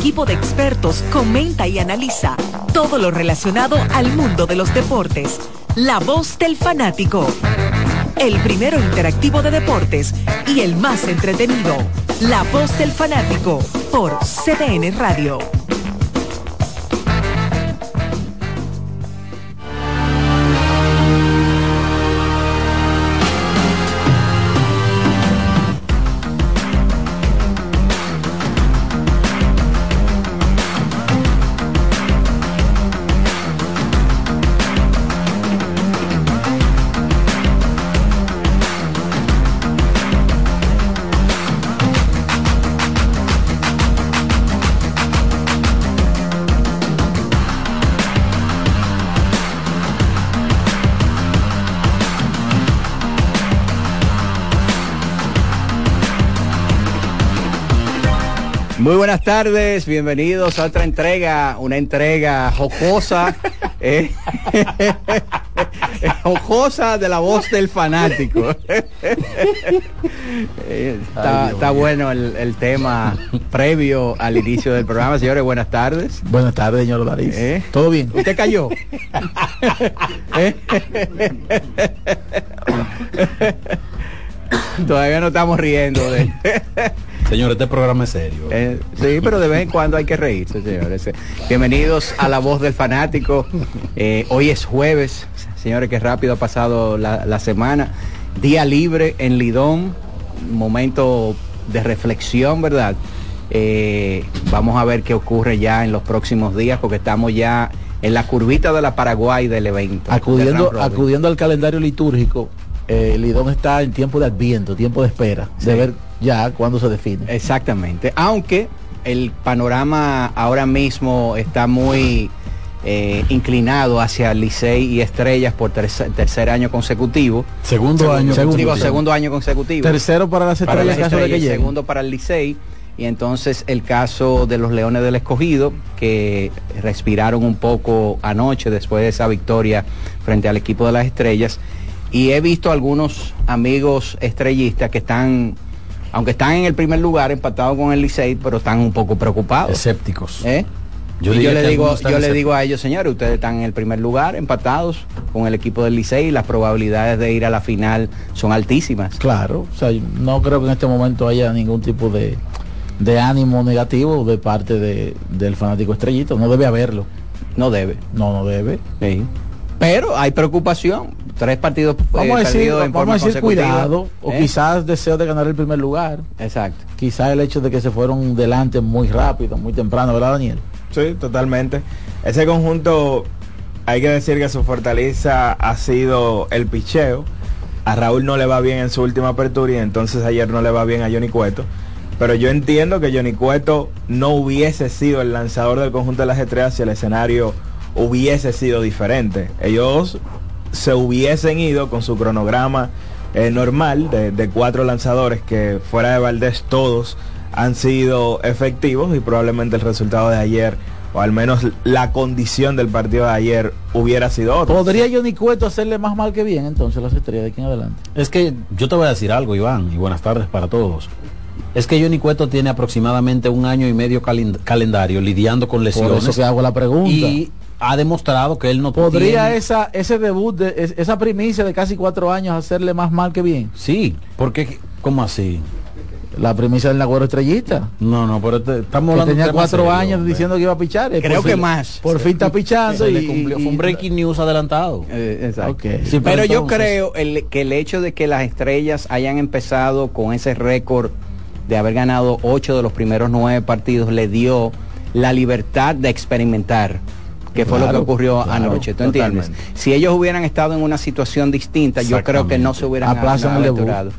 equipo de expertos comenta y analiza todo lo relacionado al mundo de los deportes. La voz del fanático. El primero interactivo de deportes y el más entretenido. La voz del fanático por CDN Radio. Muy buenas tardes, bienvenidos a otra entrega, una entrega jocosa, eh, jocosa de la voz del fanático. Eh, está, está bueno el, el tema previo al inicio del programa. Señores, buenas tardes. Buenas tardes, señor Daris. ¿Eh? ¿Todo bien? ¿Usted cayó? Todavía no estamos riendo de... Señor, este programa es serio. Eh, sí, pero de vez en cuando hay que reírse, señores. Eh, Bienvenidos a La Voz del Fanático. Eh, hoy es jueves, señores, que rápido ha pasado la, la semana. Día libre en Lidón, momento de reflexión, ¿verdad? Eh, vamos a ver qué ocurre ya en los próximos días, porque estamos ya en la curvita de la Paraguay del evento. Acudiendo, acudiendo al calendario litúrgico, eh, Lidón está en tiempo de adviento, tiempo de espera, Sí. de ver ya cuándo se define. Exactamente. Aunque el panorama ahora mismo está muy eh, inclinado hacia Licey y Estrellas por tercer, tercer año consecutivo. Segundo año. segundo. Digo, segundo año consecutivo. Tercero para las para estrellas las en caso de que segundo para el Licey. Y entonces el caso de los Leones del Escogido, que respiraron un poco anoche después de esa victoria frente al equipo de las Estrellas. Y he visto algunos amigos estrellistas que están, aunque están en el primer lugar, empatados con el Licey, pero están un poco preocupados. Escépticos. ¿Eh? Yo le digo, yo le digo a ellos, señores, ustedes están en el primer lugar, empatados con el equipo del Licey y las probabilidades de ir a la final son altísimas. Claro, o sea, no creo que en este momento haya ningún tipo de, de ánimo negativo de parte de, del fanático estrellito. No debe haberlo. No debe. No, no debe. Sí. Pero hay preocupación. Tres partidos eh, Vamos a decir, vamos forma a decir cuidado, o ¿Eh? quizás deseo de ganar el primer lugar. Exacto. Quizás el hecho de que se fueron delante muy rápido, muy temprano, ¿verdad, Daniel? Sí, totalmente. Ese conjunto, hay que decir que su fortaleza ha sido el picheo. A Raúl no le va bien en su última apertura y entonces ayer no le va bien a Johnny Cueto. Pero yo entiendo que Johnny Cueto no hubiese sido el lanzador del conjunto de las estrellas si el escenario hubiese sido diferente. Ellos se hubiesen ido con su cronograma eh, normal de, de cuatro lanzadores que fuera de Valdés todos han sido efectivos y probablemente el resultado de ayer o al menos la condición del partido de ayer hubiera sido otro. ¿Podría Johnny Cueto hacerle más mal que bien entonces las estrellas de aquí en adelante? Es que yo te voy a decir algo, Iván, y buenas tardes para todos. Es que Johnny Cueto tiene aproximadamente un año y medio calen- calendario lidiando con Por lesiones eso que hago la pregunta. y ha demostrado que él no ¿Podría tiene- esa, ese debut, de, es- esa primicia de casi cuatro años hacerle más mal que bien? Sí, porque ¿cómo así? La primicia del Nagüero Estrellita. No, no, pero te- estamos hablando de tenía cuatro serio, años hombre. diciendo que iba a pichar. eh, Creo por que fin- más. Por fin está pichando y, cumplió, fue un breaking news adelantado. Eh, exacto. Sí, Pero yo entonces- creo el- que el hecho de que las estrellas hayan empezado con ese récord de haber ganado ocho de los primeros nueve partidos le dio la libertad de experimentar que fue lo que ocurrió claro, anoche, ¿tú entiendes? totalmente. Si ellos hubieran estado en una situación distinta, yo creo que no se hubieran aventurado.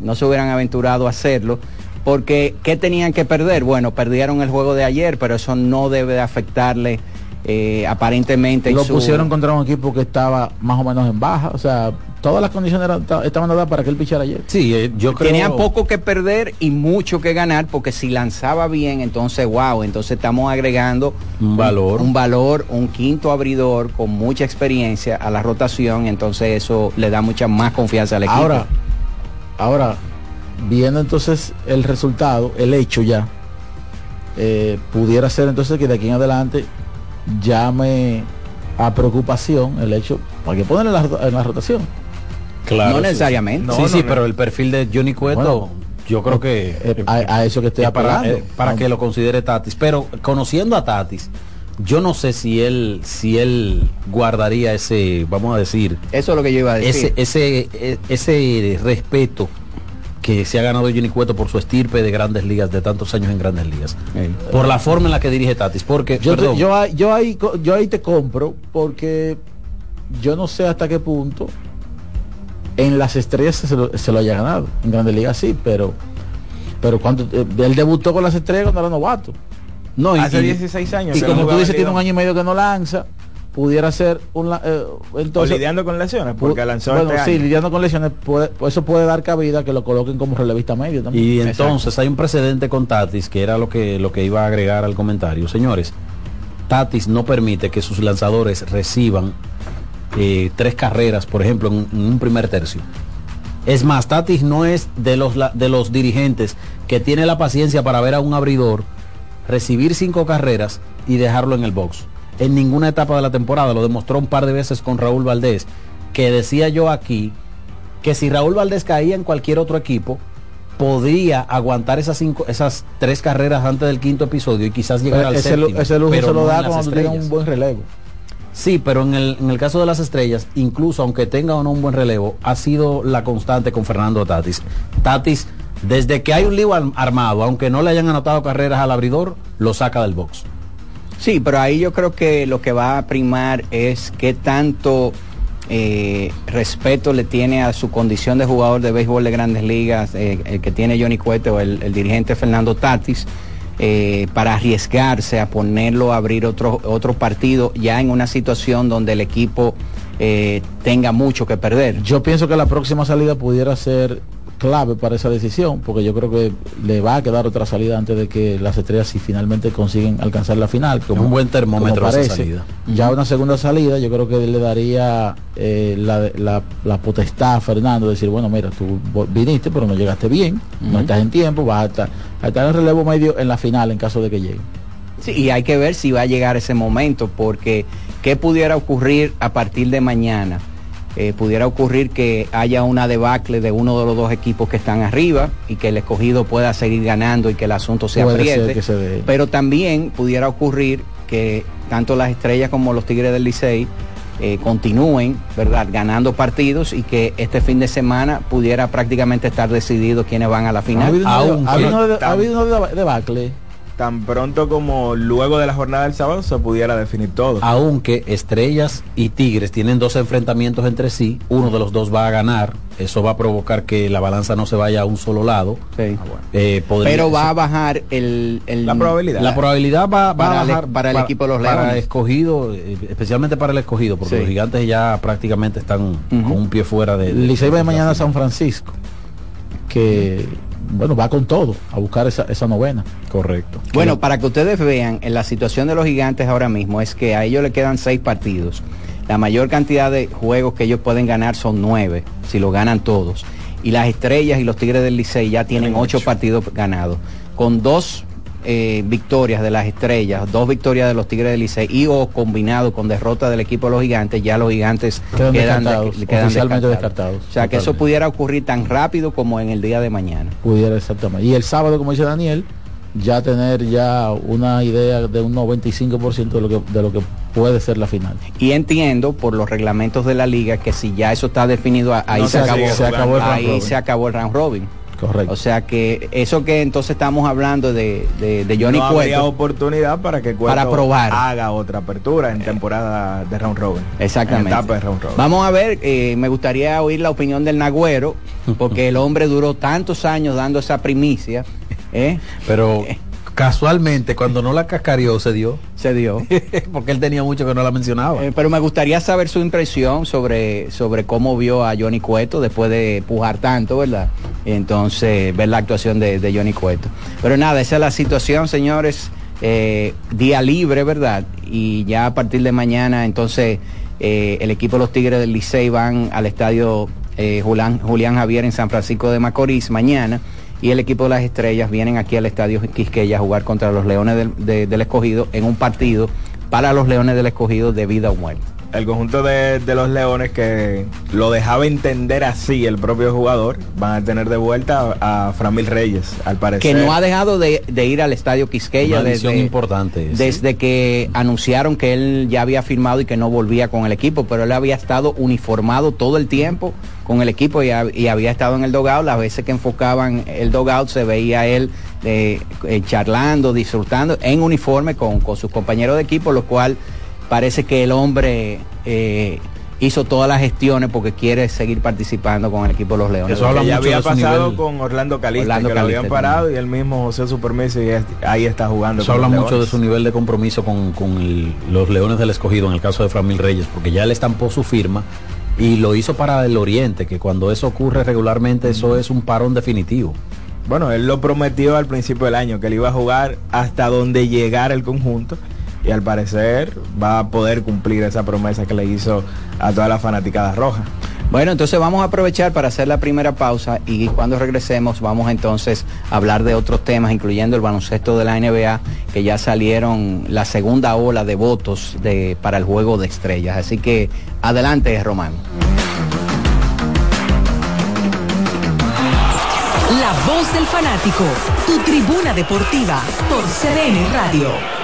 No se hubieran aventurado a hacerlo. Porque, ¿qué tenían que perder? Bueno, perdieron el juego de ayer, pero eso no debe de afectarle eh, aparentemente. en lo su- pusieron contra un equipo que estaba más o menos en baja. O sea, todas las condiciones eran- estaban dadas para que él pichara ayer. Sí, eh, yo creo Tenían poco que perder y mucho que ganar porque si lanzaba bien, entonces wow, entonces estamos agregando Un valor. un, valor, un quinto abridor con mucha experiencia a la rotación, entonces eso le da mucha más confianza al equipo. Ahora, ahora, viendo entonces el resultado, el hecho ya, eh, pudiera ser entonces que de aquí en adelante llame a preocupación el hecho, para que ponen en la, en la rotación. Claro. no sí. necesariamente. No, sí, sí, no. pero el perfil de Johnny Cueto, Bueno, yo creo que Eh, a, a eso que estoy es para, apelando. eh, para que lo considere Tatis. Pero conociendo a Tatis, yo no sé si él, si él guardaría ese, vamos a decir, Eso es lo que yo iba a decir. ese, ese, ese respeto que se ha ganado Johnny Cueto por su estirpe de grandes ligas, de tantos años en grandes ligas. Por la forma en la que dirige Tatis. Porque, Yo, te- yo, ahí- yo, ahí, co- yo ahí te compro porque yo no sé hasta qué punto en las estrellas se lo, se lo haya ganado. En Grandes Ligas sí, pero pero cuando eh, él debutó con las estrellas cuando era novato. no, Hace y- 16 años. Y como tú dices, en tiene un año y medio que no lanza, pudiera ser un eh, O entonces lidiando con lesiones, porque pu- lanzó bueno, este sí, año. lidiando con lesiones, puede- pues eso puede dar cabida a que lo coloquen como relevista medio también. Y entonces hay un precedente con Tatis, que era lo que, lo que iba a agregar al comentario. Señores, Tatis no permite que sus lanzadores reciban eh, tres carreras, por ejemplo, en, en un primer tercio. Es más, Tatis no es de los, la- de los dirigentes que tiene la paciencia para ver a un abridor recibir cinco carreras y dejarlo en el box. En ninguna etapa de la temporada, lo demostró un par de veces con Raúl Valdés, que decía yo aquí que si Raúl Valdés caía en cualquier otro equipo, podría aguantar esas cinco, esas tres carreras antes del quinto episodio y quizás llegar al ese, séptimo. ese lujo pero se lo no en da cuando estrellas. un buen relevo. Sí, pero en el, en el caso de las estrellas, incluso aunque tenga o no un buen relevo, ha sido la constante con Fernando Tatis. Tatis, desde que hay un lío ar- armado, aunque no le hayan anotado carreras al abridor, lo saca del box. Sí, pero ahí yo creo que lo que va a primar es qué tanto eh, respeto le tiene a su condición de jugador de béisbol de grandes ligas, eh, el que tiene Johnny Cueto, el, el dirigente Fernando Tatis, eh, para arriesgarse a ponerlo a abrir otro, otro partido ya en una situación donde el equipo eh, tenga mucho que perder. Yo pienso que la próxima salida pudiera ser clave para esa decisión, porque yo creo que le va a quedar otra salida antes de que las estrellas si finalmente consiguen alcanzar la final. Como, un buen termómetro esa parece. salida. Ya una segunda salida, yo creo que le daría eh, la, la- la potestad a Fernando de decir, bueno, mira, tú viniste, pero no llegaste bien, no estás en tiempo, vas a estar, a estar en relevo medio en la final en caso de que llegue. Sí, y hay que ver si va a llegar ese momento, porque ¿qué pudiera ocurrir a partir de mañana? Eh, pudiera ocurrir que haya una debacle de uno de los dos equipos que están arriba y que el escogido pueda seguir ganando y que el asunto se Puede apriete. se. Pero también pudiera ocurrir que tanto las estrellas como los Tigres del Licey eh, continúen, ¿verdad?, ganando partidos y que este fin de semana pudiera prácticamente estar decidido quiénes van a la Ha final. habido una- Aunque- ha habido una ha habido debacle. Tan pronto como luego de la jornada del sábado se pudiera definir todo. Aunque Estrellas y Tigres tienen dos enfrentamientos entre sí, uno de los dos va a ganar, eso va a provocar que la balanza no se vaya a un solo lado. Sí. Eh, podría- Pero va a bajar el, el- La probabilidad. La probabilidad va, va Para a el- bajar para el equipo de los Para Leones. escogido, eh, especialmente para el escogido, porque Sí. los gigantes ya prácticamente están con un pie fuera de. de- Licey va de- mañana a San Francisco, que bueno, va con todo a buscar esa, esa novena. Correcto. Bueno, para que ustedes vean, en la situación de los gigantes ahora mismo es que a ellos le quedan seis partidos. La mayor cantidad de juegos que ellos pueden ganar son nueve, si lo ganan todos. Y las estrellas y los tigres del Licey ya tienen Tienen ocho ocho. partidos ganados. Con dos eh, victorias de las estrellas, dos victorias de los tigres del Licey y o combinado con derrota del equipo de los gigantes, ya los gigantes Quedan quedan, de- descartados, quedan oficialmente descartados. O sea que eso pudiera ocurrir tan rápido como en el día de mañana. Pudiera exactamente. Y el sábado, como dice Daniel, ya tener ya una idea de un 95% de lo que de lo que puede ser la final. Y entiendo por los reglamentos de la liga que si ya eso está definido, ahí No se, se acabó, sigue se acabó el round ahí robin. se acabó el round robin. Correcto. O sea que eso que entonces estamos hablando de, de, de Johnny no habría Cueto. oportunidad para que Cueto Para probar. haga otra apertura en temporada de round robin. Exactamente. En etapa de round robin. Vamos a ver, eh, me gustaría oír la opinión del Nagüero, porque el hombre duró tantos años dando esa primicia, ¿eh? Pero casualmente, cuando no la cascarió, se dio. se dio. porque él tenía mucho que no la mencionaba. Eh, pero me gustaría saber su impresión sobre, sobre cómo vio a Johnny Cueto después de pujar tanto, ¿verdad? Entonces, ver la actuación de, de Johnny Cueto. Pero nada, esa es la situación, señores. Eh, día libre, ¿verdad? Y ya a partir de mañana, entonces, eh, el equipo de los Tigres del Licey van al estadio eh, Julián, Julián Javier en San Francisco de Macorís mañana. Y el equipo de las estrellas vienen aquí al estadio Quisqueya a jugar contra los Leones del, Escogido en un partido para los Leones del Escogido de vida o muerte el conjunto de, los Leones que lo dejaba entender así el propio jugador, van a tener de vuelta a, Framil Reyes, al parecer. Que no ha dejado de, ir al estadio Quisqueya desde, importante, desde que anunciaron que él ya había firmado y que no volvía con el equipo, pero él había estado uniformado todo el tiempo con el equipo y, había estado en el dogout. Las veces que enfocaban el dogout se veía él eh, eh, charlando, disfrutando en uniforme con, con sus compañeros de equipo, lo cual parece que el hombre eh, hizo todas las gestiones porque quiere seguir participando con el equipo de los Leones. Eso ya había pasado con Orlando Calista, que lo habían parado y él mismo José su permiso y ahí está jugando. Eso habla mucho de su nivel de compromiso con, los Leones del Escogido en el caso de Framil Reyes, porque ya le estampó su firma y lo hizo para el Oriente, que cuando eso ocurre regularmente eso es un parón definitivo. Bueno, él lo prometió al principio del año, que él iba a jugar hasta donde llegara el conjunto y al parecer va a poder cumplir esa promesa que le hizo a toda la fanaticada roja. Bueno, entonces vamos a aprovechar para hacer la primera pausa y cuando regresemos vamos entonces a hablar de otros temas, incluyendo el baloncesto de la NBA, que ya salieron la segunda ola de votos de, para el juego de estrellas. Así que adelante, Román. La voz del fanático, tu tribuna deportiva por CDN Radio.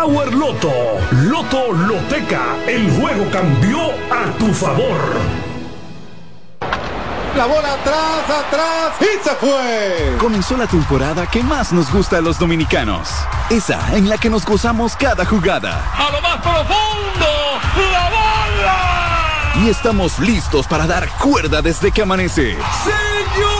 Power Loto. Loto Loteca. El juego cambió a tu favor. La bola atrás, atrás y se fue. Comenzó la temporada que más nos gusta a los dominicanos. Esa en la que nos gozamos cada jugada. A lo más profundo, la bola. Y estamos listos para dar cuerda desde que amanece. ¡Señores!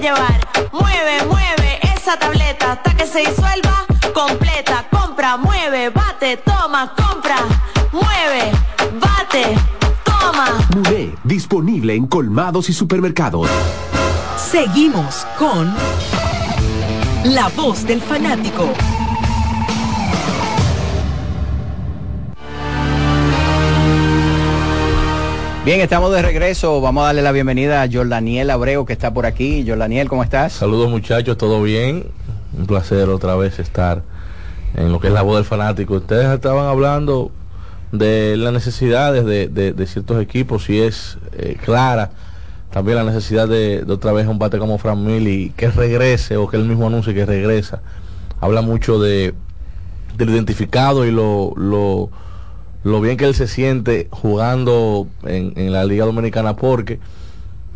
llevar. Mueve, mueve esa tableta hasta que se disuelva completa. Compra, mueve, bate, toma, compra, mueve, bate, toma. Muné, disponible en colmados y supermercados. Seguimos con La Voz del Fanático. Bien, estamos de regreso. Vamos a darle la bienvenida a Jordaniel Abreu que está por aquí. Jordaniel, ¿cómo estás? Saludos muchachos, ¿todo bien? Un placer otra vez estar en lo que es la voz del fanático. Ustedes estaban hablando de las necesidades de, de- de ciertos equipos y es eh, clara también la necesidad de, otra vez un bate como Fran Mili que regrese o que él mismo anuncie que regresa. Habla mucho de, de lo identificado y lo, lo, lo bien que él se siente jugando en, en la Liga Dominicana porque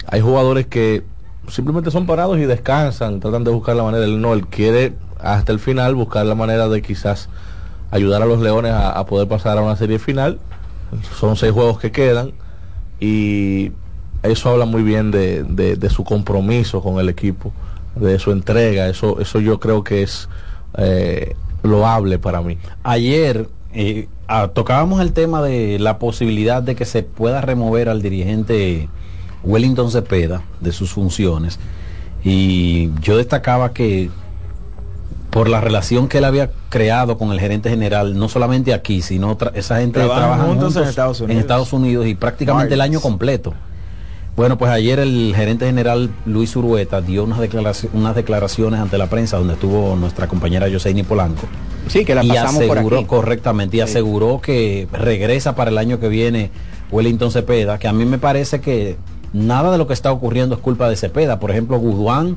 hay jugadores que simplemente son parados y descansan, tratan de buscar la manera, él no, él quiere hasta el final buscar la manera de quizás ayudar a los Leones a, poder pasar a una serie final. Son seis juegos que quedan y eso habla muy bien de, de- de su compromiso con el equipo, de su entrega, eso, eso yo creo que es eh, loable para mí. Ayer eh, ah, tocábamos el tema de la posibilidad de que se pueda remover al dirigente Wellington Cepeda de sus funciones y yo destacaba que por la relación que él había creado con el gerente general, no solamente aquí, sino esa gente trabaja juntos en. Estados Unidos y prácticamente el año completo. Bueno, pues ayer el gerente general Luis Urueta dio unas, declaraci- unas declaraciones ante la prensa donde estuvo nuestra compañera Yoseini Polanco. Sí, que la y pasamos por aseguró aquí. correctamente y Sí. aseguró que regresa para el año que viene Wellington Cepeda, que a mí me parece que nada de lo que está ocurriendo es culpa de Cepeda. Por ejemplo, Guduán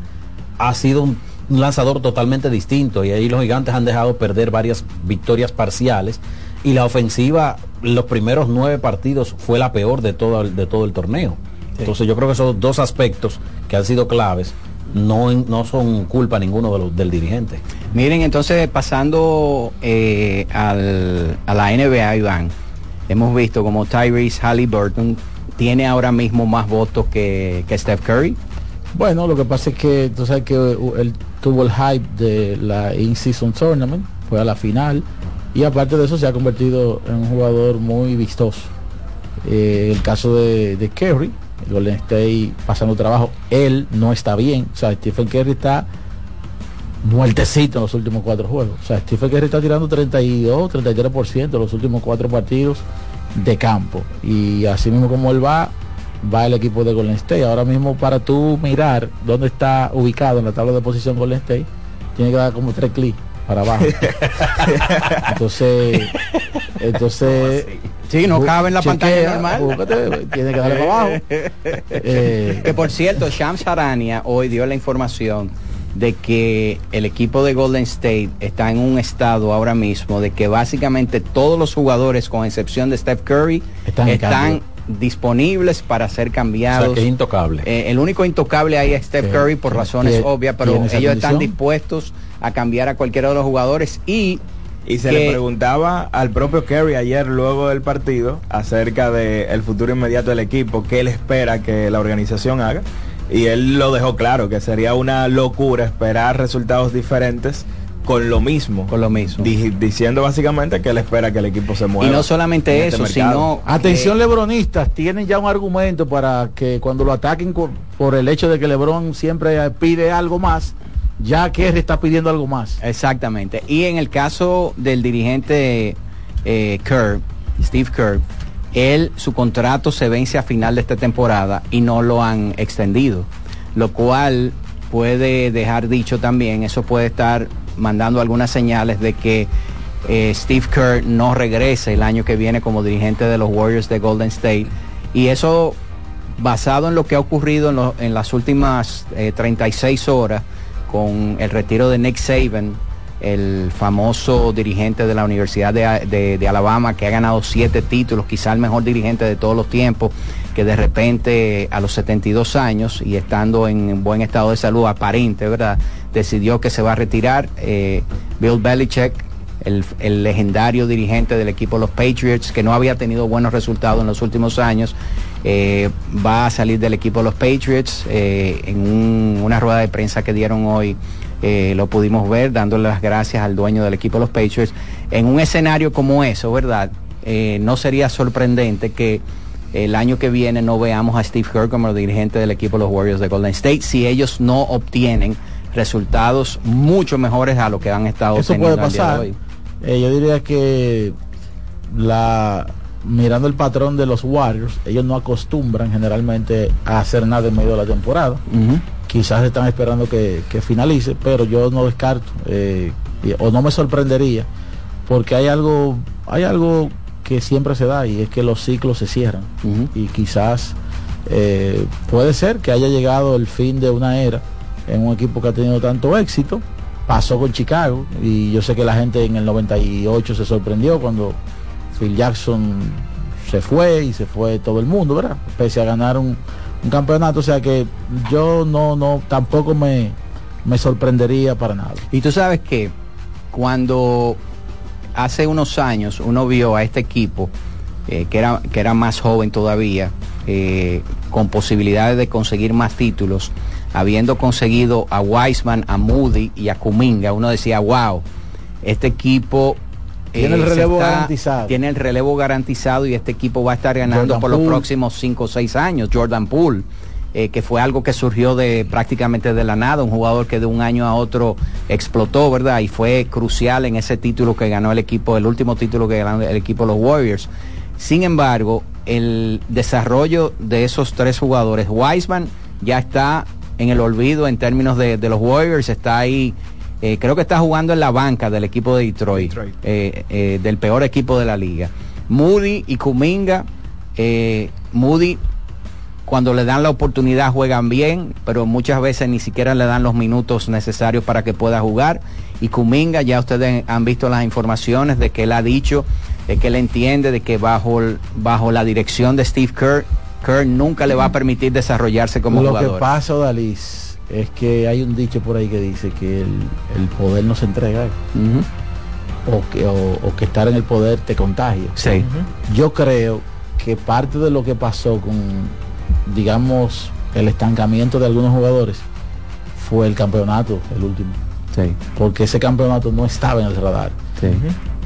ha sido un un lanzador totalmente distinto y ahí los gigantes han dejado perder varias victorias parciales y la ofensiva los primeros nueve partidos fue la peor de todo el, de todo el torneo. Entonces yo creo que esos dos aspectos que han sido claves no, no son culpa ninguno de los, del dirigente. Miren, entonces pasando eh, al- a la NBA, Iván, hemos visto como Tyrese Halliburton tiene ahora mismo más votos que, que Steph Curry. Bueno, lo que pasa es que tú sabes que uh, él tuvo el hype de la In-Season Tournament, fue a la final y aparte de eso se ha convertido en un jugador muy vistoso. Eh, el caso de, de Curry, el Golden State pasando trabajo, él no está bien. O sea, Stephen Curry está muertecito en los últimos cuatro juegos. O sea, Stephen Curry está tirando 32, 33% en los últimos cuatro partidos de campo. Y así mismo como él va, va el equipo de Golden State. Ahora mismo para tú mirar dónde está ubicado en la tabla de posición Golden State, tiene que dar como tres clics para abajo. entonces, entonces... Sí, no cabe en la pantalla normal. búscate, tiene que darle para abajo. Eh, que por cierto, Shams Arania hoy dio la información de que el equipo de Golden State está en un estado ahora mismo de que básicamente todos los jugadores, con excepción de Steph Curry, Están disponibles para ser cambiados. O sea, que es intocable. Eh, el único intocable ahí es Steph Que- Curry por que razones obvias, pero ellos están dispuestos a cambiar a cualquiera de los jugadores y Y se que- le preguntaba al propio Kerry ayer luego del partido acerca del futuro inmediato del equipo, qué él espera que la organización haga. Y él lo dejó claro, que sería una locura esperar resultados diferentes con lo mismo. Con lo mismo. Di- diciendo básicamente que él espera que el equipo se mueva. y no solamente en este eso, sino Atención que- lebronistas, tienen ya un argumento para que cuando lo ataquen por el hecho de que Lebron siempre pide algo más, ya Kerry está pidiendo algo más. Exactamente. Y en el caso del dirigente eh, Kerr, Steve Kerr, él, su contrato se vence a final de esta temporada y no lo han extendido, lo cual puede dejar dicho también, eso puede estar mandando algunas señales de que eh, Steve Kerr no regrese el año que viene como dirigente de los Warriors de Golden State. Y eso basado en lo que ha ocurrido en, en las últimas eh, 36 horas con el retiro de Nick Saban, el famoso dirigente de la Universidad de, de- Alabama que ha ganado siete títulos, quizá el mejor dirigente de todos los tiempos, que de repente a los 72 años y estando en buen estado de salud aparente, ¿verdad? Decidió que se va a retirar. Eh, Bill Belichick el, el legendario dirigente del equipo Los Patriots, que no había tenido buenos resultados en los últimos años, eh, va a salir del equipo Los Patriots. eh, en un- una rueda de prensa que dieron hoy, eh, lo pudimos ver, dándole las gracias al dueño del equipo Los Patriots. En un escenario como eso, ¿verdad? No sería sorprendente que el año que viene no veamos a Steve Kerr como dirigente del equipo Los Warriors de Golden State si ellos no obtienen resultados mucho mejores a lo que han estado Eso teniendo puede al día de pasar. hoy. Eh, yo diría que la mirando el patrón de los Warriors, ellos no acostumbran generalmente a hacer nada en medio de la temporada. Quizás están esperando que, que finalice, pero yo no descarto eh, o no me sorprendería porque hay algo, hay algo que siempre se da y es que los ciclos se cierran y quizás eh, puede ser que haya llegado el fin de una era en un equipo que ha tenido tanto éxito. Pasó con Chicago y yo sé que la gente en el 98 se sorprendió cuando Phil Jackson se fue y se fue todo el mundo, ¿verdad? Pese a ganar un, un campeonato, o sea que yo no, no, tampoco me, me sorprendería para nada. Y tú sabes que cuando hace unos años uno vio a este equipo, eh, que, era, que era más joven todavía, eh, con posibilidades de conseguir más títulos, habiendo conseguido a Wiseman, a Moody y a Kuminga, uno decía, wow, este equipo... eh, Tiene el se relevo garantizado. Tiene el relevo garantizado y este equipo va a estar ganando Jordan por los próximos 5 o 6 años. Jordan Poole, eh, que fue algo que surgió de prácticamente de la nada, un jugador que de un año a otro explotó, ¿verdad? Y fue crucial en ese título que ganó el equipo, el último título que ganó el equipo de los Warriors. Sin embargo, el desarrollo de esos tres jugadores, Wiseman ya está en el olvido en términos de, de los Warriors, está ahí, eh, creo que está jugando en la banca del equipo de Detroit, eh, eh, del peor equipo de la liga. Moody y Kuminga, eh, Moody cuando le dan la oportunidad juegan bien, pero muchas veces ni siquiera le dan los minutos necesarios para que pueda jugar. Y Kuminga, ya ustedes han visto las informaciones de que él ha dicho, de que él entiende de que bajo, bajo la dirección de Steve Kerr, Kerr nunca le va a permitir desarrollarse como Lo jugador. que pasa, Dalis, es que hay un dicho por ahí que dice que el, el poder no se entrega o, que, o, o que estar en el poder te contagia. Sí. Yo creo que parte de lo que pasó con, digamos, el estancamiento de algunos jugadores fue el campeonato, el último. Sí. Porque ese campeonato no estaba en el radar.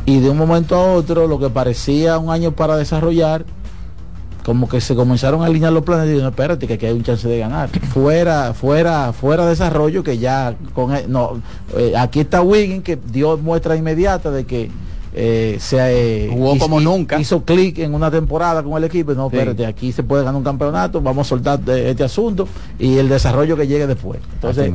Y de un momento a otro, lo que parecía un año para desarrollar, como que se comenzaron a alinear los planes y dijeron, espérate, que aquí hay un chance de ganar. Fuera, fuera, fuera desarrollo, que ya con e- no, eh, aquí está Wiggins que dio muestra inmediata de que eh, se eh, Jugó como nunca. Hizo clic en una temporada con el equipo. No, Sí. espérate, aquí se puede ganar un campeonato, vamos a soltar este asunto y el desarrollo que llegue después. Entonces,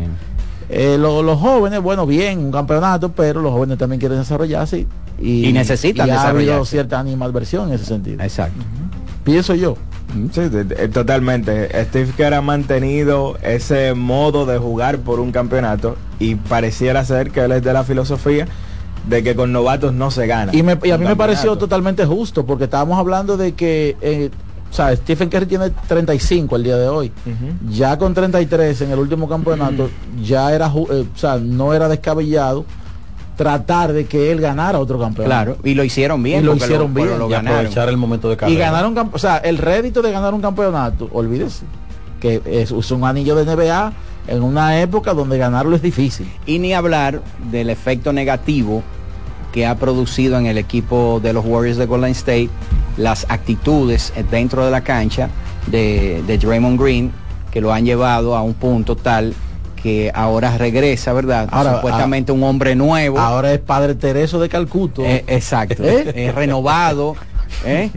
eh, lo- los jóvenes, bueno, bien, un campeonato, pero los jóvenes también quieren desarrollarse y, Y necesitan y ha habido cierta animadversión en ese sentido. Exacto. Pienso yo. Sí, totalmente. Steve Kerr ha mantenido ese modo de jugar por un campeonato y pareciera ser que él es de la filosofía de que con novatos no se gana. Y, me- y a mí me pareció campeonato. totalmente justo, porque estábamos hablando de que, eh, o sea, Stephen Curry tiene 35 el día de hoy. Ya con 33 en el último campeonato, ya era, eh, o sea, no era descabellado tratar de que él ganara otro campeonato. Claro, y lo hicieron bien. Y lo hicieron bien. lo Y ganaron. aprovechar el momento de Y ganaron, o sea, el rédito de ganar un campeonato, olvídese, que es, es un anillo de NBA en una época donde ganarlo es difícil. Y ni hablar del efecto negativo que ha producido en el equipo de los Warriors de Golden State las actitudes dentro de la cancha de, de Draymond Green que lo han llevado a un punto tal que ahora regresa, ¿verdad? Ahora, Supuestamente un hombre nuevo. Ahora es Padre Tereso de Calcuto. Eh, exacto. ¿Eh? Es renovado. ¿eh?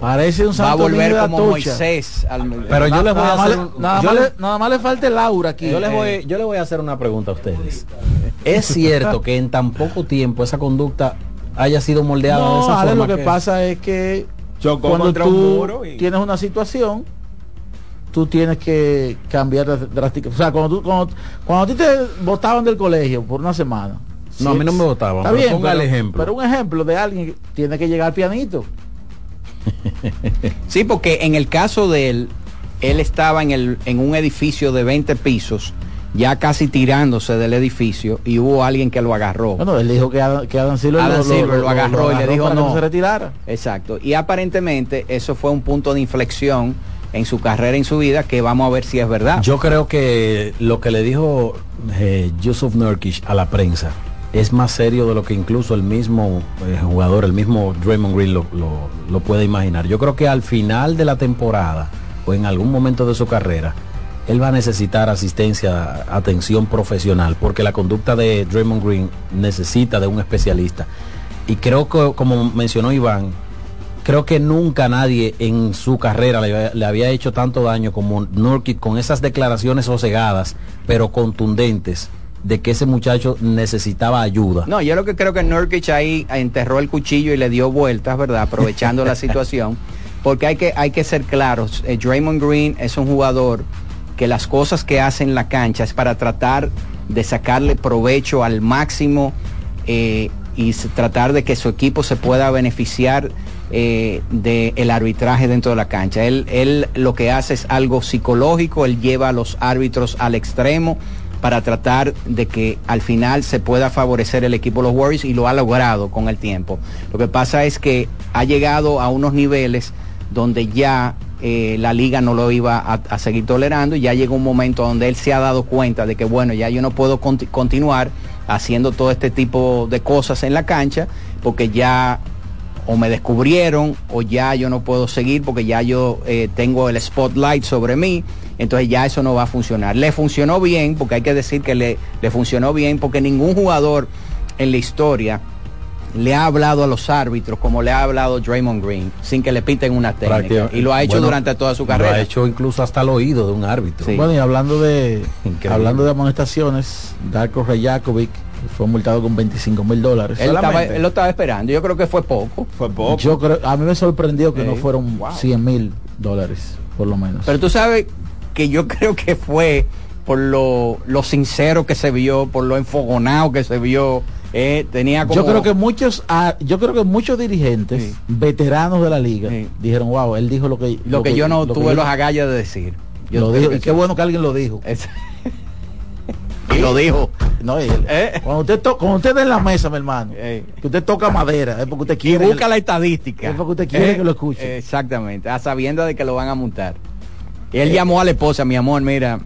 Parece un Va a santo volver de como Atocha. Moisés. al- Pero yo les voy a hacer un- nada, yo más le- nada más le falta el aura aquí. Yo les, Eh, voy, yo les voy a hacer una pregunta a ustedes. ¿Es cierto que en tan poco tiempo esa conducta haya sido moldeada de no, esa Ale, forma? lo que, pasa es que Chocó cuando contra tú un muro y- tienes una situación, tú tienes que cambiar dr- drásticamente. O sea, cuando, tú, cuando, cuando a ti te botaban del colegio por una semana. No, a mí no me botaban, Está pero bien, ponga el pero- ejemplo. Pero un ejemplo de alguien que tiene que llegar pianito. Sí, porque en el caso de él, él estaba en, el, en un edificio de 20 pisos, ya casi tirándose del edificio, y hubo alguien que lo agarró. Bueno, él dijo que Adam, que Adam Silver, Adam lo, Silver lo agarró y le dijo para que no. se retirara. Exacto. Y aparentemente eso fue un punto de inflexión en su carrera, en su vida, que vamos a ver si es verdad. Yo creo que lo que le dijo eh, Yusuf a la prensa es más serio de lo que incluso el mismo eh, jugador, el mismo Draymond Green lo- lo puede imaginar. Yo creo que al final de la temporada o en algún momento de su carrera, él va a necesitar asistencia, atención profesional, porque la conducta de Draymond Green necesita de un especialista. Y creo que, como mencionó Iván, creo que nunca nadie en su carrera le, había- le había hecho tanto daño como Nurkic con esas declaraciones sosegadas, pero contundentes, de que ese muchacho necesitaba ayuda. No, yo lo que creo que Nurkic ahí enterró el cuchillo y le dio vueltas, ¿verdad? Aprovechando la situación. Porque hay que, hay que ser claros. eh, Draymond Green es un jugador que las cosas que hace en la cancha es para tratar de sacarle provecho al máximo eh, y tratar de que su equipo se pueda beneficiar eh, del arbitraje dentro de la cancha. Él, él lo que hace es algo psicológico, él lleva a los árbitros al extremo para tratar de que al final se pueda favorecer el equipo de los Warriors y lo ha logrado con el tiempo. Lo que pasa es que ha llegado a unos niveles donde ya eh, la liga no lo iba a, seguir tolerando y ya llegó un momento donde él se ha dado cuenta de que bueno, ya yo no puedo conti- continuar haciendo todo este tipo de cosas en la cancha porque ya o me descubrieron o ya yo no puedo seguir porque ya yo eh, tengo el spotlight sobre mí, entonces ya eso no va a funcionar. Le funcionó bien, porque hay que decir que le, le funcionó bien, porque ningún jugador en la historia le ha hablado a los árbitros como le ha hablado Draymond Green, sin que le piten una técnica. Y lo ha hecho Bueno, durante toda su Lo carrera. ha hecho incluso hasta el oído de un árbitro. Bueno, y hablando de Increíble. hablando de amonestaciones, Darko Rejakovic fue multado con 25 mil dólares. Él, estaba- él lo estaba esperando, yo creo que fue poco. Fue poco. Yo creo, a mí me sorprendió que no fueron 100 mil dólares, por lo menos. Pero tú sabes que yo creo que fue por lo, lo sincero que se vio, por lo enfogonado que se vio. Eh, tenía como... Yo creo que muchos, ah, yo creo que muchos dirigentes Sí. veteranos de la liga Sí. dijeron, wow, él dijo lo que lo que yo no lo tuve yo- los agallas de decir. Yo lo dijo, y qué bueno que alguien lo dijo. Es- y lo dijo. No, y él- Eh. cuando usted to- cuando usted en la mesa, mi hermano, Eh. que usted toca madera, es porque usted Y quiere. busca que- la estadística. Es porque usted quiere que lo escuche. Exactamente, a sabiendo de que lo van a montar. Y él llamó a la esposa, mi amor, mira,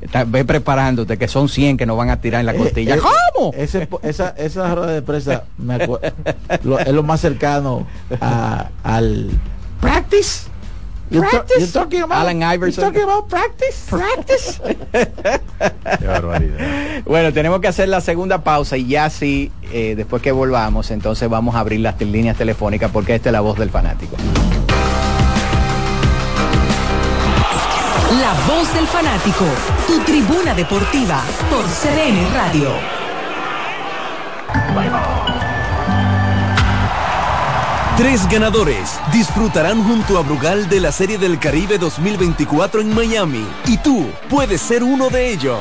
está- ve preparándote, que son 100 que nos van a tirar en la Eh, costilla. eh, ¿Cómo? ese esa, esa rueda de prensa me lo- es lo más cercano a- al practice. You ta- Practice. talking about- Allen Iverson. talking about practice? Practice. Qué barbaridad. Bueno, tenemos que hacer la segunda pausa y ya sí, eh, después que volvamos, entonces vamos a abrir las líneas telefónicas porque esta es la voz del fanático. La voz del fanático, tu tribuna deportiva por CDN Radio. Tres ganadores disfrutarán junto a Brugal de la Serie del Caribe 2024 en Miami y tú puedes ser uno de ellos.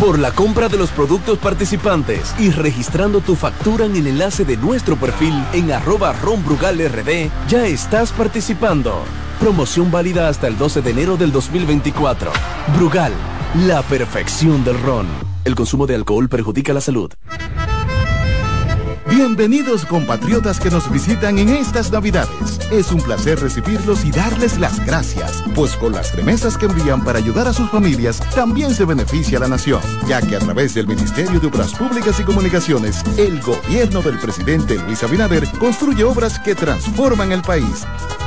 Por la compra de los productos participantes y registrando tu factura en el enlace de nuestro perfil en arroba ronbrugalrd, ya estás participando. Promoción válida hasta el 12 de enero del 2024. Brugal, la perfección del ron. El consumo de alcohol perjudica la salud. Bienvenidos compatriotas que nos visitan en estas Navidades. Es un placer recibirlos y darles las gracias, pues con las remesas que envían para ayudar a sus familias también se beneficia la nación, ya que a través del Ministerio de Obras Públicas y Comunicaciones, el gobierno del presidente Luis Abinader construye obras que transforman el país.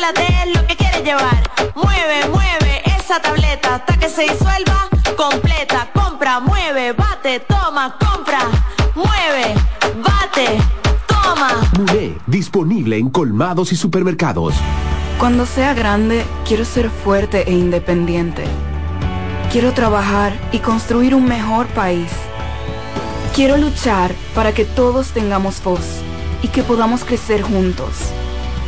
Chocolate es lo que quieres llevar. Mueve, mueve esa tableta hasta que se disuelva completa. Compra, mueve, bate, toma, compra, mueve, bate, toma. Muné, disponible en colmados y supermercados. Cuando sea grande, quiero ser fuerte e independiente. Quiero trabajar y construir un mejor país. Quiero luchar para que todos tengamos voz y que podamos crecer juntos.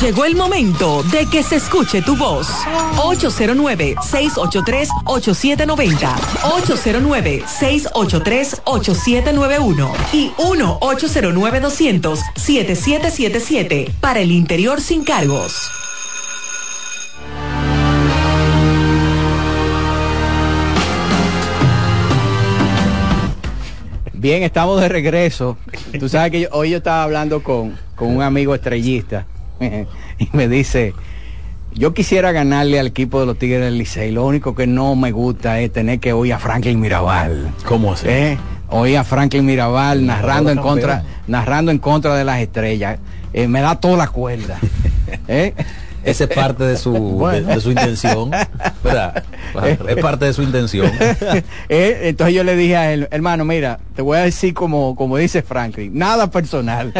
Llegó el momento de que se escuche tu voz. 809-683-8790. 809-683-8791. Y 1-809-200-7777. Para el interior sin cargos. Bien, estamos de regreso. Tú sabes que yo- hoy yo estaba hablando con, con un amigo estrellista y me dice, yo quisiera ganarle al equipo de los Tigres del Licey. Lo único que no me gusta es tener que oír a Franklin Mirabal. ¿Cómo así? ¿Eh? Oír a Franklin Mirabal narrando en contra, narrando en contra de las estrellas. Eh, me da toda la cuerda. ¿Eh? Esa es parte de su, de, de su intención, ¿verdad? Es parte de su intención. Eh, entonces yo le dije a él, hermano, mira, te voy a decir como, como dice Franklin, nada personal.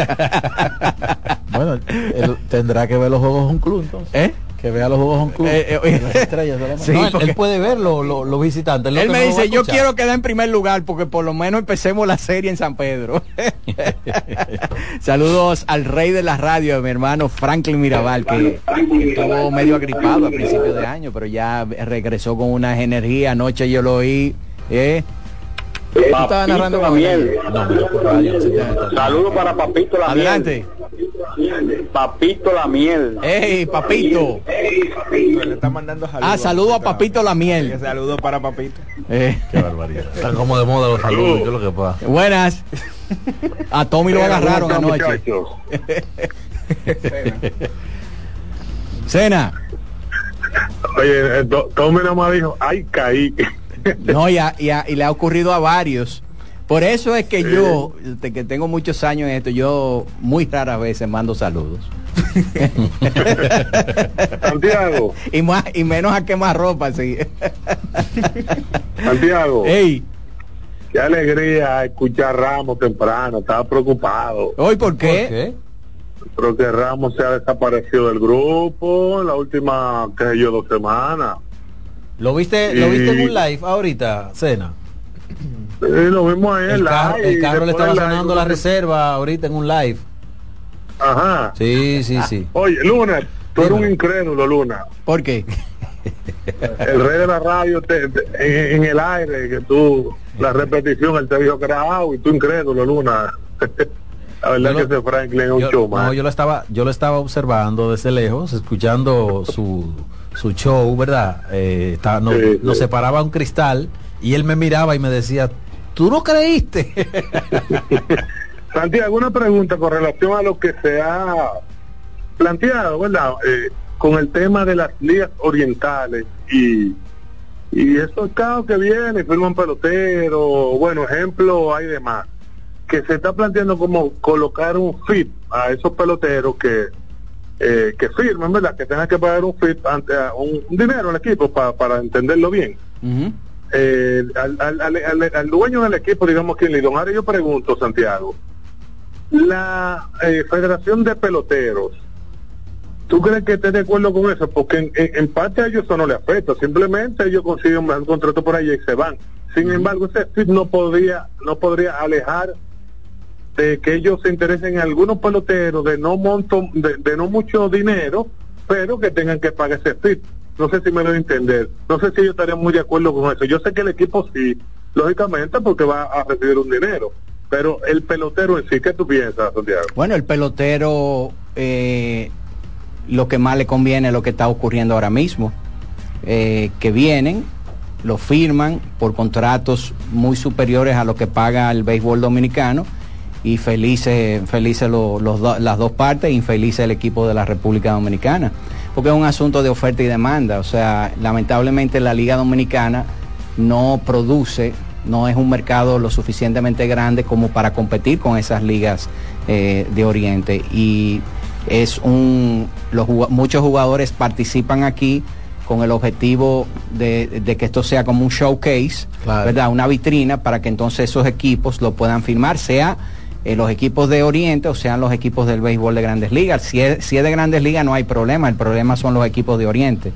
Bueno, él tendrá que ver los juegos de un club entonces. ¿Eh? Que vea los juegos de un club. Eh, eh, Las estrellas de la Sí. No, él- porque- él puede ver los lo, los visitantes. lo Él me no dice, yo escuchar". quiero quedar en primer lugar porque por lo menos empecemos la serie en San Pedro. Saludos al rey de la radio, mi hermano Franklin Mirabal, que estuvo medio agripado a principios de año, pero ya regresó con unas energías. Anoche yo lo oí. ¿eh? Narrando la miel. No, Saludos para Papito la Adelante. miel. Papito la miel. ¡Ey, papito! Le está mandando saludos. Ah, saludo a Papito la miel. Saludos para Papito. Eh, Qué barbaridad. Están como de moda los saludos. ¿Qué es lo que pasa? buenas. A Tommy lo agarraron ¿Cómo anoche. Cena. Oye, eh, to- Tommy nomás dijo, ay, caí. No, y, a- y a- y le ha ocurrido a varios. Por eso es que yo, que tengo muchos años en esto, yo muy raras veces mando saludos. Santiago, y más y menos a quemar ropa, sí. Santiago, Ey, qué alegría escuchar a Ramos temprano, estaba preocupado. ¿hoy por ¿Por qué? qué? Creo que Ramos se ha desaparecido del grupo en la última, qué sé yo, dos semanas. ¿Lo viste, ¿Lo viste en un live ahorita, Cena? Sí, lo vimos ahí en El, live, carro, el carro le estaba sonando la reserva ahorita en un live. Ajá. Sí, sí, sí. Oye, Luna, tú eres un incrédulo, Luna. ¿Por qué? El rey de la radio te- te- en, en el aire, que tú, la repetición, él te dijo que era agua y tú incrédulo, Luna. la verdad que ese Franklin es un show, no, yo lo estaba, yo lo estaba observando desde lejos, escuchando su, su show, ¿verdad? Eh, nos, Sí, sí. nos separaba un cristal y él me miraba y me decía, ¿tú no creíste? Santiago, una pregunta con relación a lo que se ha planteado, ¿verdad? Eh, con el tema de las ligas orientales y, y esos casos que vienen, firman pelotero, bueno, ejemplo, hay demás, que se está planteando como colocar un FIT a esos peloteros que eh, que firmen, ¿verdad? Que tengan que pagar un FIT ante a un, un dinero al equipo pa- para entenderlo bien Ujú. Eh, al, al, al- al- dueño del equipo, digamos que Lidón. Ahora yo pregunto, Santiago, la eh, Federación de Peloteros, ¿tú crees que estés de acuerdo con eso? Porque en, en- en parte a ellos eso no le afecta, simplemente ellos consiguen un contrato por ahí y se van. Sin embargo, ese FIT no podría, no podría alejar de que ellos se interesen en algunos peloteros de no monto, de, de no mucho dinero, pero que tengan que pagar ese fee. No sé si me lo entender. No sé si yo estaría muy de acuerdo con eso. Yo sé que el equipo sí, lógicamente, porque va a recibir un dinero. Pero el pelotero en sí, ¿qué tú piensas, Santiago? Bueno, el pelotero, eh, lo que más le conviene es lo que está ocurriendo ahora mismo. Eh, que vienen, lo firman por contratos muy superiores a lo que paga el béisbol dominicano y felices, felices lo- los do- las dos partes, infelices el equipo de la República Dominicana. Porque es un asunto de oferta y demanda. O sea, lamentablemente la Liga Dominicana no produce, no es un mercado lo suficientemente grande como para competir con esas ligas eh, de Oriente. Y es un, los, muchos jugadores participan aquí con el objetivo de, de que esto sea como un showcase, ¿verdad? Una vitrina para que entonces esos equipos lo puedan firmar, sea eh, los equipos de Oriente o sean los equipos del béisbol de grandes ligas. Si es, si es de grandes ligas no hay problema, el problema son los equipos de Oriente.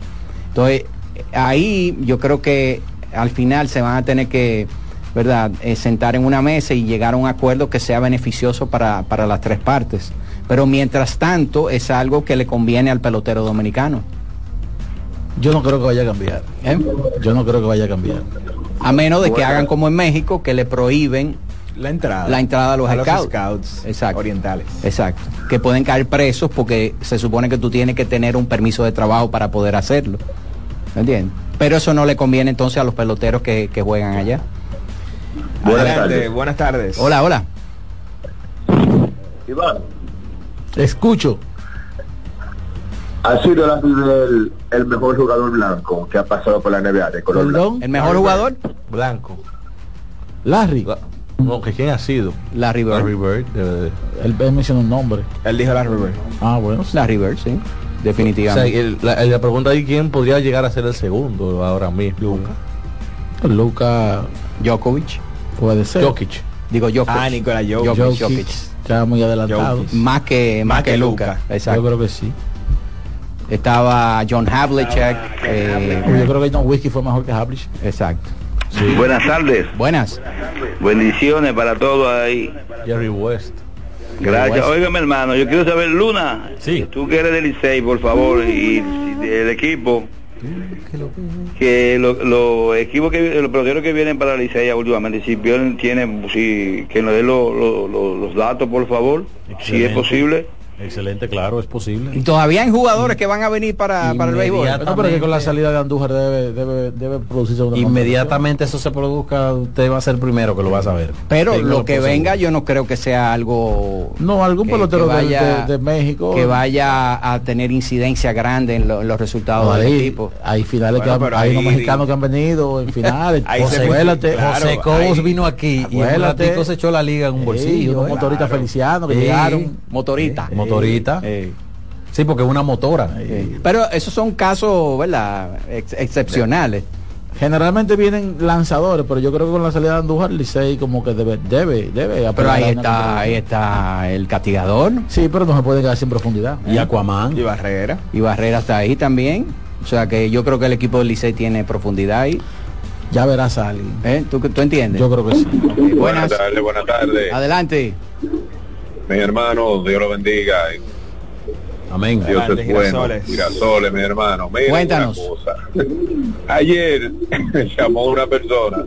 Entonces, ahí yo creo que al final se van a tener que, ¿verdad?, Eh, sentar en una mesa y llegar a un acuerdo que sea beneficioso para, para las tres partes. Pero mientras tanto es algo que le conviene al pelotero dominicano. Yo no creo que vaya a cambiar. ¿Eh? Yo no creo que vaya a cambiar. A menos de que hagan como en México, que le prohíben la entrada, la entrada a los, a los scouts. Exacto. orientales. Exacto. Que pueden caer presos porque se supone que tú tienes que tener un permiso de trabajo para poder hacerlo. ¿Me entiendes? Pero eso no le conviene entonces a los peloteros que, que juegan allá. Adelante, buenas tardes. Hola, hola. Iván, Escucho. ha sido el, el mejor jugador blanco que ha pasado por la NBA de color blanco. ¿El mejor jugador? Blanco. Larry. No, que quién ha sido. Larry Bird. Larry Bird. de- Él, él mencionó un nombre. Él dijo Larry Bird. Ah, bueno. Larry Bird, sí. O sea, Definitivamente. el- la, la pregunta ahí quién podría llegar a ser el segundo ahora mismo. Luca. Luca Djokovic. puede ser. Jokic. Digo Jokic. Ah, Nikola Jokic. Jokic, está muy adelantado. Jokic. Más que, más que Luca. Exacto. Yo creo que sí. Estaba John Havlicek. eh, Yo creo que John Whisky fue mejor que Havlicek. exacto. Buenas tardes. Buenas. Bendiciones para todos ahí. Jerry West. Gracias. Óigame, hermano, yo quiero saber, Luna, Sí. tú que eres del Licey, por favor, y del equipo, que lo- los equipos que los peloteros que vienen para la Licey últimamente, si Pion tiene, si, que nos dé lo- lo- lo- los datos, por favor, si es posible. Excelente, claro, es posible. Y todavía hay jugadores que van a venir para, para el béisbol. No, pero que con la salida de Andújar debe, debe, debe producirse una Inmediatamente eso se produzca, usted va a ser el primero que lo va a saber. Pero lo que venga yo no creo que sea algo No, algún que- pelotero que de- vaya- de, de México. que vaya a tener incidencia grande en, lo- en los resultados No, del equipo. hay finales Bueno, que han- hay unos mexicanos que han venido en finales. Ahí José, se- acuérdate, claro, José Cobos ahí- vino aquí y ratico se echó la liga en un Sí, bolsillo. unos ¿no? motoristas felicianos que Sí. llegaron. Motorita. Motorita. Sí, porque es una motora. Pero esos son casos, ¿verdad? Ex- excepcionales. Generalmente vienen lanzadores, pero yo creo que con la salida de Andújar, Licey como que debe, debe, debe. Pero ahí está, ahí está el castigador Sí, pero no se puede quedar sin profundidad. Y Aquaman. Y Barrera. y Barrera está ahí también. O sea que yo creo que el equipo del Licey tiene profundidad ahí. Ya verás a alguien. ¿Eh? ¿Tú, ¿Tú entiendes? Yo creo que sí. Buenas. tardes, buenas tardes. Adelante. Mi hermano, Dios lo bendiga. Amén. Dios Grande, es bueno. girasoles. Mi hermano. Mira Cuéntanos. cosa. Ayer me llamó una persona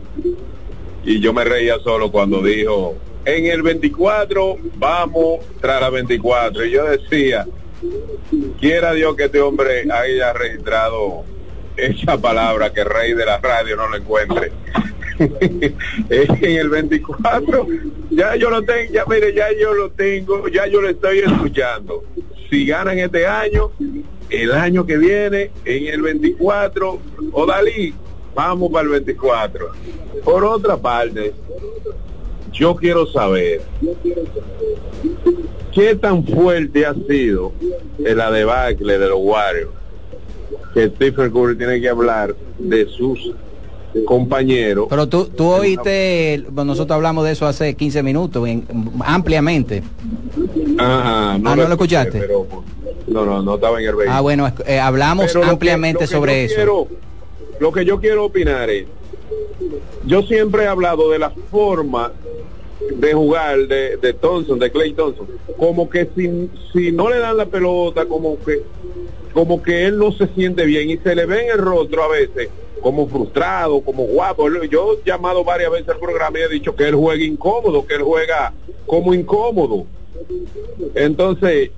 y yo me reía solo cuando dijo, en el 24 vamos tras la 24. Y yo decía, quiera Dios que este hombre haya registrado esa palabra que rey de la radio no lo encuentre. en el 24 ya yo lo tengo ya mire ya yo lo tengo ya yo lo estoy escuchando. Si ganan este año el año que viene en el 24 o Dalí vamos para el 24 por otra parte yo quiero saber qué tan fuerte ha sido en la debacle de los Warriors que Stephen Curry tiene que hablar de sus compañeros Pero tú, tú oíste, nosotros hablamos de eso hace 15 minutos, en- ampliamente. Ajá, Ah, ¿no lo escuchaste? pero- no, no, no estaba en el vehículo. Ah, bueno, eh, hablamos Pero ampliamente que sobre eso. quiero- lo que yo quiero opinar es, yo siempre he hablado de la forma de jugar de, de Thompson, de Clay Thompson, como que si, si no le dan la pelota, como que como que él no se siente bien y se le ve en el rostro a veces como frustrado, como guapo. Yo he llamado varias veces al programa y he dicho que él juega incómodo, que él juega como incómodo. Entonces,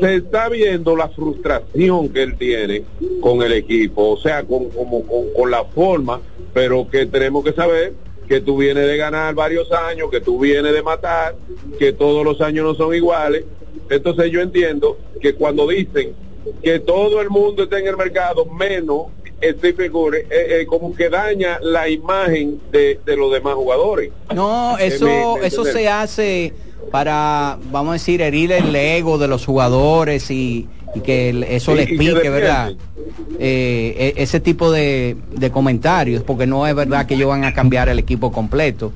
se está viendo la frustración que él tiene con el equipo, o sea, con, como, con, con la forma, pero que tenemos que saber que tú vienes de ganar varios años, que tú vienes de matar, que todos los años no son iguales. Entonces yo entiendo que cuando dicen que todo el mundo está en el mercado, menos Stephen Curry, eh, eh, como que daña la imagen de, de los demás jugadores. No, eso, me- me eso se hace para, vamos a decir, herir el ego de los jugadores y, y que el- eso Y- les y que pique, defienden. ¿verdad? Eh, e- ese tipo de, de comentarios, porque no es verdad que ellos van a cambiar el equipo completo.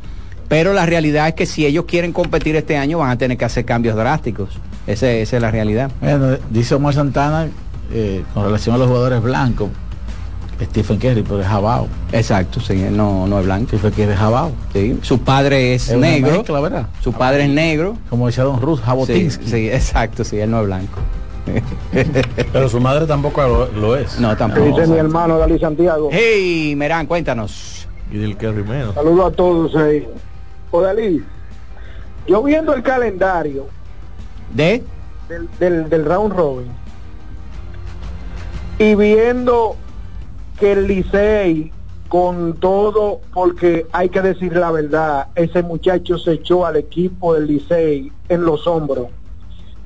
Pero la realidad es que si ellos quieren competir este año van a tener que hacer cambios drásticos. Ese- esa es la realidad. Bueno, dice Omar Santana eh, con relación a los jugadores blancos, Stephen Curry, pero es jabao. Exacto, sí, él no, no es blanco. Stephen Curry es jabao. Sí, su padre es, negro. mezcla, ¿verdad? Su padre es negro. Como decía Don Ruth, Sí, Jabotinsky. sí, exacto, sí, él no es blanco. Pero su madre tampoco lo, lo es. No, tampoco. Dice mi hermano Dalí Santiago. Hey, Merán, cuéntanos. Y del Kerry menos. Saludos a todos ahí. O Dalí, yo viendo el calendario ¿De? del, del, del round robin y viendo que el Licey con todo, porque hay que decir la verdad, ese muchacho se echó al equipo del Licey en los hombros.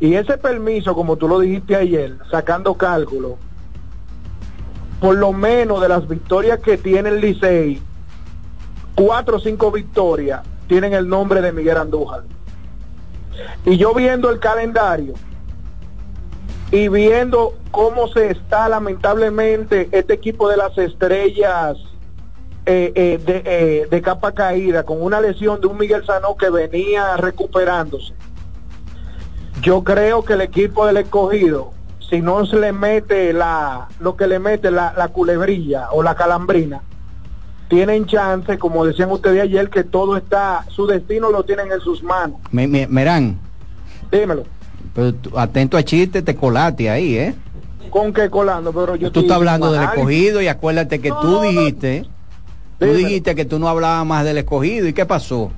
Y ese permiso, como tú lo dijiste ayer, sacando cálculo, por lo menos de las victorias que tiene el Licey, cuatro o cinco victorias tienen el nombre de Miguel Andújar. Y yo viendo el calendario y viendo cómo se está lamentablemente este equipo de las estrellas eh, eh, de, eh, de capa caída con una lesión de un Miguel Sanó que venía recuperándose. Yo creo que el equipo del escogido, si no se le mete la, lo que le mete la, la culebrilla o la calambrina, tienen chance, como decían ustedes ayer, que todo está, su destino lo tienen en sus manos. Me- me- Merán, Dímelo. pero tú- atento a chiste, te colate ahí, ¿eh? ¿Con qué colando? Pero yo Tú estás hablando del escogido y acuérdate que tú dijiste, tú Dímelo. dijiste que tú no hablabas más del escogido. ¿Y qué pasó?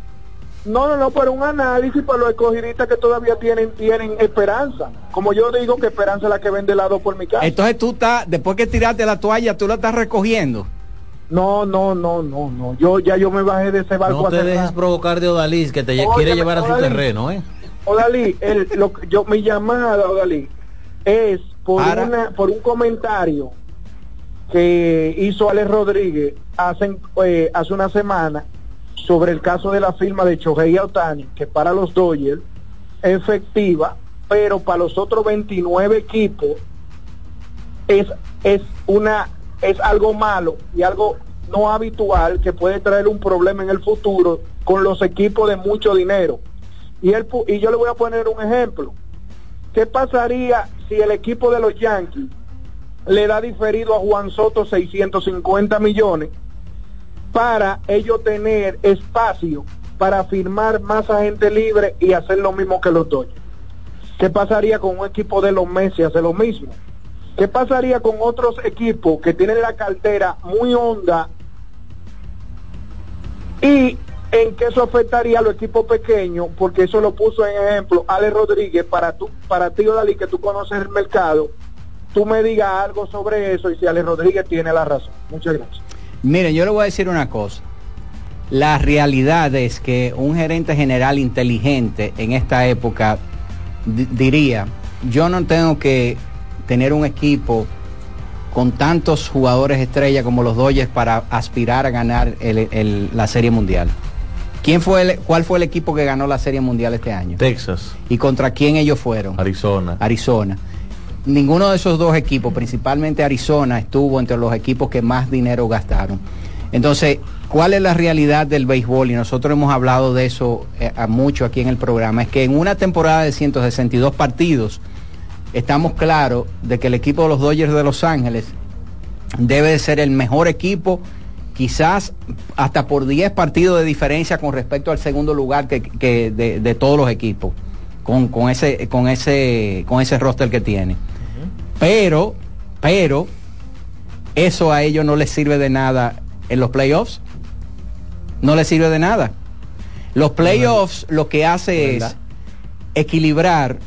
No, no, no, pero un análisis para los escogidistas que todavía tienen tienen esperanza. Como yo digo que esperanza es la que vende helado por mi casa. Entonces tú estás, después que tiraste la toalla, tú la estás recogiendo. No, no, no, no, no. Yo ya yo me bajé de ese barco No te dejes rato. provocar de Odalís, que te quiere llevar a su Odalí. terreno, ¿eh? Odalí, el, lo, que- yo, mi llamada, Odalí, es por, Para. una, por un comentario que hizo Alex Rodríguez hace, eh, hace una semana sobre el caso de la firma de Chohei Otani, que para los Dodgers efectiva, pero para los otros 29 equipos es, es una es algo malo y algo no habitual que puede traer un problema en el futuro con los equipos de mucho dinero. Y, pu- y yo le voy a poner un ejemplo. ¿Qué pasaría si el equipo de los Yankees le da diferido a Juan Soto 650 millones para ellos tener espacio para firmar más agente libre y hacer lo mismo que los Dodgers? ¿Qué pasaría con un equipo de los Messi hace lo mismo? ¿Qué pasaría con otros equipos que tienen la cartera muy honda y en qué eso afectaría a los equipos pequeños? Porque eso lo puso en ejemplo Ale Rodríguez para tú, para ti, Odalí, que tú conoces el mercado, tú me digas algo sobre eso y si Ale Rodríguez tiene la razón. Muchas gracias. Miren, yo le voy a decir una cosa. La realidad es que un gerente general inteligente en esta época di- diría, yo no tengo que tener un equipo con tantos jugadores estrella como los Dodgers para aspirar a ganar el- el- la Serie Mundial. ¿Quién fue el- ¿Cuál fue el equipo que ganó la Serie Mundial este año? Texas, ¿Y contra quién ellos fueron? Arizona. Arizona. Ninguno de esos dos equipos, principalmente Arizona, estuvo entre los equipos que más dinero gastaron. Entonces, ¿cuál es la realidad del béisbol? Y nosotros hemos hablado de eso eh, a mucho aquí en el programa. Es que en una temporada de 162 partidos, estamos claros de que el equipo de los Dodgers de Los Ángeles debe de ser el mejor equipo quizás hasta por 10 partidos de diferencia con respecto al segundo lugar que, de todos los equipos, con, con, ese, con, ese, con ese roster que tiene. Pero, pero, eso a ellos no les sirve de nada en los playoffs. No les sirve de nada. Los playoffs lo que hace es equilibrar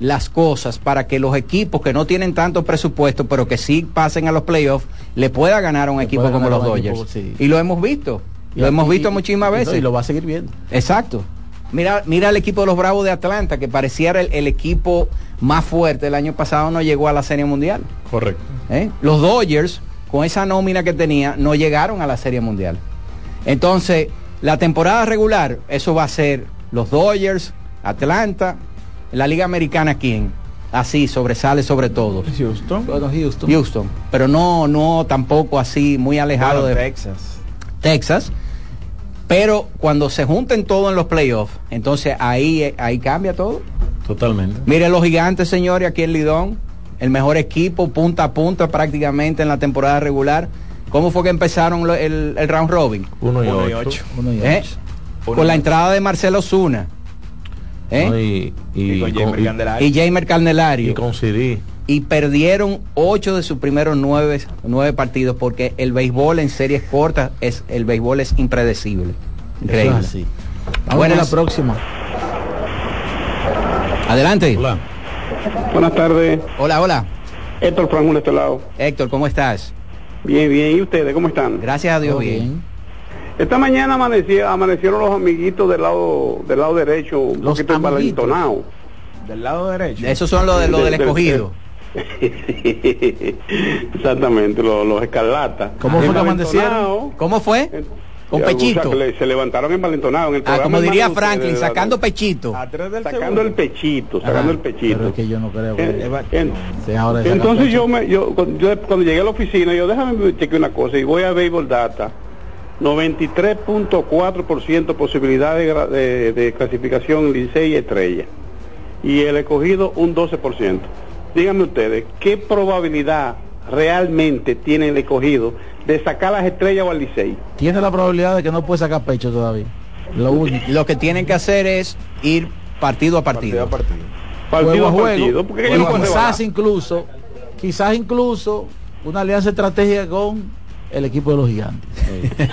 las cosas para que los equipos que no tienen tanto presupuesto, pero que sí pasen a los playoffs, le pueda ganar a un equipo como los Dodgers. equipo, sí. Y lo hemos visto. Y lo hemos visto muchísimas veces. y lo va a seguir viendo. Exacto. Mira, mira el equipo de los Bravos de Atlanta, que pareciera el, el equipo más fuerte el año pasado, no llegó a la Serie Mundial. Correcto. ¿eh? Los Dodgers, con esa nómina que tenía, no llegaron a la Serie Mundial. Entonces, la temporada regular, eso va a ser los Dodgers, Atlanta, la Liga Americana, ¿quién? Así, sobresale sobre todo. Houston. Bueno, Houston. Houston. Pero no, no tampoco así, muy alejado Bueno, de Texas. Texas. Pero cuando se junten todos en los playoffs, entonces ahí, ahí cambia todo. Totalmente. Mire los gigantes, señores, aquí en Lidón, el mejor equipo, punta a punta prácticamente en la temporada regular. ¿Cómo fue que empezaron lo- el, el round robin? Uno y Uno y ocho. ocho. Uno y ¿Eh? ocho. Con la entrada de Marcelo Zuna. ¿eh? No, y, y, Y con Jamer y- Candelario. Y Jamer Carnelario. y con Siri. Y perdieron ocho de sus primeros nueve, nueve partidos porque el béisbol en series cortas es el béisbol es impredecible. Eso Increíble. es así. Vamos Buenas. a la próxima. Adelante. Hola. Buenas tardes, Hola, hola. Héctor Franco de este lado. Héctor, ¿cómo estás? Bien, bien. ¿Y ustedes cómo están? Gracias a Dios bien. Esta mañana amanecí- amanecieron los amiguitos del lado del lado derecho, un Los poquito amiguitos. envalentonados. Del lado derecho. Esos son los de los del Del- escogido. Exactamente, los, los escarlatas. ¿Cómo fue que amanecieron? ¿cómo fue? Con Ya, o sea, pechito. le- se levantaron envalentonados en el Ah, programa como diría Franklin, sacando pechito. Atrás del sacando el pechito, sacando Ajá, el pechito. Pero es que yo no creo que... En- en- Sí, ahora saca entonces yo, me, yo, cuando yo cuando llegué a la oficina, yo déjame chequear una cosa y voy a Baseball Data. 93.4% posibilidad de, de, de clasificación Licey y Estrella. Y el escogido un 12%. Díganme ustedes, ¿qué probabilidad realmente tiene el escogido de sacar las estrellas o al Licey? Tiene la probabilidad de que no puede sacar pecho todavía. Lo único. Lo que tienen que hacer es ir partido a partido. Partido a partido. Partido juego a partido, porque quizás incluso, quizás incluso una alianza estratégica con el equipo de los gigantes.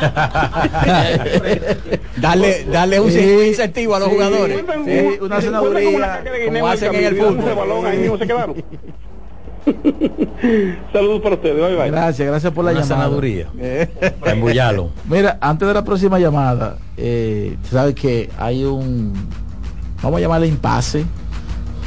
Darle, darle un, Sí, un incentivo a los sí, jugadores. sí, una senaduría, como hacen en el fútbol. Ahí mismo se quedaron. Saludos para ustedes, bye bye. Gracias, gracias por la Una llamada. senaduría. Para embullarlo. Mira, antes de la próxima llamada, eh, sabes que hay un, vamos a llamarle impasse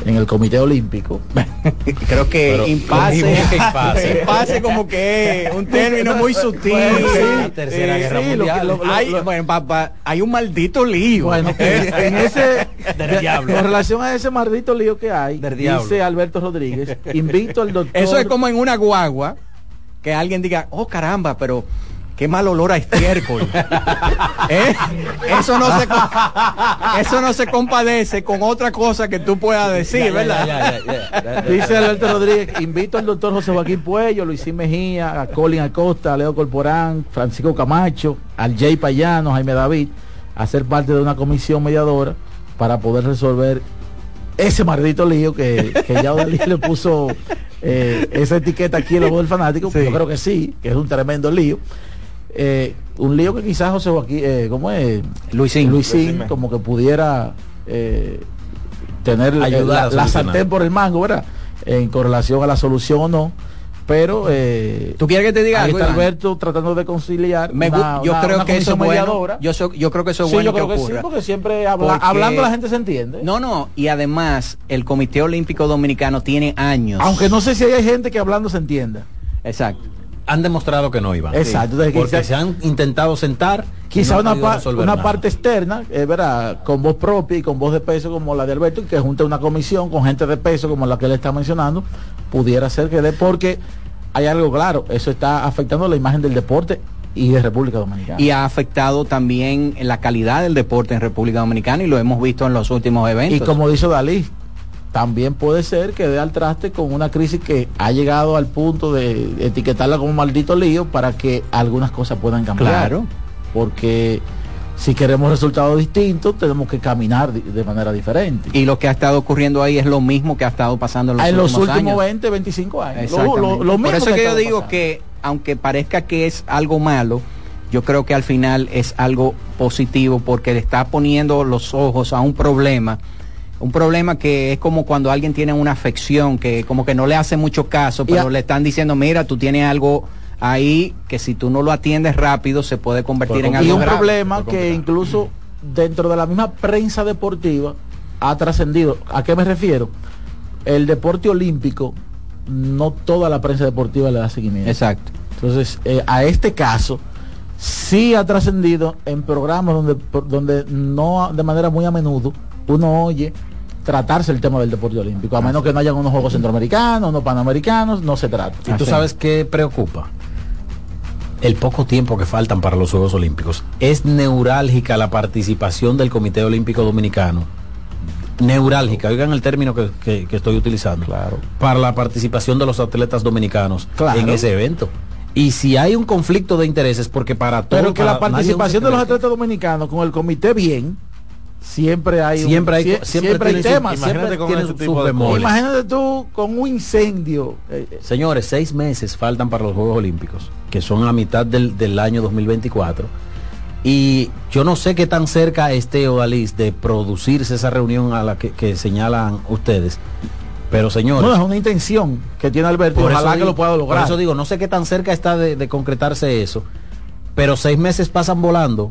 en el Comité Olímpico. Creo que Pero, como que un término muy sutil. Bueno, sí. La tercera Sí, guerra sí, lo mundial. que- lo- lo- Hay, lo- bueno, papá, hay un maldito lío. Bueno, en, en ese Del diablo. con relación a ese maldito lío que hay, Del diablo. dice Alberto Rodríguez, invito al doctor. Eso es como en una guagua que alguien diga, oh caramba, pero qué mal olor a estiércol. ¿Eh? Eso no se eso no se compadece con otra cosa que tú puedas decir, Ya, ya, ¿verdad? ya, ya, ya, ya, ya. Dice Alberto Rodríguez, invito al doctor José Joaquín Puello, Luisín Mejía, a Colin Acosta, a Leo Corporán, Francisco Camacho, al Jay Payano, Jaime David, a ser parte de una comisión mediadora para poder resolver ese maldito lío que, que ya Odalí le puso eh, esa etiqueta aquí en la voz del fanático. Sí. Yo creo que sí, que es un tremendo lío. Eh, un lío que quizás José Joaquín, eh, ¿cómo es? Luisín. Luisín, Luisín. como que pudiera eh, tener la- Ayudar la, sartén por el mango, ¿verdad? En correlación a la solución o no. Pero eh, ¿Tú quieres que te diga ahí algo, está Iván? Alberto tratando de conciliar. Me una- yo una- creo una que eso bueno. Yo, so- yo creo que eso es Sí, bueno yo creo que que sí, porque siempre habla- Porque- hablando la gente se entiende. No, no, y además el Comité Olímpico Dominicano tiene años. Aunque no sé si hay gente que hablando se entienda. Exacto. Han demostrado que no iban. Exacto, entonces Porque quizá- se han intentado sentar. Quizá no una, nada. parte externa, es verdad, con voz propia y con voz de peso como la de Alberto, y que junte una comisión con gente de peso como la que él está mencionando, pudiera ser que dé, porque hay algo claro, eso está afectando la imagen del deporte y de República Dominicana. Y ha afectado también la calidad del deporte en República Dominicana y lo hemos visto en los últimos eventos. Y como dice Dalí, también puede ser que dé al traste con una crisis que ha llegado al punto de etiquetarla como un maldito lío para que algunas cosas puedan cambiar. Claro. Porque si queremos resultados distintos, tenemos que caminar de, manera diferente. Y lo que ha estado ocurriendo ahí es lo mismo que ha estado pasando en los en los últimos, últimos años. 20, 25 años. Lo, lo- lo Por mismo eso es que yo digo pasando. que, aunque parezca que es algo malo, yo creo que al final es algo positivo porque le está poniendo los ojos a un problema. Un problema que es como cuando alguien tiene una afección, que como que no le hace mucho caso, Y pero a- le están diciendo, mira, tú tienes algo ahí que si tú no lo atiendes rápido se puede convertir en y algo un grave. problema que incluso dentro de la misma prensa deportiva ha trascendido. ¿A qué me refiero? El deporte olímpico, no toda la prensa deportiva le da seguimiento. Exacto. Entonces, eh, a este caso, sí ha trascendido en programas donde, donde no de manera muy a menudo uno oye tratarse el tema del deporte olímpico, a menos que no hayan unos Juegos Centroamericanos, unos Panamericanos, no se trata. ¿Y tú sabes qué preocupa? El poco tiempo que faltan para los Juegos Olímpicos. Es neurálgica la participación del Comité Olímpico Dominicano. Neurálgica, oigan el término que, que- que estoy utilizando. Claro. Para la participación de los atletas dominicanos Claro. en ese evento. Y si hay un conflicto de intereses, porque para todo. Pero que la para- participación de los atletas dominicanos con el comité bien, siempre hay un- Siempre hay- sie- siempre siempre hay tiene su- temas. imagínate siempre con ese tipo de bemoles. Imagínate tú con un incendio. eh, eh, Señores, seis meses faltan para los Juegos Olímpicos, que son a mitad del, del año 2024. Y yo no sé qué tan cerca esté Odalis de producirse esa reunión a la que, que señalan ustedes. Pero señores, no, es una intención que tiene Alberto ojalá que lo pueda lograr. Por eso digo, no sé qué tan cerca está de, de concretarse eso. Pero seis meses pasan volando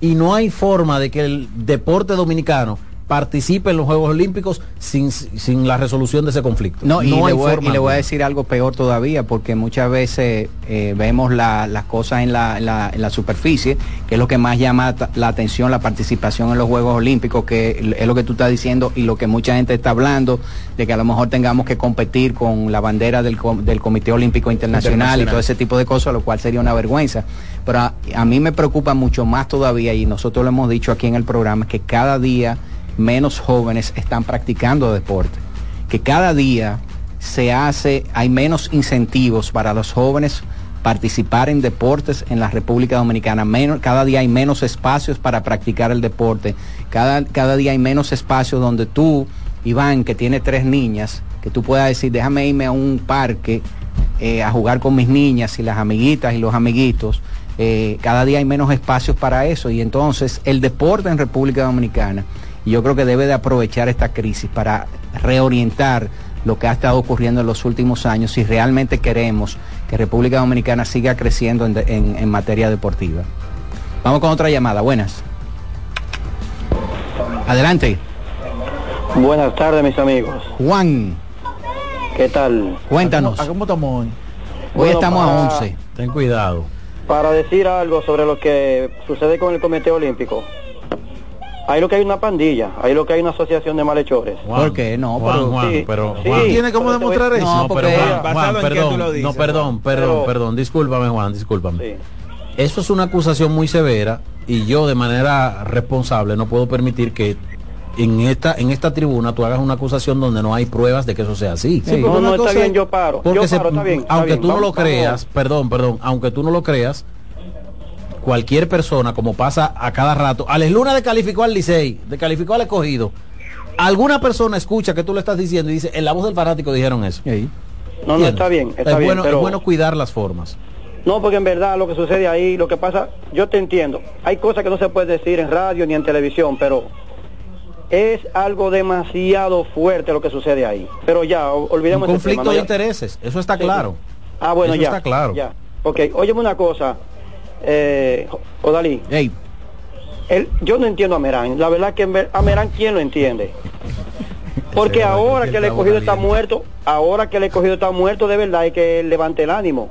y no hay forma de que el deporte dominicano participe en los Juegos Olímpicos sin, sin la resolución de ese conflicto. No, y, le voy, y le voy a decir algo peor todavía, porque muchas veces eh, vemos la- las cosas en la, en la- en la superficie, que es lo que más llama la atención, la participación en los Juegos Olímpicos, que es lo que tú estás diciendo y lo que mucha gente está hablando, de que a lo mejor tengamos que competir con la bandera del, del Comité Olímpico Internacional, y todo ese tipo de cosas, lo cual sería una vergüenza. Pero a, a mí me preocupa mucho más todavía, y nosotros lo hemos dicho aquí en el programa, que cada día menos jóvenes están practicando deporte que cada día se hace, hay menos incentivos para los jóvenes participar en deportes en la República Dominicana. Menos, cada día hay menos espacios para practicar el deporte. Cada, cada día hay menos espacios donde tú, Iván, que tiene tres niñas, que tú puedas decir, déjame irme a un parque eh, a jugar con mis niñas y las amiguitas y los amiguitos. Eh, cada día hay menos espacios para eso y entonces el deporte en República Dominicana y yo creo que debe de aprovechar esta crisis para reorientar lo que ha estado ocurriendo en los últimos años si realmente queremos que República Dominicana siga creciendo en, de- en- en materia deportiva. Vamos con otra llamada, buenas. Adelante. Buenas tardes, mis amigos. Juan, ¿Qué tal? cuéntanos. ¿A cómo estamos hoy? Hoy Bueno, estamos a para- 11. Ten cuidado. Para decir algo sobre lo que sucede con el Comité Olímpico. Ahí lo que hay una pandilla, ahí lo que hay una asociación de malhechores. ¿Por qué? No, Juan, pero- Juan, Sí, pero sí. Juan, ¿Tiene cómo demostrar eso? No, pero Juan, ¿Basado Juan, en qué tú perdón, lo dices, no, perdón, perdón, Pero- perdón, discúlpame Juan, discúlpame. Sí. Eso es una acusación muy severa y yo de manera responsable no puedo permitir que en esta en esta tribuna tú hagas una acusación donde no hay pruebas de que eso sea así. Sí, No, no, está bien, yo paro. Porque yo se- paro, está bien. está aunque bien. tú no lo vamos- creas, perdón, perdón, aunque tú no lo creas, cualquier persona, como pasa a cada rato, Alex Luna descalificó al Licey, descalificó al escogido. Alguna persona escucha que tú le estás diciendo y dice, en la voz del fanático dijeron eso. No, no, está bien, está es bien, bueno, pero- es bueno cuidar las formas. No, porque en verdad lo que sucede ahí, lo que pasa, yo te entiendo. Hay cosas que no se puede decir en radio ni en televisión, pero es algo demasiado fuerte lo que sucede ahí. Pero ya, Un olvidemos ese conflicto tema, ¿no? de intereses, eso está Sí, claro. Ah, bueno, Eso ya. está claro. Ya. Ok, óyeme una cosa, eh, Odalí. Yo no entiendo a Merán. La verdad que a Merán, ¿quién lo entiende? Porque ahora que que el escogido está muerto, ahora que el escogido está muerto, de verdad hay que levante el ánimo.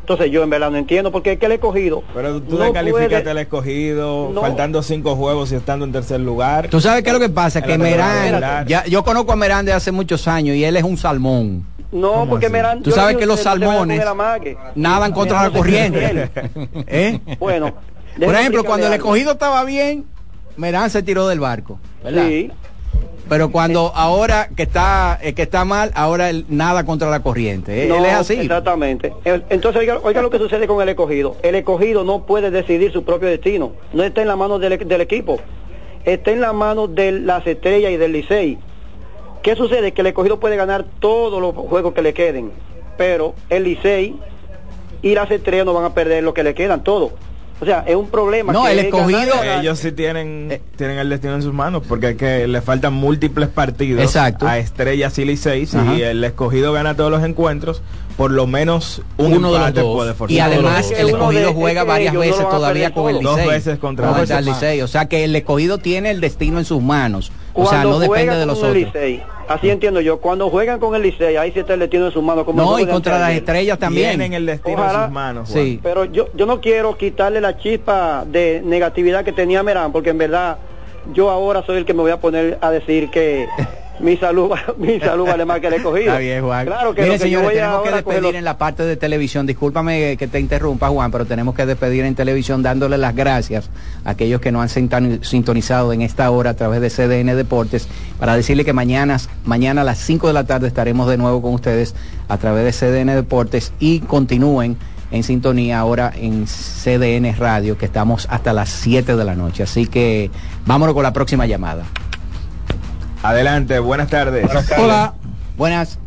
Entonces yo en verdad no entiendo porque es que el escogido Pero tú no descalificaste al escogido, No. faltando cinco juegos y estando en tercer lugar. tú sabes qué es lo que pasa, que Merán, ya, yo conozco a Merán de hace muchos años y él es un salmón. No, porque Merán... Tú yo sabes que los salmones nadan contra la corriente. ¿Eh? Bueno. Por ejemplo, cuando el escogido estaba bien, Merán se tiró del barco. ¿verdad? Sí. pero cuando ahora que está eh, que está mal, ahora él nada contra la corriente. ¿eh? No, él es así. Exactamente. Entonces, oiga, oiga lo que sucede con el escogido. El escogido no puede decidir su propio destino. No está en la mano del, del equipo. Está en la mano de las estrellas y del Licey. ¿Qué sucede? Que el escogido puede ganar todos los juegos que le queden. Pero el Licey y las estrellas no van a perder lo que le quedan, todo. O sea, es un problema. No, que el escogido- ganar. Ellos sí tienen, tienen el destino en sus manos porque es que le faltan múltiples partidos Exacto. a Estrellas y Licey. Si Ajá. el escogido gana todos los encuentros, por lo menos un Uno de los empate dos. puede forzar. Y además el escogido de- juega es que varias no veces todavía con el. Licey. Dos veces contra Contra el. Licey. O sea que el escogido tiene el destino en sus manos. O sea, no depende de los otros. Licey, así entiendo yo, cuando juegan con el Licey, ahí sí está el destino en sus manos. Como No, y contra las estrellas también. Tienen el destino Ojalá. en sus manos. Juan. Sí. Pero yo, yo no quiero quitarle la chispa de negatividad que tenía Merán, porque en verdad yo ahora soy el que me voy a poner a decir que mi salud mi salud vale más que el escogido. Está bien, Juan. Claro que Mire, que señores, tenemos que despedir los- en la parte de televisión. Discúlpame que te interrumpa, Juan, pero tenemos que despedir en televisión dándole las gracias a aquellos que nos han sinton- sintonizado en esta hora a través de CDN Deportes para decirle que mañana, mañana a las 5 de la tarde estaremos de nuevo con ustedes a través de CDN Deportes y continúen en sintonía ahora en CDN Radio, que estamos hasta las 7 de la noche. Así que vámonos con la próxima llamada. Adelante, buenas tardes. Hola. Buenas.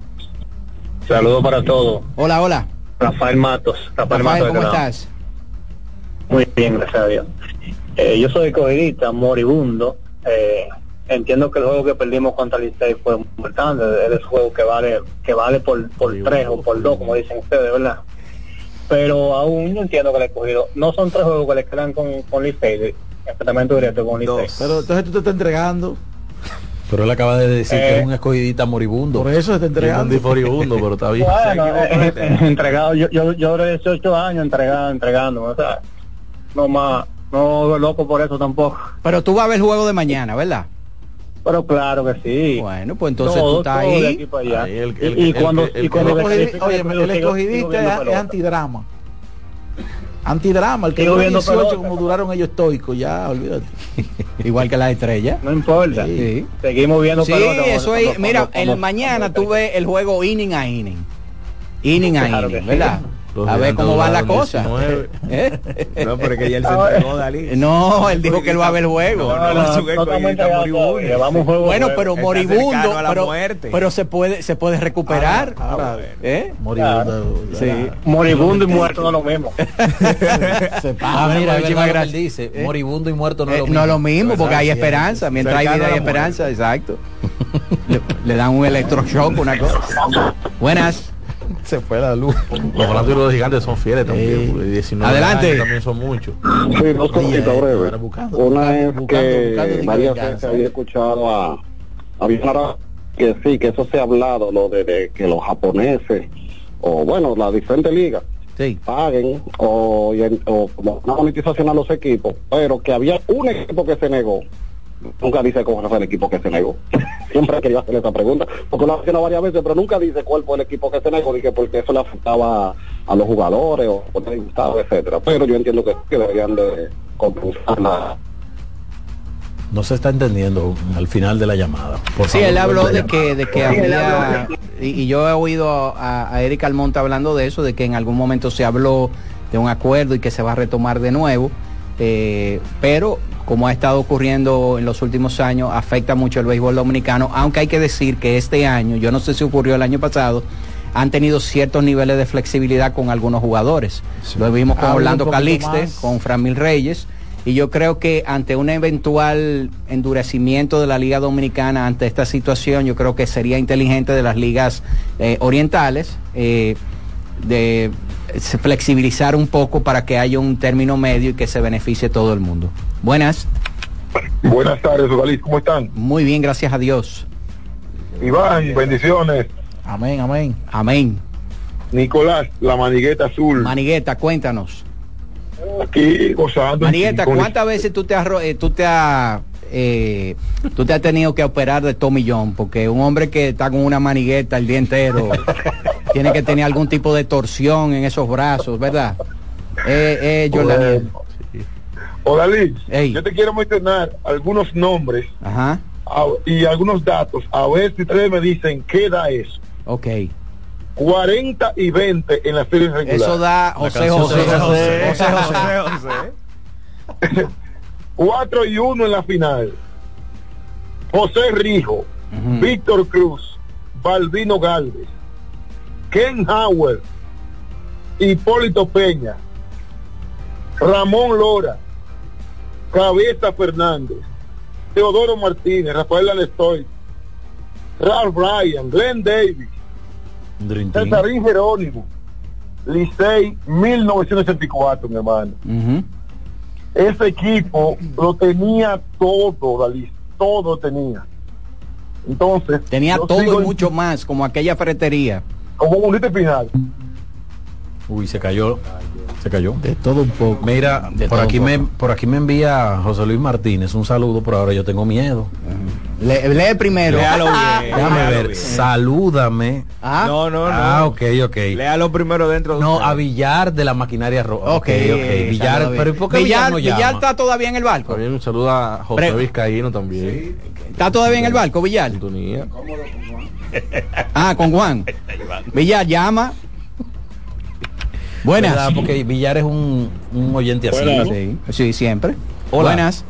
Saludos para todos. Hola, hola. Rafael Matos. Rafael, Rafael, Matos ¿cómo estás? Muy bien, gracias a Dios. Eh, yo soy coherita, moribundo. Eh, entiendo que el juego que perdimos contra el Licey fue muy importante. Es el juego que vale que vale por, por tres o por dos, como dicen ustedes, ¿verdad? Pero aún yo entiendo que el escogido no son tres juegos que le quedan con, con Licey, enfrentamiento directo con Licey. Pero entonces tú te estás entregando. Pero él acaba de decir que Eh, es un escogidita moribundo. Por eso está entregando. Un moribundo, pero está bien. Bueno, eh, eh, entregado, yo, yo, yo duré 18 años entregado, entregándome, o sea, no más, no loco por eso tampoco. Pero tú vas a ver el juego de mañana, ¿verdad? Pero claro que sí. Bueno, pues entonces Todo, tú estás ahí. el- Y- el- y, el- cuando, y cuando Oye, el escogidista es, es antidrama. Antidrama, el que Sigo duró viendo 18 pelota. como duraron ellos estoicos, ya, olvídate. Igual que las estrellas. No importa. Sí. Seguimos viendo Sí, pelota. eso cuando- es. Mira, cuando- el mañana tú ves el juego inning a inning. Inning a Claro inning, sí. Los A ver cómo va la cosa. 19. ¿Eh? No, porque ya él se Ah, entregó, Dalí. No, él dijo que él va a ver el juego. No, no, No, no moribundo. juego Bueno, pero Está moribundo, a la pero, muerte. pero se puede se puede recuperar. Ahora, ¿Eh? moribundo. Sí. Moribundo y muerto no es lo mismo. Se Ah, Ah, mira, él dice, ¿Eh? moribundo y muerto no es Eh, lo no mismo. es lo mismo, porque hay esperanza. Mientras hay vida hay esperanza, exacto. Le, le dan un electroshock, una cosa. Buenas. Se fue la luz. Los fanáticos de los gigantes son fieles también. porque 19 Adelante. también son muchos. Sí, dos cositas ahora breves. Una es que varias veces había escuchado a, a que sí, que eso se ha hablado, lo de, de que los japoneses, o bueno, las diferentes ligas, Sí. paguen o, o como una monetización a los equipos, pero que había un equipo que se negó. Nunca dice cómo fue el equipo que se negó. Siempre he querido hacer esta pregunta, porque lo ha mencionado varias veces, pero nunca dice cuál fue el equipo que se negó, ni que porque eso le afectaba a los jugadores o por el gustado, etcétera. Pero yo entiendo que, que deberían de compensar la, No se está entendiendo al final de la llamada. Por Sí, favor, él habló de que, de que había, y, y yo he oído a, a Eric Almonte hablando de eso, de que en algún momento se habló de un acuerdo y que se va a retomar de nuevo, eh, pero como ha estado ocurriendo en los últimos años, afecta mucho el béisbol dominicano, aunque hay que decir que este año, yo no sé si ocurrió el año pasado, han tenido ciertos niveles de flexibilidad con algunos jugadores. Lo vimos con Orlando Calixte, más. con Fran Mil Reyes. Y yo creo que ante un eventual endurecimiento de la Liga Dominicana ante esta situación, yo creo que sería inteligente de las ligas eh, orientales eh, de flexibilizar un poco para que haya un término medio y que se beneficie todo el mundo. Buenas, Buenas tardes, ¿cómo están? muy bien, gracias a Dios. Iván, bendiciones. Amén, amén. Amén. Nicolás, la manigueta azul, Manigueta, cuéntanos. aquí gozando. Manigueta, ¿cuántas veces tú te has, eh, tú te has, eh, tú te has tenido que operar de Tommy John? Porque un hombre que está con una manigueta el día entero tiene que tener algún tipo de torsión en esos brazos, ¿verdad? Eh, eh. Odalí, Ey. yo te quiero mencionar algunos nombres Ajá. a- y algunos datos, a ver si ustedes me dicen qué da eso. Ok. 40 y 20 en la serie regular. Eso da José José. José José. 4 y 1 en la final. José Rijo, Víctor Cruz, Balbino Galvez, Ken Howard, Hipólito Peña, Ramón Lora, Cabeza Fernández, Teodoro Martínez, Rafael Alestoy, Ralph Bryan, Glenn Davis, Cesarín Jerónimo, Licey 1964, mi hermano. Ese equipo lo tenía todo, Dalí, todo tenía. Entonces, Tenía todo y mucho más, como aquella ferretería. Como un final. Uy, se cayó. Se cayó. De todo un poco. Mira, De por aquí me por aquí me envía José Luis Martínez un saludo, por ahora yo tengo miedo. Le- lee primero. Léalo bien, Déjame léalo ver. bien. Salúdame. Ah, No, no, no. Ah, ok, ok. Léalo primero dentro de No, usted. a Villar de la maquinaria roja. Ok, Ok. Villar, bien. pero ¿y por qué Villar, Villar, no Villar llama? está todavía en el barco. También un saludo a José Pre- Vizcaíno también. Está todavía en el barco, Villar. Ah, con Juan. Villar, llama. Buenas. ¿Verdad? Porque Villar es un, un oyente así. Buenas. Sí, sí, siempre. Hola. Buenas.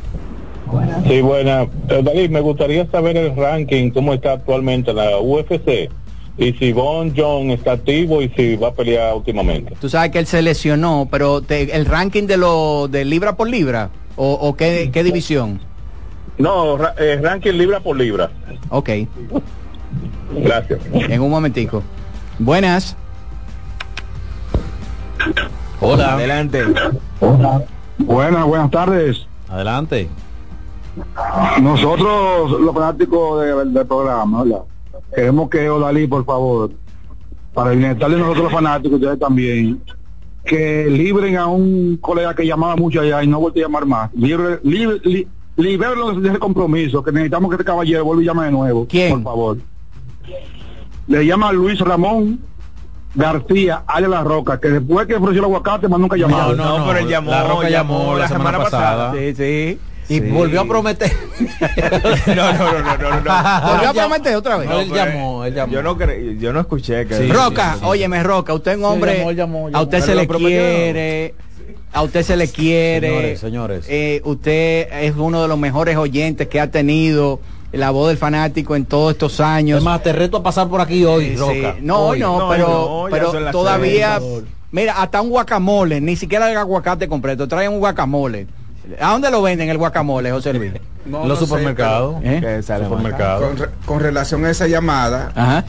Sí, buena. Eh, David, me gustaría saber el ranking, cómo está actualmente la UFC. Y si Von John está activo y si va a pelear últimamente. Tú sabes que él se lesionó, pero te- el ranking de lo de libra por libra o, o qué, qué división. No, ra- eh, ranking libra por libra. Ok, Gracias. en un momentico. Buenas. Hola. Adelante. Buenas, buenas tardes. Adelante. Nosotros, los fanáticos de- del programa, ¿verdad? queremos que Odalí, por favor, para el bienestar de nosotros los fanáticos, ustedes también, que libren a un colega que llamaba mucho allá y no vuelve a llamar más. Libre, libre, li, de ese compromiso, que necesitamos que este caballero vuelva y llame de nuevo. ¿Quién? Por favor. Le llama Luis Ramón García, allá La Roca, que después que ofreció el aguacate, más nunca llamó. No, no, pero él llamó, La Roca llamó, llamó la semana, pasada. Sí, sí. Y volvió a prometer. no, no, no, no, no, no. Volvió a prometer otra vez. No, él llamó, él llamó. Yo no cre- yo no escuché que Sí. Roca, sí, sí. óyeme Roca, usted es un hombre, llamó, llamó, a llamó. usted se le quiere, a usted se le quiere. Señores, señores. Eh, usted es uno de los mejores oyentes que ha tenido la voz del fanático en todos estos años. Es más, te reto a pasar por aquí hoy, Sí, Roca. sí. No, Hoy. no, No, pero, no, pero todavía, seis. mira, hasta un guacamole, ni siquiera el aguacate completo, traen un guacamole. ¿A dónde lo venden el guacamole, José Luis? En los supermercados. ¿Eh? Supermercado. Con, re- con relación a esa llamada, Ajá.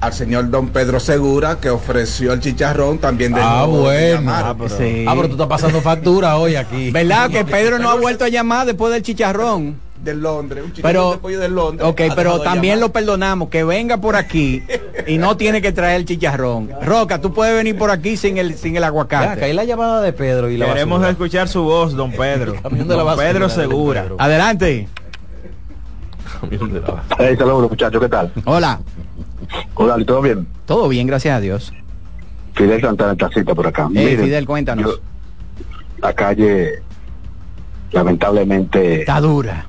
al señor don Pedro Segura, que ofreció el chicharrón también de Ah, nuevo bueno. Ah, pero- Sí. Ah, pero tú estás pasando factura hoy aquí. ¿Verdad que Pedro no ha vuelto a llamar después del chicharrón? De Londres, un chicharrón Pero, de pollo de Londres. ok, pero también llamar. lo perdonamos, que venga por aquí y no tiene que traer el chicharrón. Roca, tú puedes venir por aquí sin el, sin el acá, aguacate. hay la llamada de Pedro y la Queremos basura. escuchar su voz, don Pedro. De la Pedro Segura. Pedro. Adelante. Hey, saludos muchachos, ¿qué tal? Hola. Hola, ¿todo bien? Todo bien, gracias a Dios. Fidel Santana Tacita por acá. Eh, Miren, Fidel, cuéntanos. yo- la calle, lamentablemente, Está dura.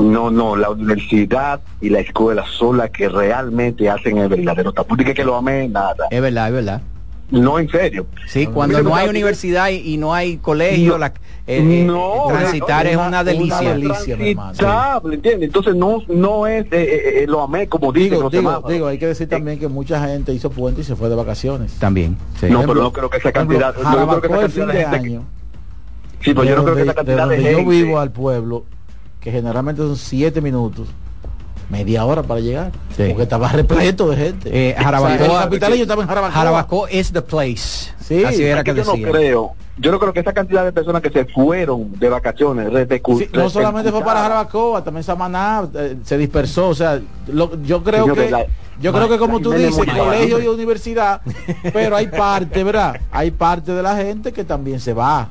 No, no, la universidad y la escuela son las que realmente hacen el verdadero tapón. Dije que lo amé, nada. Es verdad, es verdad. No, en serio. Sí, cuando Mira, no hay universidad y, y no hay colegio, No. la- eh, eh, no, transitar es una delicia. delicia, ¿entiendes? Entonces no, no es, eh, eh, eh, lo amé como dicen Digo, los digo, demás. digo, hay que decir también que mucha gente hizo puente y se fue de vacaciones. También. sí. No, pero no creo que esa Por ejemplo, cantidad, yo creo que esa cantidad de de gente, año. sí, pero yo no creo que esa donde- de cantidad de donde yo gente, vivo al pueblo, que generalmente son siete minutos, media hora para llegar, Sí. porque estaba repleto de gente. Eh, O sea, Jarabacoa- el capitaleño estaba en Jarabacoa. Jarabacoa is the place. Sí, Así era que yo no creo, yo no creo que esa cantidad de personas que se fueron de vacaciones, de, de- Sí, no de- solamente fue para Jarabacoa, también Samaná eh, se dispersó, o sea, lo- yo creo Señor, que la- yo creo que como tú dices, colegio y universidad, pero hay parte, ¿verdad? Hay parte de la gente que también se va.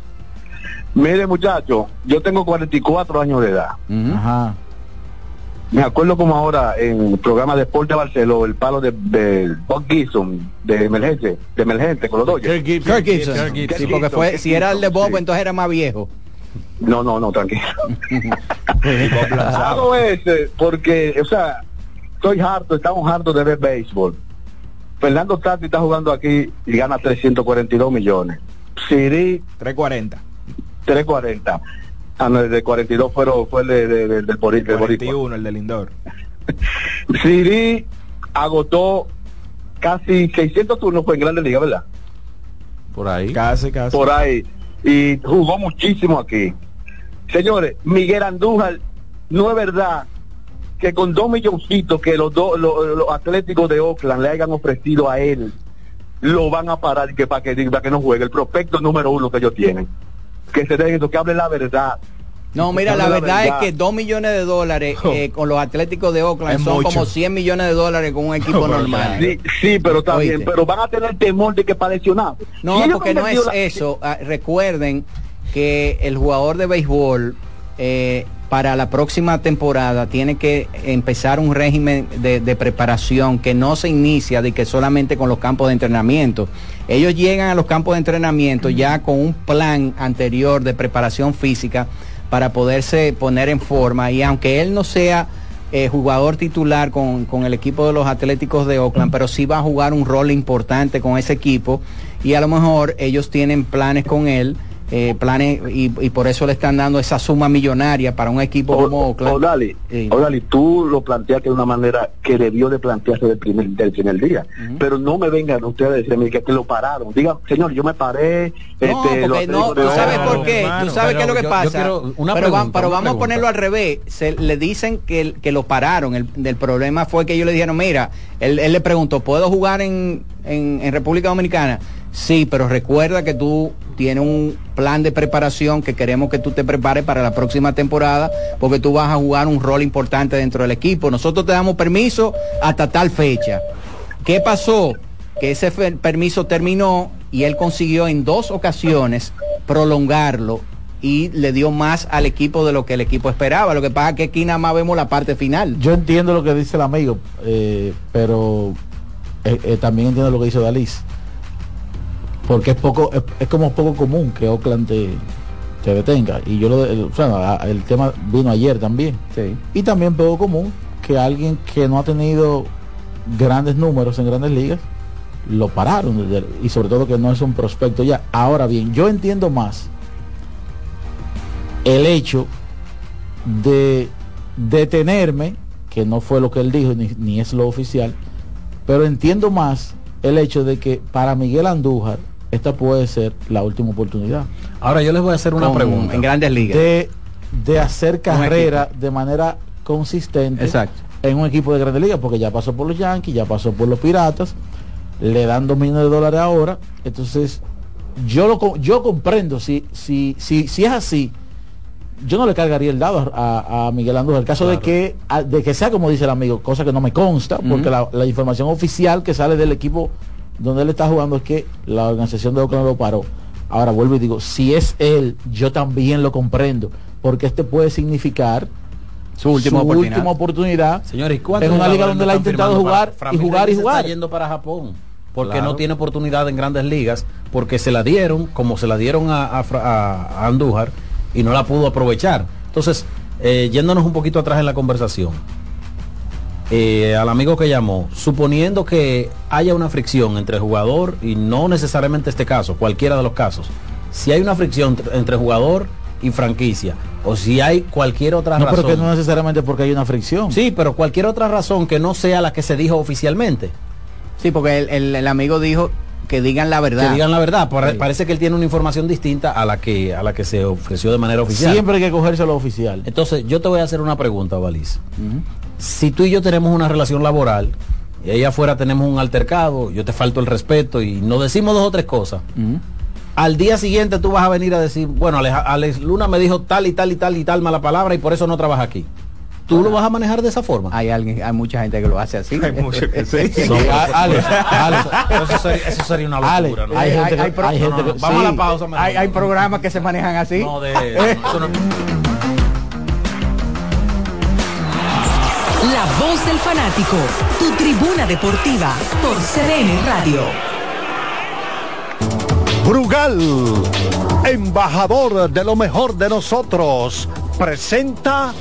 Mire muchacho, yo tengo 44 años de edad. Ajá. Me acuerdo como ahora en el programa de Deporte Barceló, el palo de, de Bob Gibson, de emergencia, de emergente con los Dodgers. Kirk Gibson. Kirk Sí, porque fue, si era el de Bob, sí. entonces era más viejo. No, no, no, tranquilo. Hago ese porque, o sea, estoy harto, estamos hartos de ver béisbol. Fernando Tati está jugando aquí y gana 342 millones. Siri 340. 340. Ah, no, el de 42 fueron, fue el de, de- de- del Bori- del Boricua. 41, el del Lindor. Siri agotó casi 600 turnos fue en Grandes Ligas, ¿verdad? Por ahí. Casi, casi. Por ahí. Y jugó muchísimo aquí. Señores, Miguel Andújar, no es verdad que con dos milloncitos que los dos los, los atléticos de Oakland le hayan ofrecido a él, lo van a parar y que para que, para que no juegue. El prospecto número uno que ellos tienen. Que se dejen eso, que hable la verdad. No, mira, la hable verdad, es que 2 millones de dólares eh, con los Atléticos de Oakland Es son mucho. como 100 millones de dólares con un equipo normal. Sí, sí, pero está Oíste. bien, pero van a tener temor de que para lesionar. No, Si porque no es la- eso. Ah, recuerden que el jugador de béisbol eh, para la próxima temporada tiene que empezar un régimen de, de preparación que no se inicia de que solamente con los campos de entrenamiento. Ellos llegan a los campos de entrenamiento ya con un plan anterior de preparación física para poderse poner en forma y aunque él no sea eh, jugador titular con, con el equipo de los Atléticos de Oakland, pero sí va a jugar un rol importante con ese equipo y a lo mejor ellos tienen planes con él, eh, planes y, y por eso le están dando esa suma millonaria para un equipo como Oakland. Odali, Odali, tú lo planteaste de una manera que debió de plantearse del primer, del primer día. Pero no me vengan ustedes a decirme que, que lo pararon. Digan, señor, yo me paré. No, este, lo porque no, tú sabes Oakland". por qué, tú sabes qué es lo que pasa. quiero una pero, va- pregunta, pero una vamos a ponerlo al revés. Se le dicen que, que lo pararon. El, el problema fue que ellos le dijeron, mira, él, él le preguntó, ¿puedo jugar en, en, en República Dominicana? Sí, pero recuerda que tú tienes un plan de preparación que queremos que tú te prepares para la próxima temporada porque tú vas a jugar un rol importante dentro del equipo. Nosotros te damos permiso hasta tal fecha. ¿Qué pasó? Que ese permiso terminó y él consiguió en dos ocasiones prolongarlo y le dio más al equipo de lo que el equipo esperaba. Lo que pasa es que aquí nada más vemos la parte final. Yo entiendo lo que dice el amigo, eh, pero eh, eh, también entiendo lo que dice Dalis. Porque es poco, es, es como poco común que Oakland te, te detenga. Y yo lo el, o sea, a- el tema vino ayer también. Y también poco común que alguien que no ha tenido grandes números en grandes ligas lo pararon desde- y sobre todo que no es un prospecto ya. Ahora bien, yo entiendo más el hecho de detenerme, que no fue lo que él dijo ni, ni es lo oficial, pero entiendo más el hecho de que para Miguel Andújar esta puede ser la última oportunidad. Ahora yo les voy a hacer una Con- pregunta. en grandes ligas. De, de hacer carrera de manera consistente Exacto. en un equipo de grandes ligas, porque ya pasó por los Yankees, ya pasó por los Piratas, le dan dos millones de dólares ahora, entonces yo lo yo comprendo si si si si es así yo no le cargaría el dado a, a- Miguel Andújar el caso de que a- de que sea como dice el amigo cosa que no me consta porque la, la información oficial que sale del equipo donde él está jugando es que la organización de Oakland lo paró ahora vuelvo y digo si es él yo también lo comprendo porque este puede significar su última oportunidad. última oportunidad Señores, ¿y cuántos en una liga donde él ha intentado jugar para- y jugar y jugar está yendo para Japón porque Claro. no tiene oportunidad en grandes ligas porque se la dieron como se la dieron a Andújar y no la pudo aprovechar entonces eh, yéndonos un poquito atrás en la conversación eh, al amigo que llamó suponiendo que haya una fricción entre el jugador y no necesariamente este caso cualquiera de los casos si hay una fricción entre- jugador y franquicia o si hay cualquier otra no razón pero que no necesariamente porque hay una fricción Sí, pero cualquier otra razón que no sea la que se dijo oficialmente. Sí, porque el, el- el amigo dijo que digan la verdad. Que digan la verdad. Pare- Parece que él tiene una información distinta a la que a la que se ofreció de manera oficial. siempre hay que cogerse lo oficial Entonces, yo te voy a hacer una pregunta, Valis. Si tú y yo tenemos una relación laboral y ahí afuera tenemos un altercado, yo te falto el respeto y nos decimos dos o tres cosas. Al día siguiente tú vas a venir a decir, bueno, Alex, Alex Luna me dijo tal y tal y tal y tal mala palabra y por eso no trabaja aquí. ¿Tú lo vas a manejar de esa forma? Hay alguien, hay mucha gente que lo hace así. Hay muchos que sí. Alex, Alex, Eso sería, eso sería una locura. ¿no? hay hay gente que- Vamos a la pausa. Hay, hay programas que se manejan así. No, de, eso no- voz del fanático, tu tribuna deportiva por CDN Radio. Brugal, embajador de lo mejor de nosotros, presenta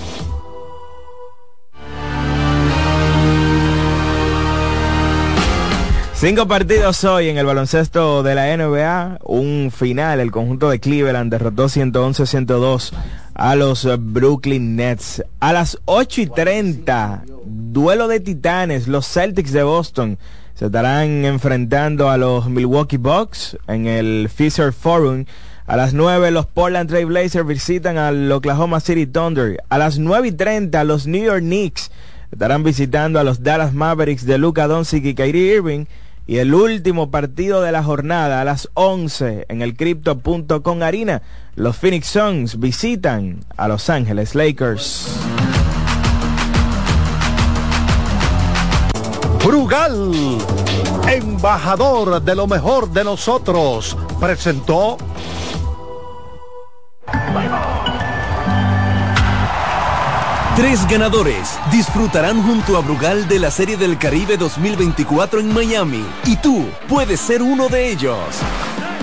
Cinco partidos hoy en el baloncesto de la NBA. Un final, el conjunto de Cleveland derrotó 111-102 a los Brooklyn Nets. A las 8 y 30, duelo de titanes, los Celtics de Boston se estarán enfrentando a los Milwaukee Bucks en el Fisher Forum. A las 9 los Portland Trail Blazers visitan al Oklahoma City Thunder. A las 9 y 30 los New York Knicks estarán visitando a los Dallas Mavericks de Luka Doncic y Kyrie Irving. Y el último partido de la jornada a las 11 en el Crypto.com Arena, los Phoenix Suns visitan a Los Ángeles Lakers. Brugal, embajador de lo mejor de nosotros, presentó Tres ganadores disfrutarán junto a Brugal de la Serie del Caribe 2024 en Miami y tú puedes ser uno de ellos.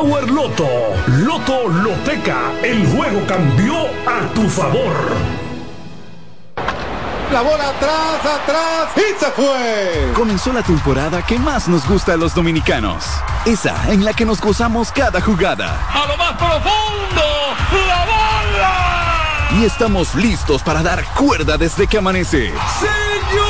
Power Loto. Loto Loteca. El juego cambió a tu favor. La bola atrás, atrás y se fue. Comenzó la temporada que más nos gusta a los dominicanos. Esa en la que nos gozamos cada jugada. A lo más profundo, la bola. Y estamos listos para dar cuerda desde que amanece. Señores,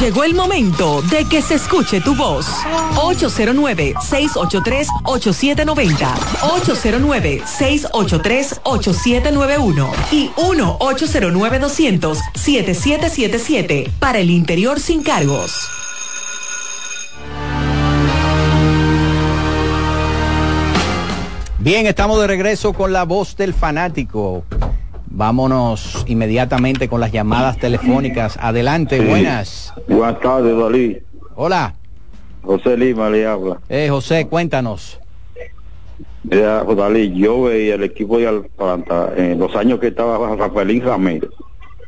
Llegó el momento de que se escuche tu voz. 809-683-8790. 809-683-8791. Y 1-809-200-7777. Para el interior sin cargos. Bien, estamos de regreso con la voz del fanático. Vámonos inmediatamente con las llamadas telefónicas. Adelante, Sí. buenas. Buenas tardes, Dalí. Hola. José Lima le habla. Eh, José, cuéntanos. Dalí, yo veía el equipo de Atlanta en los años que estaba Rafaelín Ramírez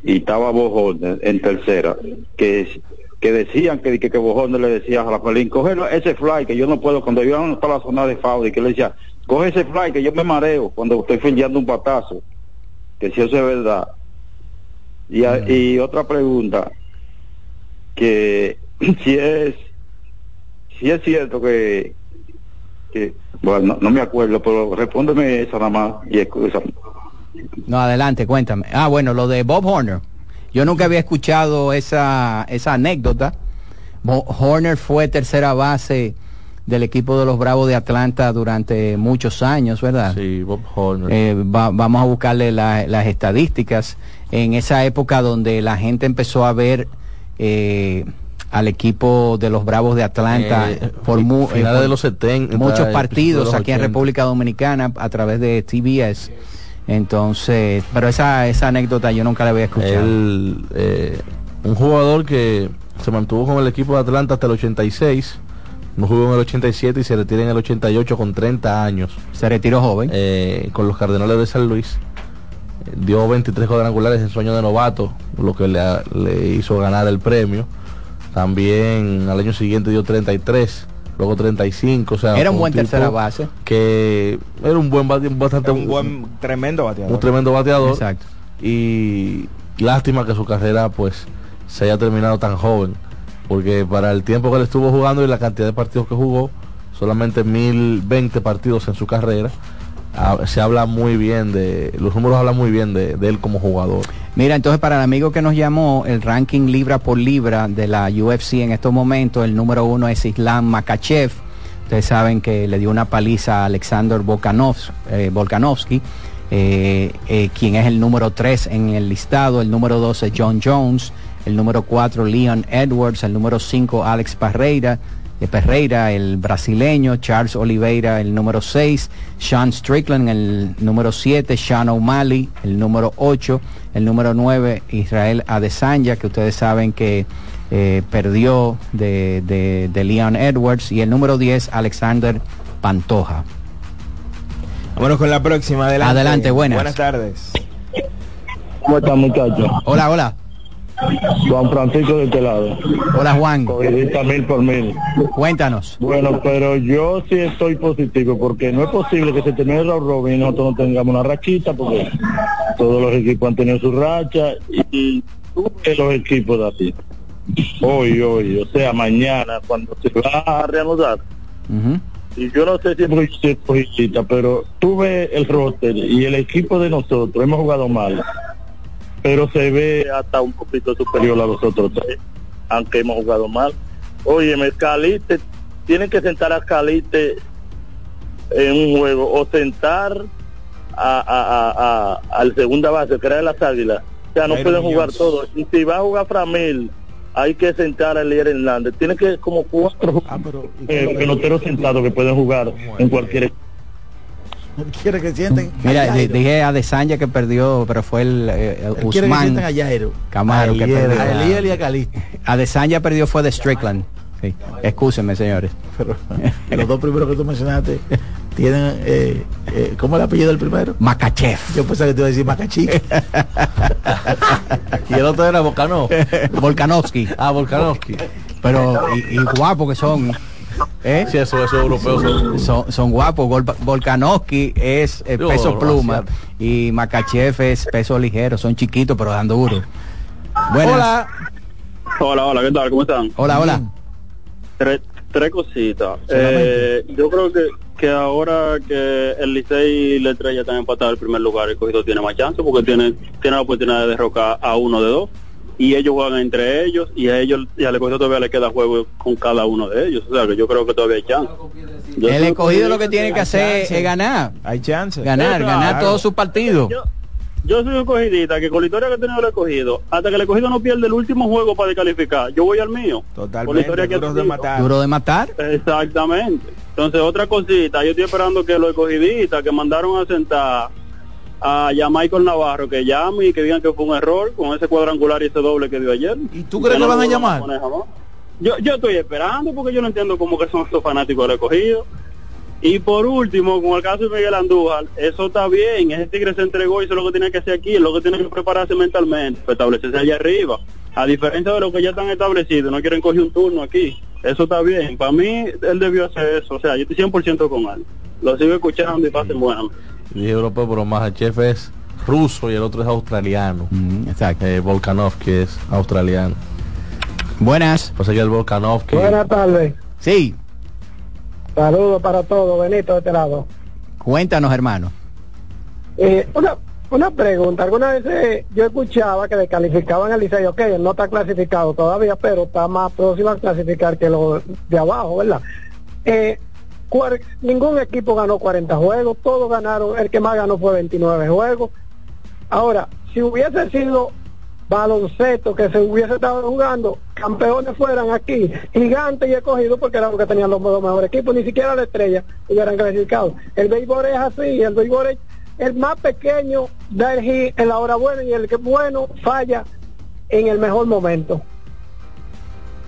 y estaba Bojón en tercera, que que decían que, que, que Bojón le decía a Rafaelín, coge ese fly que yo no puedo, cuando iban para la zona de y que le decía, coge ese fly que yo me mareo cuando estoy fallando un patazo, que si eso es verdad. Y, a- y otra pregunta, que si es si es cierto que, que bueno, no, no me acuerdo, pero respóndeme esa nada más y excusa. No, adelante, cuéntame. Ah, bueno, lo de Bob Horner. Yo nunca había escuchado esa, esa anécdota. Horner fue tercera base del equipo de los Bravos de Atlanta durante muchos años, ¿verdad? Sí, Bob Horner. Eh, va- vamos a buscarle la- las estadísticas en esa época donde la gente empezó a ver eh, al equipo de los Bravos de Atlanta Eh, por mu- eh, por de los 70, muchos partidos los aquí en 80. República Dominicana a través de TBS. Entonces, pero esa, esa anécdota yo nunca la había escuchado. Él, eh, un jugador que se mantuvo con el equipo de Atlanta hasta el 86, no jugó en el 87 y se retira en el 88 con 30 años. Se retiró joven. Eh, con los Cardenales de San Luis. Eh, Dio 23 cuadrangulares en sueño de novato, lo que le, le hizo ganar el premio. También al año siguiente dio 33, luego 35. O sea, Era un buen tercera base. Que era un buen bate- bastante un buen, tremendo bateador. un tremendo bateador. Exacto. Y lástima que su carrera pues se haya terminado tan joven. Porque para el tiempo que él estuvo jugando y la cantidad de partidos que jugó, solamente 1020 partidos en su carrera, ah, se habla muy bien de, los números hablan muy bien de, él como jugador. Mira, entonces para el amigo que nos llamó, el ranking libra por libra de la UFC en estos momentos, el número uno es Islam Makachev. Ustedes saben que le dio una paliza a Alexander Volkanovs- eh, eh, eh, quien es el número tres en el listado. El número dos es John Jones. El número cuatro, Leon Edwards. El número cinco, Alex Parreira. eh, Pereira, el brasileño, Charles Oliveira, el número 6, Sean Strickland, el número 7, Sean O'Malley, el número 8, el número 9, Israel Adesanya, que ustedes saben que eh, perdió de, de, de Leon Edwards, y el número 10, Alexander Pantoja. Vámonos con la próxima. Adelante. Adelante, buenas. Buenas tardes. ¿Cómo están muchachos? Hola, hola. Juan Francisco de este lado. Hola Juan. Mil por mil. Cuéntanos. Bueno, pero yo sí estoy positivo porque no es posible que se termine el robin y nosotros no tengamos una rachita porque todos los equipos han tenido su racha y los equipos de aquí. Hoy, hoy, o sea, mañana cuando se va a reanudar. Y yo no sé si es pero tú ves el roster y el equipo de nosotros, hemos jugado mal pero se ve hasta un poquito superior a los otros tres, aunque hemos jugado mal. Oye, Calite, tienen que sentar a Calite en un juego o sentar a, a, al segunda base, que era de las águilas. O sea, no Jairo pueden jugar Muñoz. todos. Y si va a jugar Framil, hay que sentar a Elier Hernández. Tiene que como cuatro eh, peloteros sentados que pueden jugar en cualquier equipo. quiere que sienten Mira, a dije a Desanya que perdió, pero fue el, eh, el Él quiere que Usman sienten a Jairo. Camaro A que perdió. a Eliel y a Calixto. Adesanya perdió fue de Strickland. Sí. Excúsenme, señores. Pero los dos primeros que tú mencionaste tienen, eh, eh, ¿cómo es el apellido del primero? Makachev. Yo pensaba que te iba a decir Macachi. y el otro era Volkanov. Volkanovski. Ah, Volkanovski. Pero, y, y guapos que son. ¿Eh? Sí, eso, esos europeos son- son, son guapos. Vol- Volkanovski es eh, peso pluma y Makachev es peso ligero. Son chiquitos, pero dan duro. Buenas. Hola. Hola, hola, ¿qué tal? ¿Cómo están? Hola, hola. Tres, tres cositas. Eh, yo creo que, que ahora que el Licey y la Estrella están empatados en el primer lugar, el cogido tiene más chance porque tiene, tiene la oportunidad de derrocar a uno de dos. Y ellos juegan entre ellos y a ellos y al escogido todavía le queda juego con cada uno de ellos. O sea que yo creo que todavía hay chance. Yo El escogido lo que tiene que hacer chance. es ganar. Hay chance. Ganar, ganar todos sus partidos. Yo soy un cogidita que con la historia que ha tenido el escogido, hasta que el escogido no pierde el último juego para descalificar, yo voy al mío. Con la historia que ha duros de matar. Duro de matar. Exactamente. Entonces, otra cosita, yo estoy esperando que los escogiditas que mandaron a sentar a ya Michael Navarro, que llame y que digan que fue un error con ese cuadrangular y ese doble que dio ayer. ¿Y tú crees que van a llamar? Yo, yo estoy esperando porque yo no entiendo cómo que son estos fanáticos del escogido. Y por último, con el caso de Miguel Andújar, eso está bien, ese tigre se entregó y eso es lo que tiene que hacer aquí, lo que tiene que prepararse mentalmente, para establecerse allá arriba. A diferencia de lo que ya están establecidos, no quieren coger un turno aquí. Eso está bien. Para mí, él debió hacer eso. O sea, yo estoy 100% con él. Lo sigo escuchando y pasen buenas. Dije europeo, pero más el chef es ruso y el otro es australiano. exacto. Eh, Volkanovski es australiano. Buenas. Pues que el Volkanovski. Buenas tardes. Sí, Saludos para todos, Benito de este lado. cuéntanos, hermano. Eh, una, una pregunta, algunas veces yo escuchaba que descalificaban al Licey, ok, él no está clasificado todavía, pero está más próximo a clasificar que los de abajo, ¿verdad? Eh, ningún equipo ganó 40 juegos, todos ganaron, el que más ganó fue 29 juegos. Ahora, si hubiese sido baloncesto que se hubiese estado jugando, campeones fueran aquí, gigantes y escogidos porque eran los que tenían los dos mejores equipos, ni siquiera la estrella hubieran clasificado. El béisbol es así, el béisbol es el más pequeño da el hit en la hora buena y el que bueno falla en el mejor momento.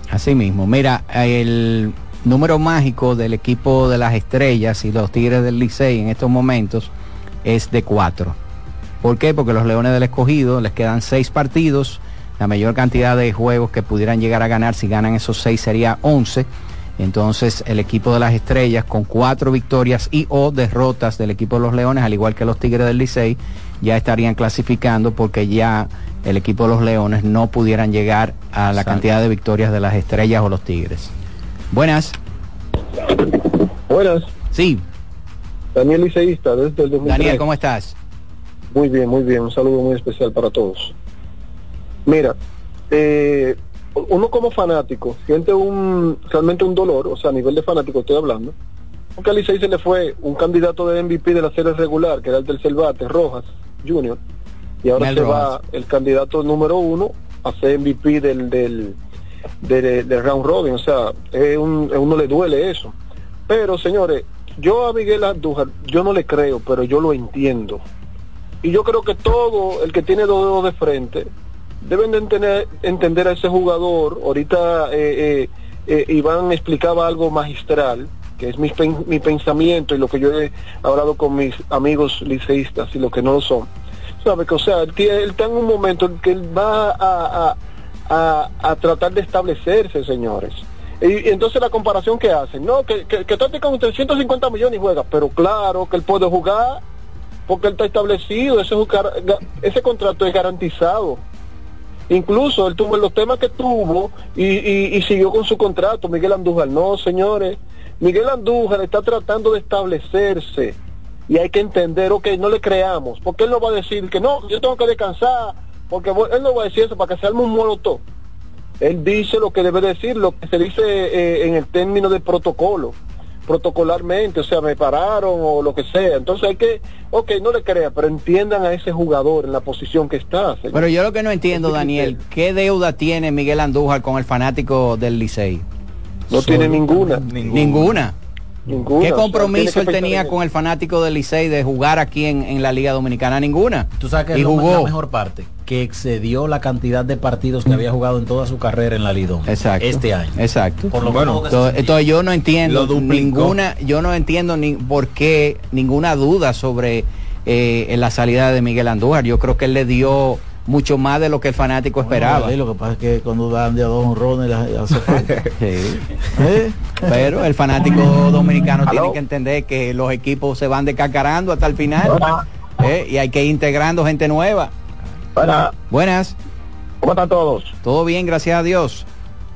Así mismo, mira, el número mágico del equipo de las estrellas y los Tigres del Licey en estos momentos es de cuatro. ¿Por qué? Porque los Leones del Escogido les quedan seis partidos, la mayor cantidad de juegos que pudieran llegar a ganar si ganan esos seis sería 11. Entonces el equipo de las estrellas con cuatro victorias y o derrotas del equipo de los Leones, al igual que los Tigres del Licey, ya estarían clasificando porque ya el equipo de los Leones no pudieran llegar a la cantidad de victorias de las estrellas o los Tigres. Buenas. Buenas. Sí. Daniel Liceísta, desde el 2003. Daniel, ¿cómo estás? Muy bien, muy bien. Un saludo muy especial para todos. Mira, eh, uno como fanático siente un realmente un dolor, o sea, a nivel de fanático estoy hablando, porque a Licey se le fue un candidato de MVP de la serie regular, que era el tercer bate, Rojas Junior, y ahora Mel se Rojas. va el candidato número uno a ser MVP del, del, del round robin, o sea, es un, a uno le duele eso. Pero señores, yo a Miguel Andújar, yo no le creo, pero yo lo entiendo. Y yo creo que todo el que tiene dos dedos de frente deben de entender, entender a ese jugador. Ahorita eh, eh, eh, Iván explicaba algo magistral, que es mi, mi pensamiento y lo que yo he hablado con mis amigos liceístas y los que no lo son. ¿Sabe? Que, o sea, él, él está en un momento en que él va a, a- a- a tratar de establecerse, señores. Y, entonces la comparación que hacen, no, que, que, Tati con 350 millones y juega, pero claro que él puede jugar porque él está establecido, ese, ese contrato es garantizado. Incluso él tuvo los temas que tuvo y, y- y siguió con su contrato, Miguel Andújar. No, señores, Miguel Andújar está tratando de establecerse y hay que entender, ok, no le creamos, porque él no va a decir que no, yo tengo que descansar, porque él no va a decir eso para que se arme un molotov. Él dice lo que debe decir, lo que se dice eh, en el término de protocolo, protocolarmente, o sea, me pararon o lo que sea. Entonces hay que, ok, no le crea, pero entiendan a ese jugador en la posición que está. señor. Pero yo lo que no entiendo, Daniel, ¿qué deuda tiene Miguel Andújar con el fanático del Licey? No tiene ninguna. Ninguna. Ninguna, ¿Qué o sea, compromiso él tenía en con el fanático del Licey de jugar aquí en, en la Liga Dominicana? Ninguna. Tú sabes que y jugó. la mejor parte, que excedió la cantidad de partidos que había jugado en toda su carrera en la Lidón. Exacto. Este año. Exacto. Por lo Bueno, entonces, entonces yo no entiendo ninguna, yo no entiendo ni por qué ninguna duda sobre eh, la salida de Miguel Andújar. Yo creo que él le dio mucho más de lo que el fanático esperaba. Sí, lo que pasa es que cuando dan de a dos honrones le hace falta. Sí. ¿Eh? Pero el fanático dominicano tiene que entender que los equipos se van descacarando hasta el final ¿eh? y hay que ir integrando gente nueva. Buenas. ¿Cómo están todos? Todo bien, gracias a Dios.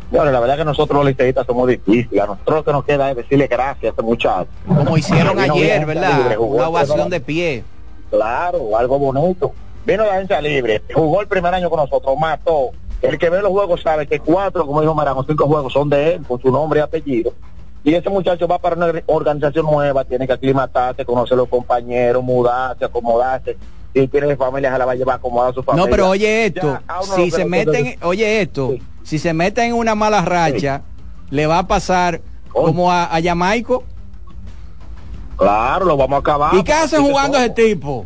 Bueno, la verdad que nosotros los liceístas somos difíciles. A nosotros lo que nos queda es decirle gracias a este muchacho. Como hicieron ayer, ¿verdad? libre, jugó Una ovación de pie. Claro, algo bonito. Vino de agencia libre, jugó el primer año con nosotros, mató. El que ve los juegos sabe que cuatro, como dijo Marango, cinco juegos son de él, con su nombre y apellido. Y ese muchacho va para una organización nueva, tiene que aclimatarse, conocer los compañeros, mudarse, acomodarse. Si tiene familia, se la va a llevar a acomodar a su familia. No, pero oye esto, Ya, a si se meten, oye esto, si se meten en una mala racha, le va a pasar como a, a Jamaico. Claro, lo vamos a acabar. ¿Y qué hacen jugando ese tipo?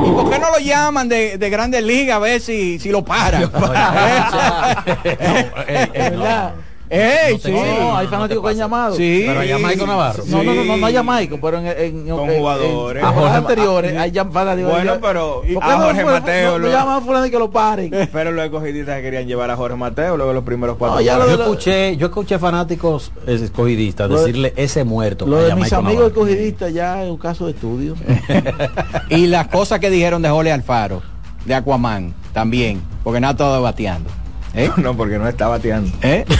¿Y por qué no lo llaman de, de grandes ligas a ver si, si lo paran? ¿Verdad? ¡Ey, No, sí! no, hay fanáticos que han llamado. Sí. Pero a Jamaico Navarro. No, no, no, no, no a Sí. Jamaico, pero en, en, en- Con jugadores. en- A Jorge- anteriores hay fanáticos Bueno, pero ¿Por qué a Jorge Mateo lo- llaman a fulano y que lo paren? Pero los escogidistas querían llevar a Jorge Mateo luego de los primeros cuatro. yo escuché, yo escuché fanáticos escogidistas decirle ese muerto. Lo de mis amigos Navarro. escogidistas ya es un caso de estudio. Y las cosas que dijeron de Jorge Alfaro, de Aquaman, también, porque no ha estado bateando. ¿Eh? No, porque no está bateando. ¿Eh?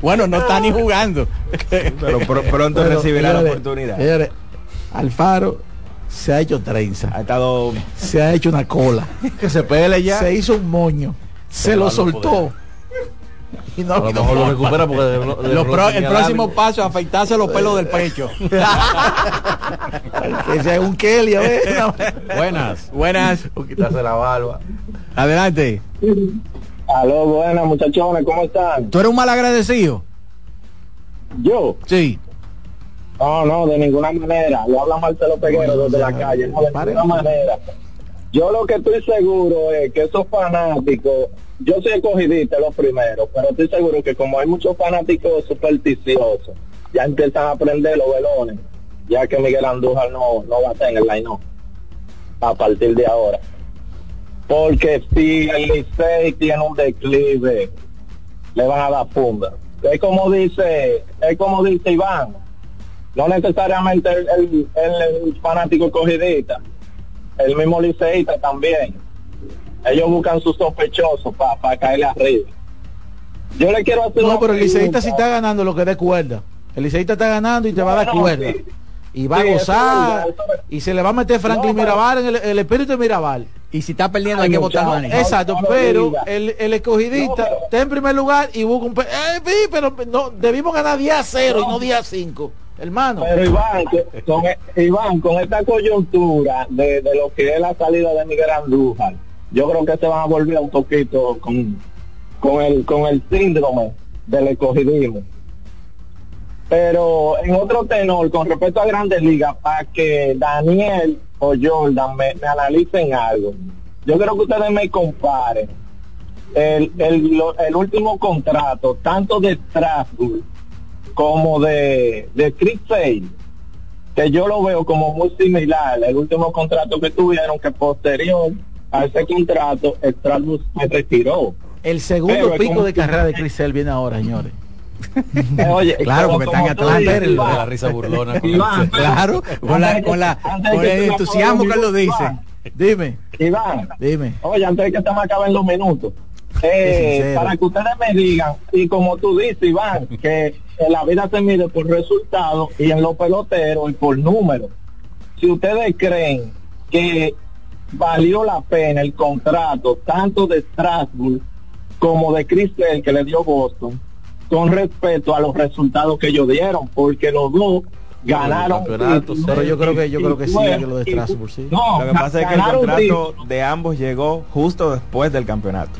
bueno, no está ni jugando. Pero pr- pronto recibirá la oportunidad. señores, Alfaro se ha hecho trenza. Ha estado. Se ha hecho una cola. Que se pele ya. Se hizo un moño. Se lo soltó. Y no, A lo mejor lo recupera porque de- de- Lo pro- el próximo paso es afeitarse los pelos del pecho. Ese es un Kelly, a ver. Buenas. Buenas. O quitarse la barba. Adelante. Aló, buenas muchachones, ¿cómo están? ¿Tú eres un mal agradecido? Yo. Sí. No, no, de ninguna manera. Lo habla Marcelo Peguero desde la calle. No, de ninguna manera. Yo lo que estoy seguro es que esos fanáticos, yo soy escogidista los primeros, pero estoy seguro que como hay muchos fanáticos supersticiosos, ya empiezan a aprender los velones, ya que Miguel Andújar no, no va a estar en el line a partir de ahora. Porque si el Licey tiene un declive, le van a dar funda. Es como dice, es como dice Iván, no necesariamente el- el- el fanático escogidista, el mismo liceísta también. Ellos buscan sus sospechosos para caerle arriba. Yo le quiero hacer No, una pero el liceísta si pregunta. está ganando lo que dé cuerda. El liceísta está ganando y te va a dar No, cuerda. sí. Y va Sí, a eso es gozar. verdad, eso y se le va a meter Franklin No, Mirabal en el, el espíritu de Mirabal. Y si está perdiendo hay Ay, que votar Exacto, pero el, el escogidista pero- está en primer lugar y busca un... pe- Eh, sí, pero no, debimos ganar día 0 y no día 5. Hermano. Pero Iván, con, e- Iván, con esta coyuntura de, de lo que es la salida de Miguel Andújar, yo creo que se van a volver un poquito con, con el con el síndrome del escogidismo. Pero en otro tenor, con respecto a Grandes Ligas, para que Daniel o Jordan me, analicen algo, yo creo que ustedes me comparen el, el, el último contrato, tanto de Strasbourg como de, de Chris Sale, que yo lo veo como muy similar, el último contrato que tuvieron, que posterior a ese contrato, Strasbourg se retiró. El segundo Pero pico de carrera de Crisel viene ahora, señores. Eh, oye, Claro, porque está en como tú Atlanta. dices, Espérenlo, Iván, la risa burlona con Iván, Claro, con la, con la, de con el entusiasmo que lo dice. Dime, Iván, dime. Oye, antes de que se me acaben los minutos, eh, para que ustedes me digan, y como tú dices, Iván, que en la vida se mide por resultados y en los peloteros y por números. Si ustedes creen que valió la pena el contrato tanto de Strasbourg como de Cristel que le dio Boston, con respecto a los resultados que ellos dieron, porque los dos ganaron. Pero yo creo que yo Y creo que sí, que lo de Strasbourg, sí. No, Lo que pasa es que el contrato de ambos llegó justo después del campeonato.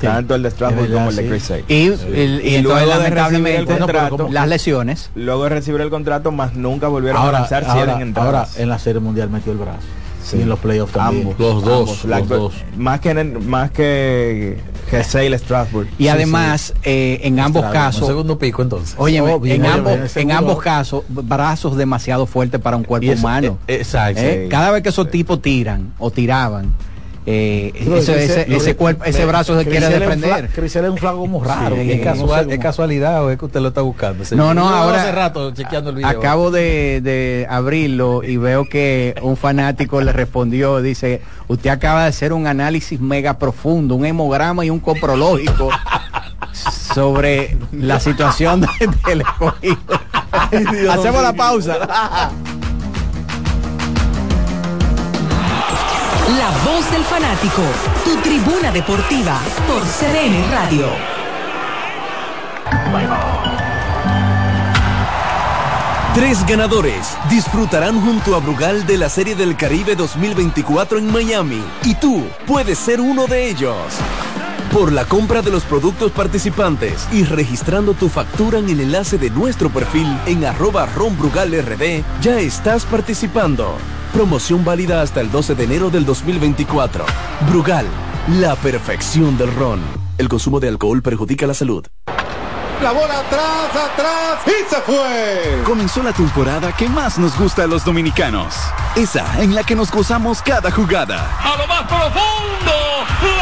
Sí. Tanto el de Strasbourg verdad, como el de sí. Chris Sale. Y, el- y Y entonces lamentablemente recibir el contrato- no, pero las lesiones. Luego de recibir el contrato, más nunca volvieron Ahora, a lanzar ahora, 100 entradas. ahora en la serie mundial metió el brazo. Sí. Y en los playoffs también. Ambos. Los dos, ambos. La- los dos. Más que, en- más que, que Sale Strasbourg. Y además, eh, en ambos Strasbourg, casos, segundo pico entonces. Obvio, en, óyeme, ambos, en ambos casos, brazos demasiado fuertes para un cuerpo eso- humano. eh, exacto. ¿Eh? sí. Cada vez que esos tipos tiran o tiraban, eh, ese, ese, cuerpo, brazo se quiere fla- Crisel es un flaco como raro. Sí, ¿Es, no casual, sé ¿Es cómo- casualidad o es que usted lo está buscando? No, no, Yo ahora- hace rato chequeando el video. Acabo de, de abrirlo y veo que un fanático le respondió, dice, usted acaba de hacer un análisis mega profundo, un hemograma y un coprológico sobre la situación de- del escogido. Hacemos la pausa. La voz del fanático, tu tribuna deportiva por CDN Radio. Tres ganadores disfrutarán junto a Brugal de la Serie del Caribe 2024 en Miami y tú puedes ser uno de ellos. Por la compra de los productos participantes y registrando tu factura en el enlace de nuestro perfil en arroba ronbrugalrd, ya estás participando. Promoción válida hasta el 12 de enero del 2024. Brugal, la perfección del ron. El consumo de alcohol perjudica la salud. La bola atrás, atrás y se fue. Comenzó la temporada que más nos gusta a los dominicanos. Esa en la que nos gozamos cada jugada. A lo más profundo.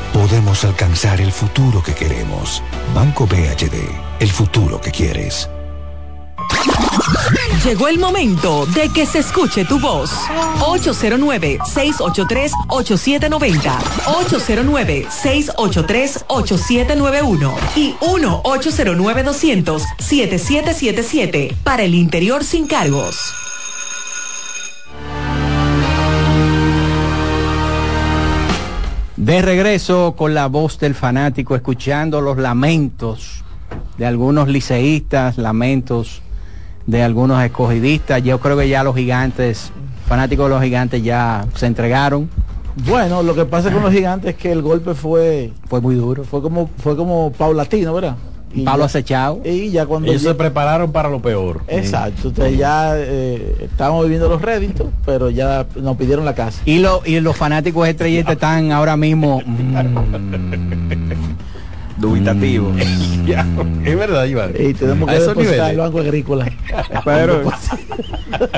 podemos alcanzar el futuro que queremos. Banco BHD, el futuro que quieres. Llegó el momento de que se escuche tu voz. 809-683-8790. 809-683-8791. Y 1-809-200-7777. Para el interior sin cargos. De regreso con la voz del fanático, escuchando los lamentos de algunos liceístas, lamentos de algunos escogidistas. Yo creo que ya los gigantes, fanáticos de los gigantes ya se entregaron. Bueno, lo que pasa con los gigantes es que el golpe fue fue muy duro. Fue como fue como paulatino, ¿verdad? Y Palo acechado. Y ya cuando ellos se prepararon para lo peor. Exacto. Entonces ya eh, estábamos viviendo los réditos, pero ya nos pidieron la casa. Y, lo, y los fanáticos estrellistas están ahora mismo dubitativo. es verdad, Iván. Y tenemos que depositar el Banco Agrícola. Pero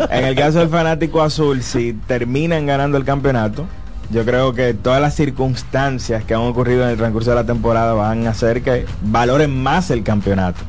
en el caso del fanático azul, si terminan ganando el campeonato, yo creo que todas las circunstancias que han ocurrido en el transcurso de la temporada van a hacer que valoren más el campeonato.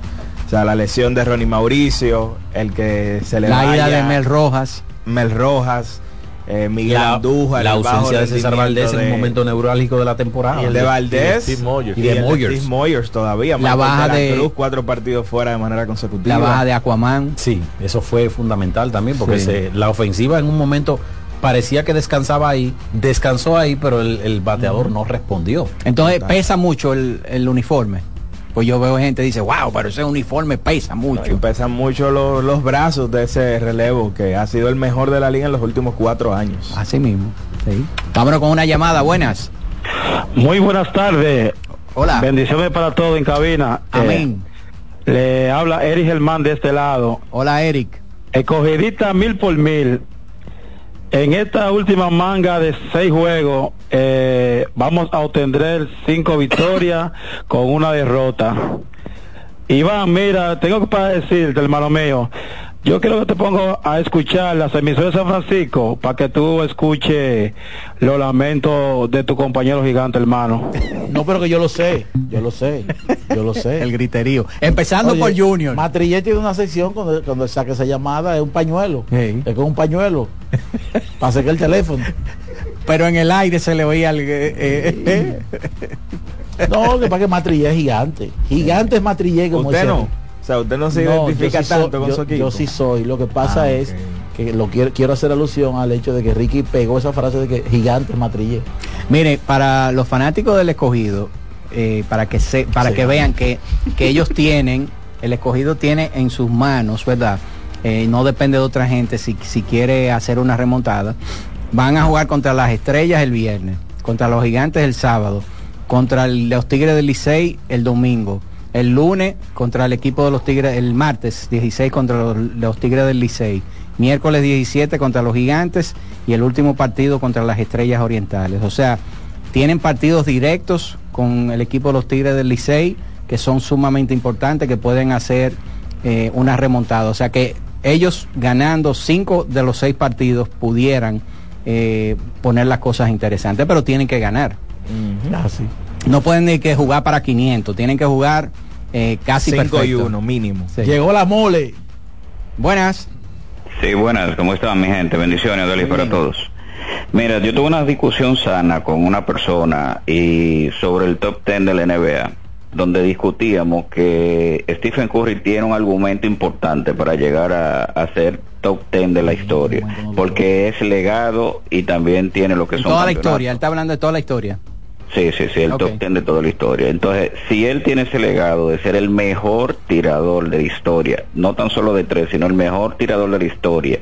O sea, la lesión de Ronnie Mauricio, el que se le La vaya, ida de Mel Rojas. Mel Rojas, eh, Miguel la, Andújar, la ausencia de César Valdés en un momento neurálgico de la temporada. y el de Valdés y Moyers. y Y de Moyers. Todavía. La baja de la de- Cruz, cuatro partidos fuera de manera consecutiva. La baja de Aquaman. Sí, eso fue fundamental también porque Sí. se- la ofensiva en un momento parecía que descansaba ahí, descansó ahí, pero el, el bateador no respondió. Entonces pesa mucho el, el uniforme. Pues yo veo gente que dice, wow, pero ese uniforme pesa mucho. Y pesan mucho los, los brazos de ese relevo que ha sido el mejor de la liga en los últimos cuatro años. Así mismo. Sí. Vámonos con una llamada, buenas. Muy buenas tardes. Hola. Bendiciones para todos en cabina. Amén. Eh, le habla Eric Germán de este lado. Hola, Eric. Escogidita mil por mil. En esta última manga de seis juegos, eh, vamos a obtener cinco victorias con una derrota. Iván, mira, tengo que decirte, hermano mío, yo quiero que te pongo a escuchar las emisoras de San Francisco para que tú escuches los lamentos de tu compañero gigante, hermano. No, pero que yo lo sé, yo lo sé, yo lo sé. El griterío. Empezando Oye, por Junior. Matrillé tiene una sección cuando, cuando saca esa llamada, es un pañuelo. Es con un pañuelo. para sacar el teléfono. Pero en el aire se le oía el... eh, eh, No, que para que Matrillé es gigante. Gigante es Matrillé como Usted no. O sea, usted no se No, identifica sí soy- tanto con yo- su equipo. Yo sí soy. Lo que pasa Ah, es que lo quiero, quiero hacer alusión al hecho de que Ricky pegó esa frase de que gigante es Matrillé. Mire, para los fanáticos del escogido, eh, para que se, para Sí. que vean que, que ellos tienen el escogido tiene en sus manos, ¿verdad? Eh, no depende de otra gente si, si quiere hacer una remontada. Van a jugar contra las estrellas el viernes, contra los gigantes el sábado, contra el- los Tigres del Licey el domingo, el lunes contra el equipo de los Tigres, el martes 16 contra los, los Tigres del Licey, miércoles 17 contra los gigantes y el último partido contra las estrellas orientales. O sea, tienen partidos directos con el equipo de los Tigres del Licey que son sumamente importantes, que pueden hacer eh, una remontada. O sea que ellos ganando cinco de los seis partidos pudieran eh, poner las cosas interesantes, pero tienen que ganar. Así. No pueden ni que jugar para 500, tienen que jugar eh, casi Cinco perfecto. y uno, mínimo. Sí. Llegó la mole. Buenas. Sí, buenas, ¿cómo están mi gente? Bendiciones, Delis, para todos. Mira, yo tuve una discusión sana con una persona y sobre el top 10 de la NBA, donde discutíamos que Stephen Curry tiene un argumento importante para llegar a, a ser top 10 de la historia, porque es legado y también tiene lo que son Toda la historia, él está hablando de toda la historia. Sí, sí, sí, el top 10 de toda la historia. Entonces, si él tiene ese legado de ser el mejor tirador de la historia, no tan solo de tres, sino el mejor tirador de la historia,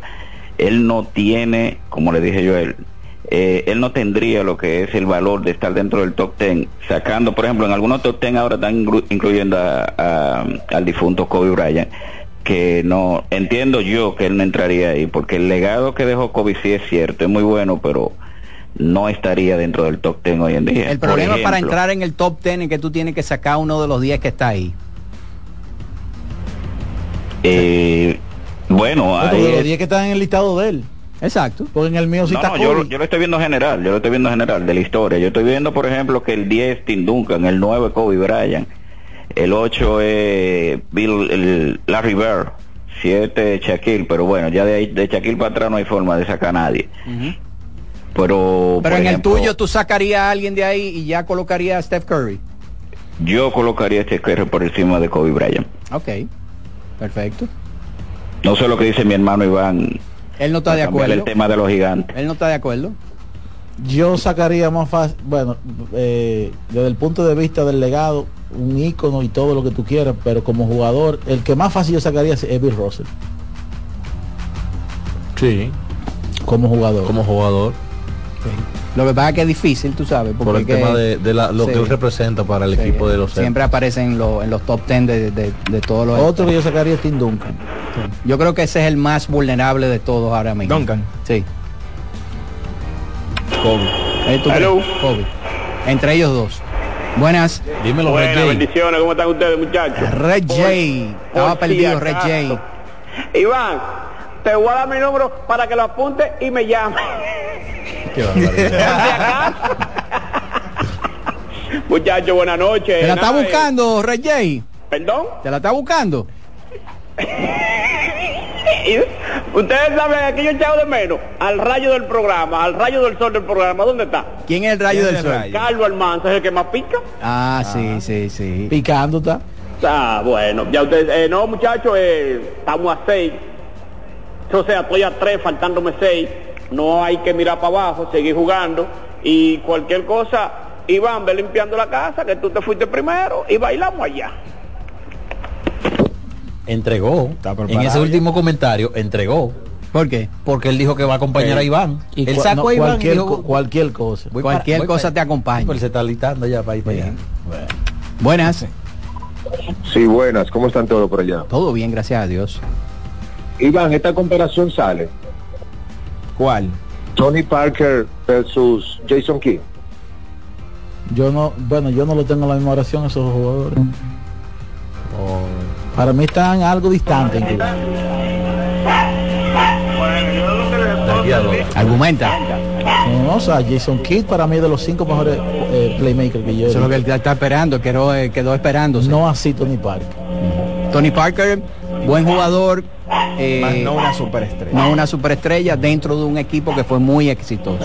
él no tiene, como le dije yo a él, eh, él no tendría lo que es el valor de estar dentro del top 10, sacando, por ejemplo, en algunos top 10 ahora están inclu- incluyendo a- a- al difunto Kobe Bryant, que no, entiendo yo que él no entraría ahí, porque el legado que dejó Kobe sí es cierto, es muy bueno, pero no estaría dentro del top 10 hoy en día. El problema para ejemplo, entrar en el top 10 es que tú tienes que sacar uno de los 10 que está ahí. eh, bueno, Otro ahí de los es- 10 que están en el listado de él. Exacto. Porque en el mío sí No, está no, yo, yo lo estoy viendo general, yo lo estoy viendo general de la historia. Yo estoy viendo, por ejemplo, que el 10 es Tim Duncan, el 9 es Kobe Bryant, el 8 es Bill, el Larry Bird, 7 es Shaquille, pero bueno, ya de ahí, de Shaquille para atrás no hay forma de sacar a nadie. Pero, Pero en ejemplo, el tuyo tú sacarías a alguien de ahí y ya colocaría a Steph Curry. yo colocaría a este Curry por encima de Kobe Bryant. Ok, perfecto. No sé lo que dice mi hermano Iván. Él no está de acuerdo. El tema de los gigantes. Él no está de acuerdo. Yo sacaría más fácil, bueno, eh, desde el punto de vista del legado, un ícono y todo lo que tú quieras, pero como jugador, el que más fácil yo sacaría es Bill Russell, Sí, como jugador. como jugador. Lo que pasa es que es difícil, tú sabes. Por el porque tema de, de la- lo Sí. que él representa para el Sí, equipo de los Siempre aparece en, lo- en los top 10 de, de- de todos los... Otro que yo sacaría es Tim Duncan. Yo creo que ese es el más vulnerable de todos ahora mismo. Duncan. Sí. Kobe. Eh, ¿tú Hello. Kobe. Entre ellos dos. Buenas. Dímelo, Buenas, Red bendiciones, ¿cómo están ustedes, muchachos? Red Jay. Estaba perdido, Red. Jay. Iván, te voy a dar mi número para que lo apunte y me llame. Qué barbaridad. Muchachos, buenas noches. ¿Te la está Nada, eh, buscando, Red Jay? ¿Perdón? ¿Te la está buscando? Ustedes saben quién yo echado de menos. Al rayo del programa, al rayo del sol del programa. ¿Dónde está? ¿Quién es el rayo ¿Quién del el sol? rayo? Carlos Almanza es el que más pica. Ah, sí, sí, sí. Picando está. Ah, bueno, ya ustedes, eh, no muchachos, eh, estamos a seis. O sea, estoy a tres, faltándome seis. No hay que mirar para abajo, seguir jugando. Y cualquier cosa, Iván, ve limpiando la casa, que tú te fuiste primero y bailamos allá. Entregó. En ese último comentario, entregó. ¿Por qué? Porque él dijo que va a acompañar a Iván. Y él sacó no, a Iván y cualquier, dijo, co- cualquier cosa. voy Cualquier cosa para- te acompaña. Pues se está listando ya para ir para allá. Buenas. Sí, buenas, ¿cómo están todos por allá? Todo bien, gracias a Dios. Iván, esta comparación sale. ¿Cuál? Tony Parker versus Jason King. Yo no, bueno, yo no lo tengo en la misma oración esos jugadores. Para mí están algo distantes. De aquí a dos. Argumenta. No, no, o sea, Jason Kidd para mí es de los cinco mejores eh, playmakers que yo Eso es lo que él está esperando, quedó, eh, quedó esperándose. No así Tony Parker. Tony Parker, buen jugador, eh, Más no una superestrella. no una superestrella dentro de un equipo que fue muy exitoso.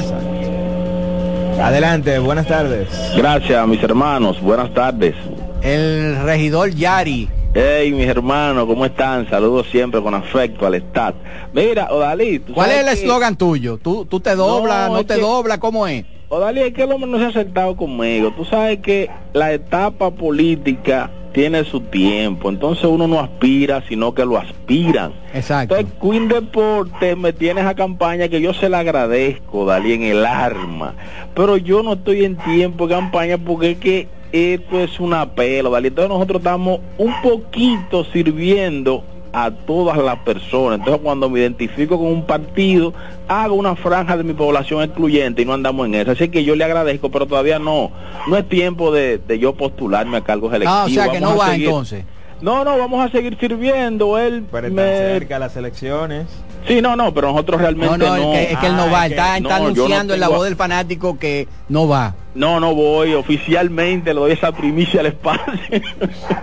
Adelante, buenas tardes. Gracias, mis hermanos. Buenas tardes. El regidor Yari, Hey, mis hermanos, ¿cómo están? Saludos siempre con afecto al Estado. Mira, Odalí, ¿tú ¿cuál es el que- eslogan tuyo? ¿Tú, tú te doblas, No, te que- doblas? ¿Cómo es? Odalí, es que el hombre no se ha sentado conmigo. Tú sabes que la etapa política tiene su tiempo. Entonces uno no aspira, sino que lo aspiran. Exacto. Entonces Queen Deporte me tiene esa campaña que yo se la agradezco, Dalí, en el arma. Pero yo no estoy en tiempo de campaña porque es que esto es una pela, Dalí. Entonces nosotros estamos un poquito sirviendo a todas las personas. Entonces cuando me identifico con un partido, hago una franja de mi población excluyente y no andamos en eso. Así que yo le agradezco, pero todavía no, no es tiempo de, de yo postularme a cargos electivos. Ah, o sea que Vamos no va seguir- entonces. No, no, vamos a seguir sirviendo. Él Pero me- están cerca las elecciones. Sí, no, no, pero nosotros realmente No, no. no, es que, es que él no Ah, va, es que- está, está no, yo no anunciando en la voz del fanático que no va. No, no voy, oficialmente le doy esa primicia al espacio.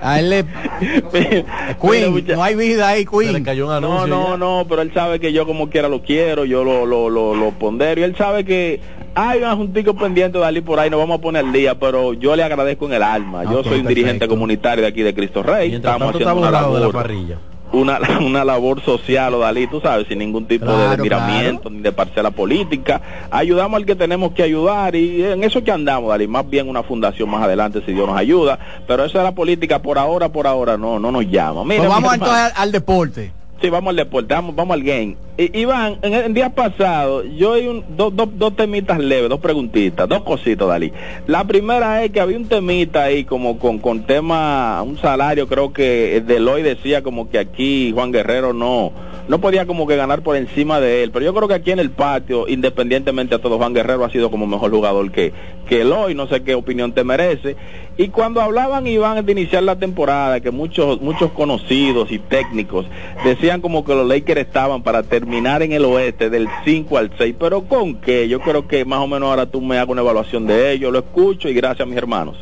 A él le... Queen, no hay vida ahí, Queen. No, no, no, pero él sabe que yo como quiera lo quiero, yo lo, lo, lo, lo pondero y él sabe que hay un asuntico pendiente de Ali por ahí, nos vamos a poner al día, pero yo le agradezco en el alma. Yo Ok, soy un dirigente comunitario de aquí de Cristo Rey. Mientras Estamos tanto está haciendo una borrado de la labor, parrilla. Una, una labor social, o Dalí, tú sabes, sin ningún tipo de Claro, desmiramiento ni de parcela política. Ayudamos al que tenemos que ayudar y en eso que andamos, Dalí, más bien una fundación más adelante si Dios nos ayuda, pero eso es la política por ahora, por ahora no, no nos llama. Mira, Pues mi vamos entonces al, al deporte. Sí, vamos al deporte, vamos, vamos al game. I- Iván, en el día pasado, yo hay dos dos temitas leves, dos preguntitas, dos cositas, Dalí. La primera es que había un temita ahí como con, con tema, un salario, creo que Deloy decía como que aquí Juan Guerrero no no podía como que ganar por encima de él, pero yo creo que aquí en el patio, independientemente a todo, Juan Guerrero ha sido como mejor jugador que, que Eloy, no sé qué opinión te merece. Y cuando hablaban Iván de iniciar la temporada, que muchos muchos conocidos y técnicos decían como que los Lakers estaban para terminar en el oeste del 5 al 6, pero con qué? Yo creo que más o menos ahora tú me hagas una evaluación de ello, lo escucho y gracias a mis hermanos.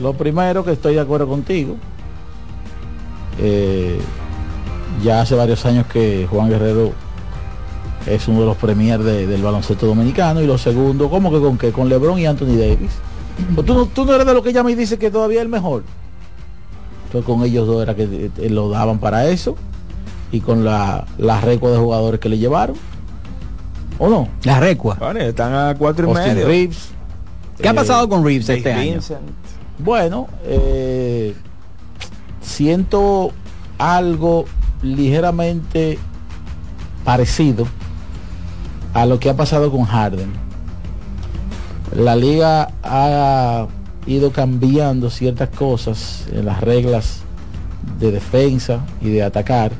Lo primero que estoy de acuerdo contigo. eh, ya hace varios años que Juan Guerrero es uno de los premier de- del baloncesto dominicano. Y lo segundo, ¿cómo que con qué? Con LeBron y Anthony Davis. Pues tú, no, tú no eres de lo que ella me dice que todavía es el mejor. Entonces con ellos dos era que eh, lo daban para eso. Y con la, la recua de jugadores que le llevaron. ¿O no? La recua. Bueno, están a cuatro y Austin medio. Reeves. ¿Qué ha pasado con Reeves Dave este año? Vincent. Bueno, eh, siento algo ligeramente parecido a lo que ha pasado con Harden. La liga ha ido cambiando ciertas cosas en las reglas de defensa y de atacar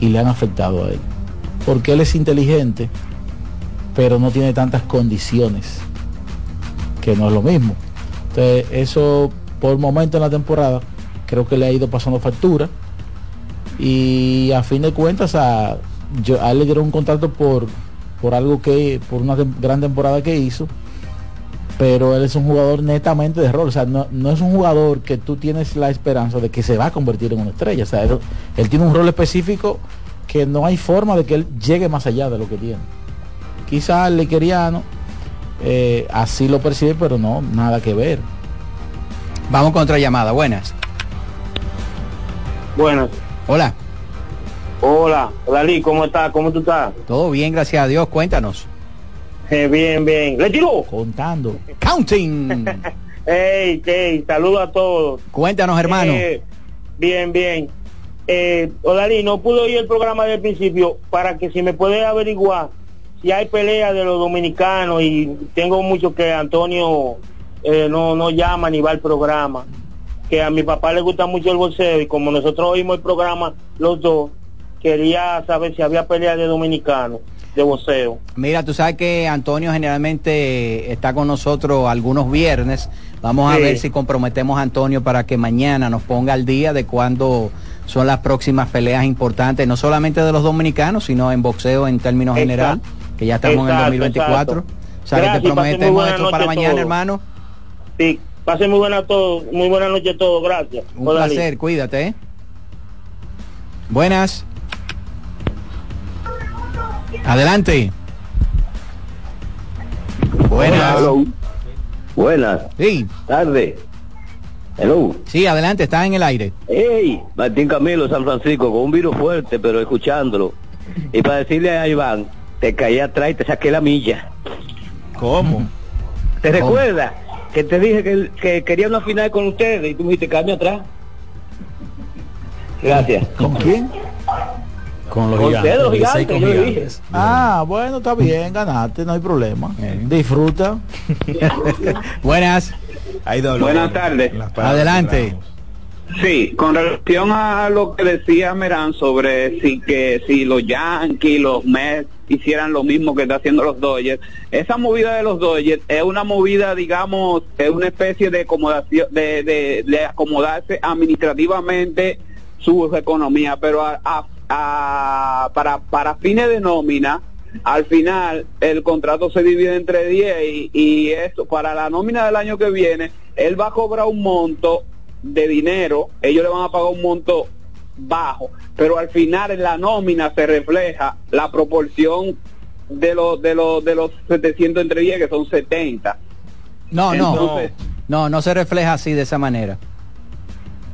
y le han afectado a él. Porque él es inteligente, pero no tiene tantas condiciones, que no es lo mismo. Entonces, eso por momento en la temporada creo que le ha ido pasando factura. Y a fin de cuentas, a, yo, a él le dieron un contrato por, por algo que, por una gran temporada que hizo. Pero él es un jugador netamente de rol. O sea, no, no es un jugador que tú tienes la esperanza de que se va a convertir en una estrella. O sea, él, él tiene un rol específico que no hay forma de que él llegue más allá de lo que tiene. Quizá el lequeriano eh, así lo percibe, pero no, nada que ver. Vamos con otra llamada. Buenas. Buenas. Hola. Hola, Dalí, ¿cómo estás? ¿Cómo tú estás? Todo bien, gracias a Dios. Cuéntanos. Eh, bien, bien. ¡Le tiró! Contando. Counting. Hey, hey, saludo a todos. Cuéntanos, hermano. Eh, bien, bien. Eh, Odalí, no pude oír el programa del principio para que si me puede averiguar si hay pelea de los dominicanos y tengo mucho que Antonio eh, no, no llama ni va al programa. Que a mi papá le gusta mucho el boxeo y como nosotros oímos el programa los dos, quería saber si había pelea de dominicanos de boxeo. Mira, tú sabes que Antonio generalmente está con nosotros algunos viernes. Vamos a ver si comprometemos a Antonio para que mañana nos ponga al día de cuándo son las próximas peleas importantes, no solamente de los dominicanos, sino en boxeo en términos Exacto. general, que ya estamos en el Exacto, 2024. exacto. O sea, que te prometemos esto para mañana, hermano. Sí, pasen muy buena todo, muy buena noche a todos, gracias. Un placer, cuídate. ¿eh? Buenas. Adelante. Buenas. Buenas. Sí. Tarde. Hello. Sí, adelante, está en el aire. Hey, Martín Camilo, San Francisco, con un virus fuerte, pero escuchándolo. Y para decirle a Iván, te caí atrás y te saqué la milla. ¿Cómo? ¿Te recuerdas? Que te dije que, que quería una final con ustedes y tú me dijiste, cállame atrás. Gracias. ¿Con quién? Con los Con gigantes, ustedes, los El Licey gigantes, con yo dije. gigantes. Ah, bueno, está bien, ganaste, no hay problema. Disfruta. Buenas. Buenas tardes. Adelante. Sí, con relación a lo que decía Merán sobre si que si los Yankees, los Mets hicieran lo mismo que está haciendo los Dodgers, esa movida de los Dodgers es una movida, digamos, es una especie de acomodación, de, acomodarse administrativamente su economía, pero a- para para fines de nómina al final el contrato se divide entre 10 y, y esto para la nómina del año que viene él va a cobrar un monto de dinero ellos le van a pagar un monto bajo pero al final en la nómina se refleja la proporción de los de los de los 700 entre 10 que son 70 No, no. Entonces- No, no se refleja así de esa manera.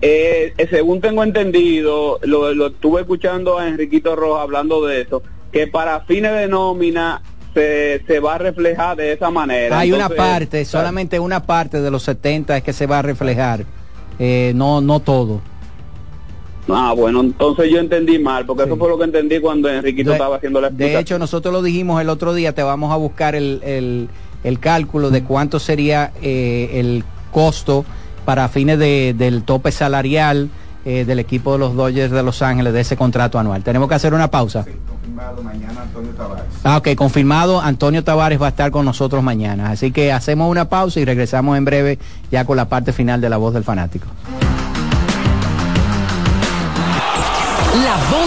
Eh, eh, según tengo entendido, lo, lo estuve escuchando a Enriquito Rojas hablando de eso, que para fines de nómina se, se va a reflejar de esa manera. Hay una parte, solamente una parte de los 70 es que se va a reflejar. Eh, no, no todo. Ah, bueno, entonces yo entendí mal, porque eso fue lo que entendí cuando Enriquito De- estaba haciendo la De explicación. hecho, nosotros lo dijimos el otro día, te vamos a buscar el, el- el cálculo de cuánto sería eh, el costo para fines de- del tope salarial eh, del equipo de los Dodgers de Los Ángeles de ese contrato anual. Tenemos que hacer una pausa. Ah, ok, confirmado, Antonio Tavares va a estar con nosotros mañana. Así que hacemos una pausa y regresamos en breve ya con la parte final de La Voz del Fanático.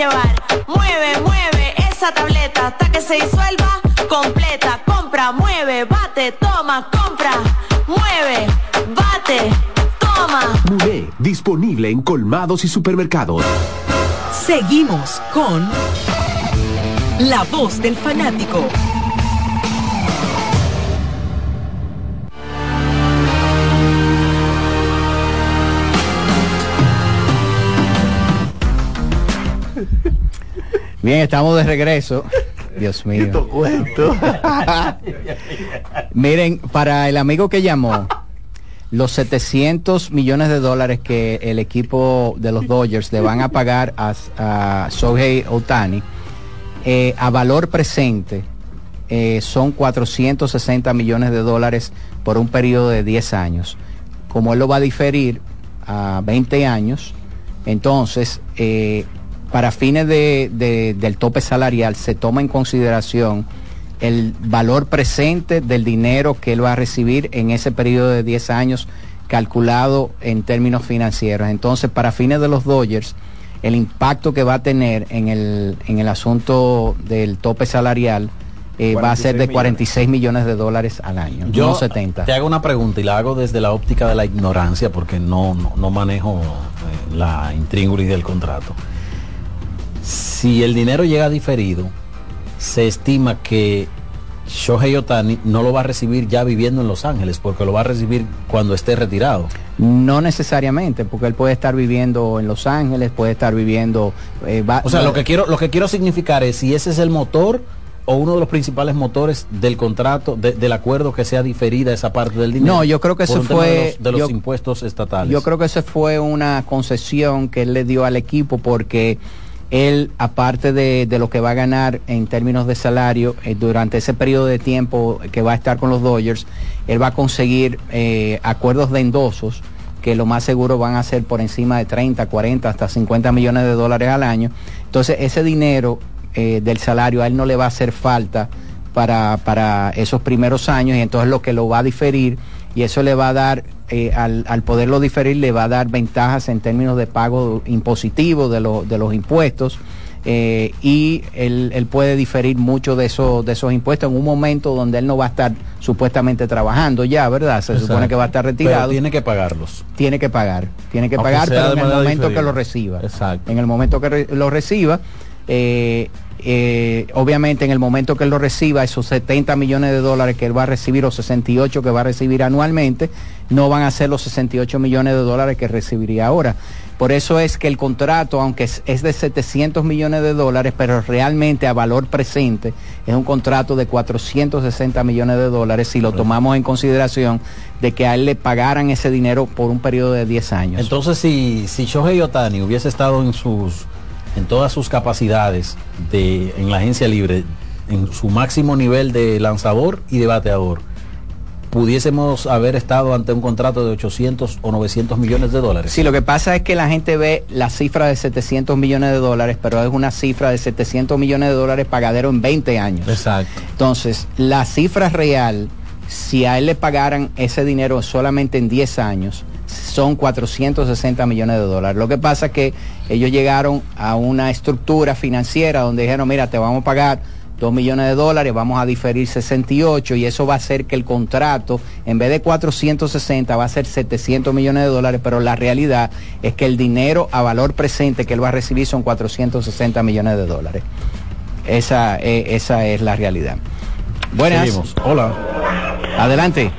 Llevar. Mueve, mueve esa tableta hasta que se disuelva completa. Compra, mueve, bate, toma, compra, mueve, bate, toma. Muné, disponible en colmados y supermercados. Seguimos con La Voz del Fanático. Bien, estamos de regreso. Dios mío. Miren, para el amigo que llamó, los 700 millones de dólares que el equipo de los Dodgers le van a pagar a, a Shohei Otani, eh, a valor presente, eh, son 460 millones de dólares por un periodo de 10 años. Como él lo va a diferir a 20 años, entonces, eh, para fines de- de- del tope salarial, se toma en consideración el valor presente del dinero que él va a recibir en ese periodo de 10 años calculado en términos financieros. Entonces, para fines de los Dodgers, el impacto que va a tener en el, en el asunto del tope salarial eh, va a ser de 46 millones de dólares al año, Yo no 70. te hago una pregunta y la hago desde la óptica de la ignorancia porque no, no, no manejo eh, la intríngulis del contrato. Si el dinero llega diferido, se estima que Shohei Otani no lo va a recibir ya viviendo en Los Ángeles porque lo va a recibir cuando esté retirado. No necesariamente, porque él puede estar viviendo en Los Ángeles, puede estar viviendo... eh, va- O sea, va- lo que quiero, lo que quiero significar es si ese es el motor o uno de los principales motores del contrato, de- del acuerdo que sea diferida esa parte del dinero. No, yo creo que eso fue- de los, de los yo- impuestos estatales. Yo creo que esa fue una concesión que él le dio al equipo porque él, aparte de, de lo que va a ganar en términos de salario eh, durante ese periodo de tiempo que va a estar con los Dodgers, él va a conseguir eh, acuerdos de endosos que lo más seguro van a ser por encima de 30, 40, hasta 50 millones de dólares al año. Entonces ese dinero eh, del salario a él no le va a hacer falta para, para esos primeros años y entonces lo que lo va a diferir y eso le va a dar, eh, al, al poderlo diferir, le va a dar ventajas en términos de pago impositivo de, lo- de los impuestos eh, y él, él puede diferir mucho de, esos de esos impuestos en un momento donde él no va a estar supuestamente trabajando ya, ¿verdad? Se supone que va a estar Pero retirado. tiene que pagarlos. Tiene que pagar, tiene que Aunque pagar, pero en el momento que lo reciba. Exacto. En el momento que re- lo reciba, eh, eh, obviamente en el momento que él lo reciba, esos 70 millones de dólares que él va a recibir o 68 que va a recibir anualmente, no van a ser los 68 millones de dólares que recibiría ahora. Por eso es que el contrato, aunque es, de 700 millones de dólares, pero realmente a valor presente es un contrato de 460 millones de dólares si lo tomamos en consideración de que a él le pagaran ese dinero por un periodo de 10 años. Entonces, si, si Shohei Otani hubiese estado en sus en todas sus capacidades de en la agencia libre, en su máximo nivel de lanzador y de bateador, pudiésemos haber estado ante un contrato de 800 o 900 millones de dólares. Sí, lo que pasa es que la gente ve la cifra de 700 millones de dólares, pero es una cifra de 700 millones de dólares pagadero en 20 años. Exacto. Entonces, la cifra real, si a él le pagaran ese dinero solamente en 10 años, son 460 millones de dólares. Lo que pasa es que ellos llegaron a una estructura financiera donde dijeron, mira, te vamos a pagar 2 millones de dólares, vamos a diferir 68 y eso va a hacer que el contrato, en vez de 460, va a ser 700 millones de dólares, pero la realidad es que el dinero a valor presente que él va a recibir son 460 millones de dólares. Esa, eh, esa es la realidad. Buenas. Seguimos. Hola. Adelante.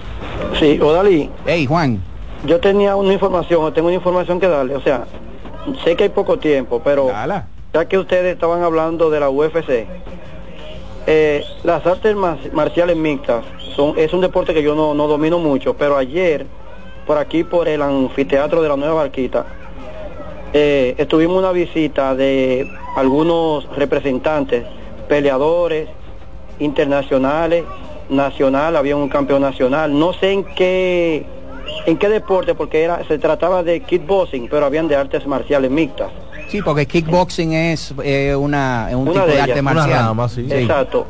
Sí, Odalí. Hey, Juan. Yo tenía una información, o tengo una información que darle. O sea, sé que hay poco tiempo, pero ya que ustedes estaban hablando de la UFC, eh, las artes mar- marciales mixtas son, es un deporte que yo no, no domino mucho, pero ayer, por aquí, por el anfiteatro de la Nueva Barquita, eh, estuvimos una visita de algunos representantes, peleadores internacionales, nacional, había un campeón nacional, no sé en qué en qué deporte porque era se trataba de kickboxing, pero habían de artes marciales mixtas. Sí, porque kickboxing es eh, una, es un Una tipo de de, arte Una marcial. rama, sí. Exacto.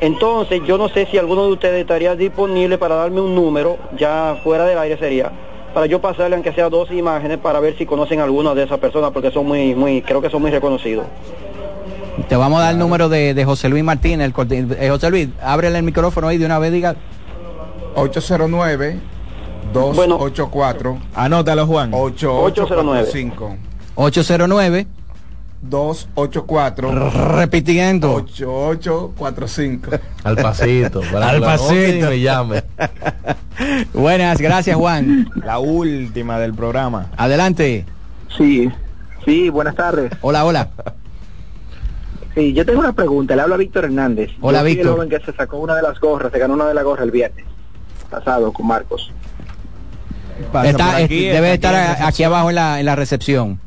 Entonces, yo no sé si alguno de ustedes estaría disponible para darme un número, ya fuera del aire sería, para yo pasarle aunque sea dos imágenes para ver si conocen alguna de esas personas porque son muy muy creo que son muy reconocidos. Te vamos a dar el número de, de José Luis Martínez. El, eh, José Luis, ábrele el micrófono ahí de una vez, diga. 809 284 Anótalo, Juan. 8845 809 284 repitiendo 8845 Al pasito. para Al pasito. me llame. Buenas, gracias Juan. La última del programa. Adelante. Sí, sí, buenas tardes. Hola, hola. Sí, yo tengo una pregunta. Le habla Víctor Hernández. Hola, Yo Víctor. El joven que se sacó una de las gorras, se ganó una de las gorras el viernes pasado con Marcos. Está- por aquí, es- debe está estar aquí aquí abajo en la, en la recepción.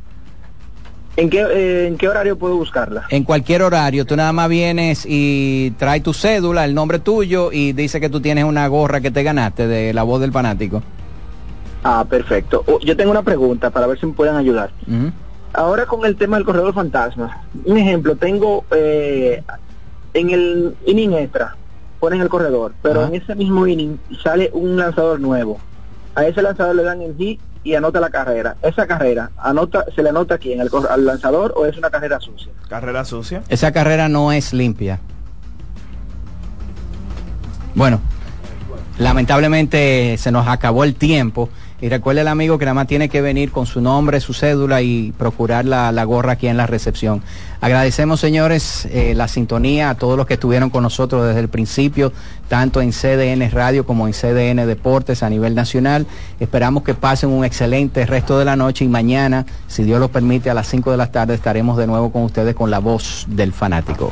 ¿En qué, eh, ¿En qué horario puedo buscarla? En cualquier horario, tú nada más vienes y traes tu cédula, el nombre tuyo y dice que tú tienes una gorra que te ganaste de la voz del fanático. Ah, perfecto. Oh, yo tengo una pregunta para ver si me pueden ayudar. Ujú. Ahora con el tema del corredor fantasma. Un ejemplo, tengo eh, en el inning extra, ponen el corredor, pero Ajá. en ese mismo inning sale un lanzador nuevo. A ese lanzador le dan el hit y anota la carrera. Esa carrera, anota, ¿se le anota cor- al lanzador o es una carrera sucia? Carrera sucia. Esa carrera no es limpia. Bueno, lamentablemente se nos acabó el tiempo. Y recuerde el amigo que nada más tiene que venir con su nombre, su cédula y procurar la, la gorra aquí en la recepción. Agradecemos, señores, eh, la sintonía a todos los que estuvieron con nosotros desde el principio, tanto en CDN Radio como en CDN Deportes a nivel nacional. Esperamos que pasen un excelente resto de la noche y mañana, si Dios lo permite, a las 5 de la tarde estaremos de nuevo con ustedes con la voz del fanático.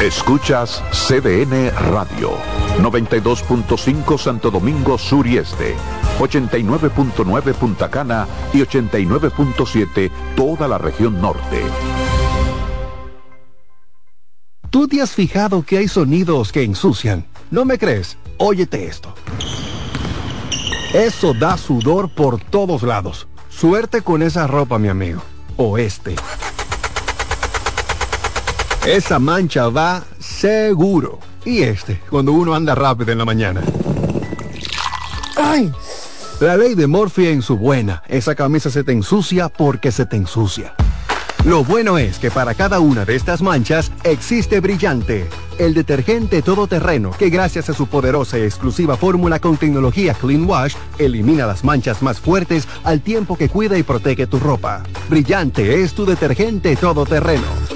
Escuchas CDN Radio, 92.5 Santo Domingo Sur y Este, 89.9 Punta Cana y 89.7 toda la región norte. ¿Tú te has fijado que hay sonidos que ensucian? ¿No me crees? Óyete esto. Eso da sudor por todos lados. Suerte con esa ropa, mi amigo. O este. Esa mancha va seguro. Y este, cuando uno anda rápido en la mañana. ¡Ay! La ley de Morphy en su buena. Esa camisa se te ensucia porque se te ensucia. Lo bueno es que para cada una de estas manchas existe Brillante, el detergente todoterreno que gracias a su poderosa y exclusiva fórmula con tecnología Clean Wash elimina las manchas más fuertes al tiempo que cuida y protege tu ropa. Brillante es tu detergente todoterreno.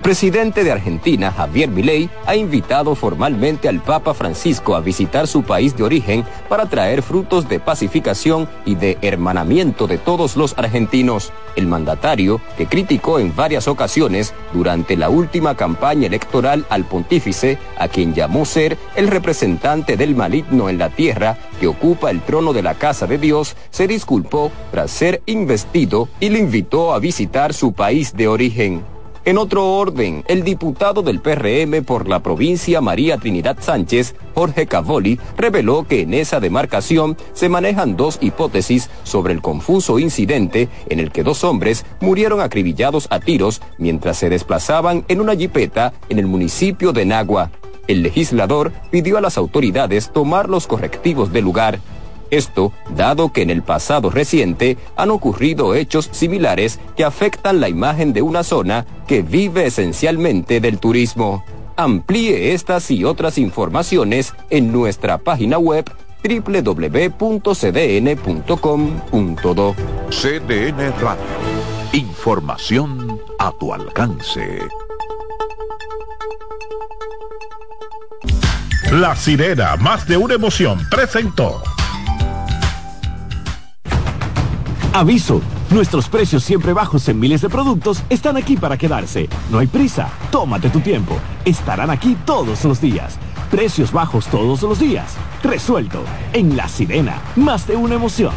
presidente de Argentina, Javier Milei, ha invitado formalmente al Papa Francisco a visitar su país de origen para traer frutos de pacificación y de hermanamiento de todos los argentinos. El mandatario, que criticó en varias ocasiones durante la última campaña electoral al pontífice, a quien llamó ser el representante del maligno en la tierra que ocupa el trono de la casa de Dios, se disculpó tras ser investido y le invitó a visitar su país de origen. En otro orden, el diputado del PRM por la provincia María Trinidad Sánchez, Jorge Cavoli, reveló que en esa demarcación se manejan dos hipótesis sobre el confuso incidente en el que dos hombres murieron acribillados a tiros mientras se desplazaban en una jipeta en el municipio de Nagua. El legislador pidió a las autoridades tomar los correctivos del lugar. Esto dado que en el pasado reciente han ocurrido hechos similares que afectan la imagen de una zona que vive esencialmente del turismo. Amplíe estas y otras informaciones en nuestra página web www.cdn.com.do. CDN Radio. Información a tu alcance. La sirena, más de una emoción, presentó. Aviso, nuestros precios siempre bajos en miles de productos están aquí para quedarse. No hay prisa, tómate tu tiempo. Estarán aquí todos los días. Precios bajos todos los días. Resuelto. En La Sirena, más de una emoción.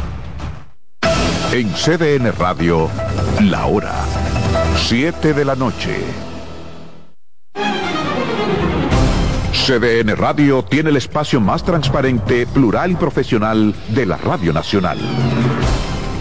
En CDN Radio, la hora 7 de la noche. CDN Radio tiene el espacio más transparente, plural y profesional de la Radio Nacional.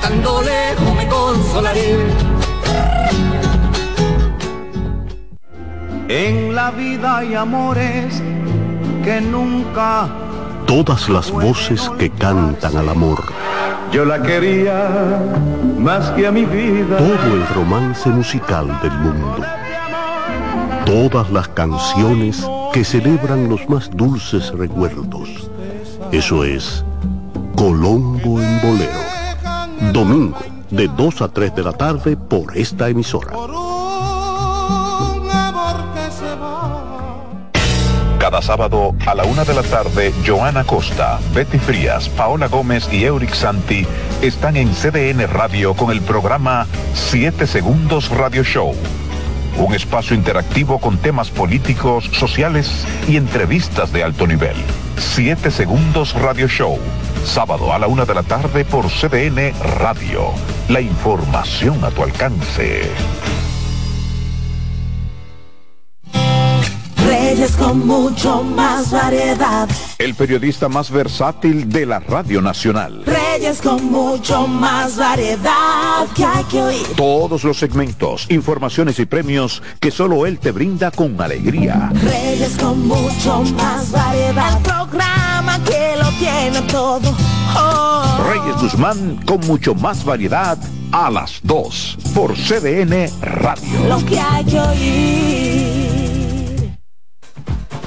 cantando lejos me consolaré. En la vida hay amores que nunca... Todas las voces que cantan al amor. Yo la quería más que a mi vida. Todo el romance musical del mundo. Todas las canciones que celebran los más dulces recuerdos. Eso es Colombo en Bolero. Domingo, de 2 a 3 de la tarde por esta emisora. Cada sábado a la una de la tarde, Joana Costa, Betty Frías, Paola Gómez y Euric Santi están en CDN Radio con el programa 7 Segundos Radio Show. Un espacio interactivo con temas políticos, sociales y entrevistas de alto nivel. 7 Segundos Radio Show. Sábado a la una de la tarde por CDN Radio. La información a tu alcance. Reyes con mucho más variedad. El periodista más versátil de la Radio Nacional. Reyes con mucho más variedad que hay que oír. Todos los segmentos, informaciones y premios que solo él te brinda con alegría. Reyes con mucho más variedad. El programa que lo tiene todo. Oh. Reyes Guzmán con mucho más variedad a las 2 por CDN Radio. Lo que hay que oír.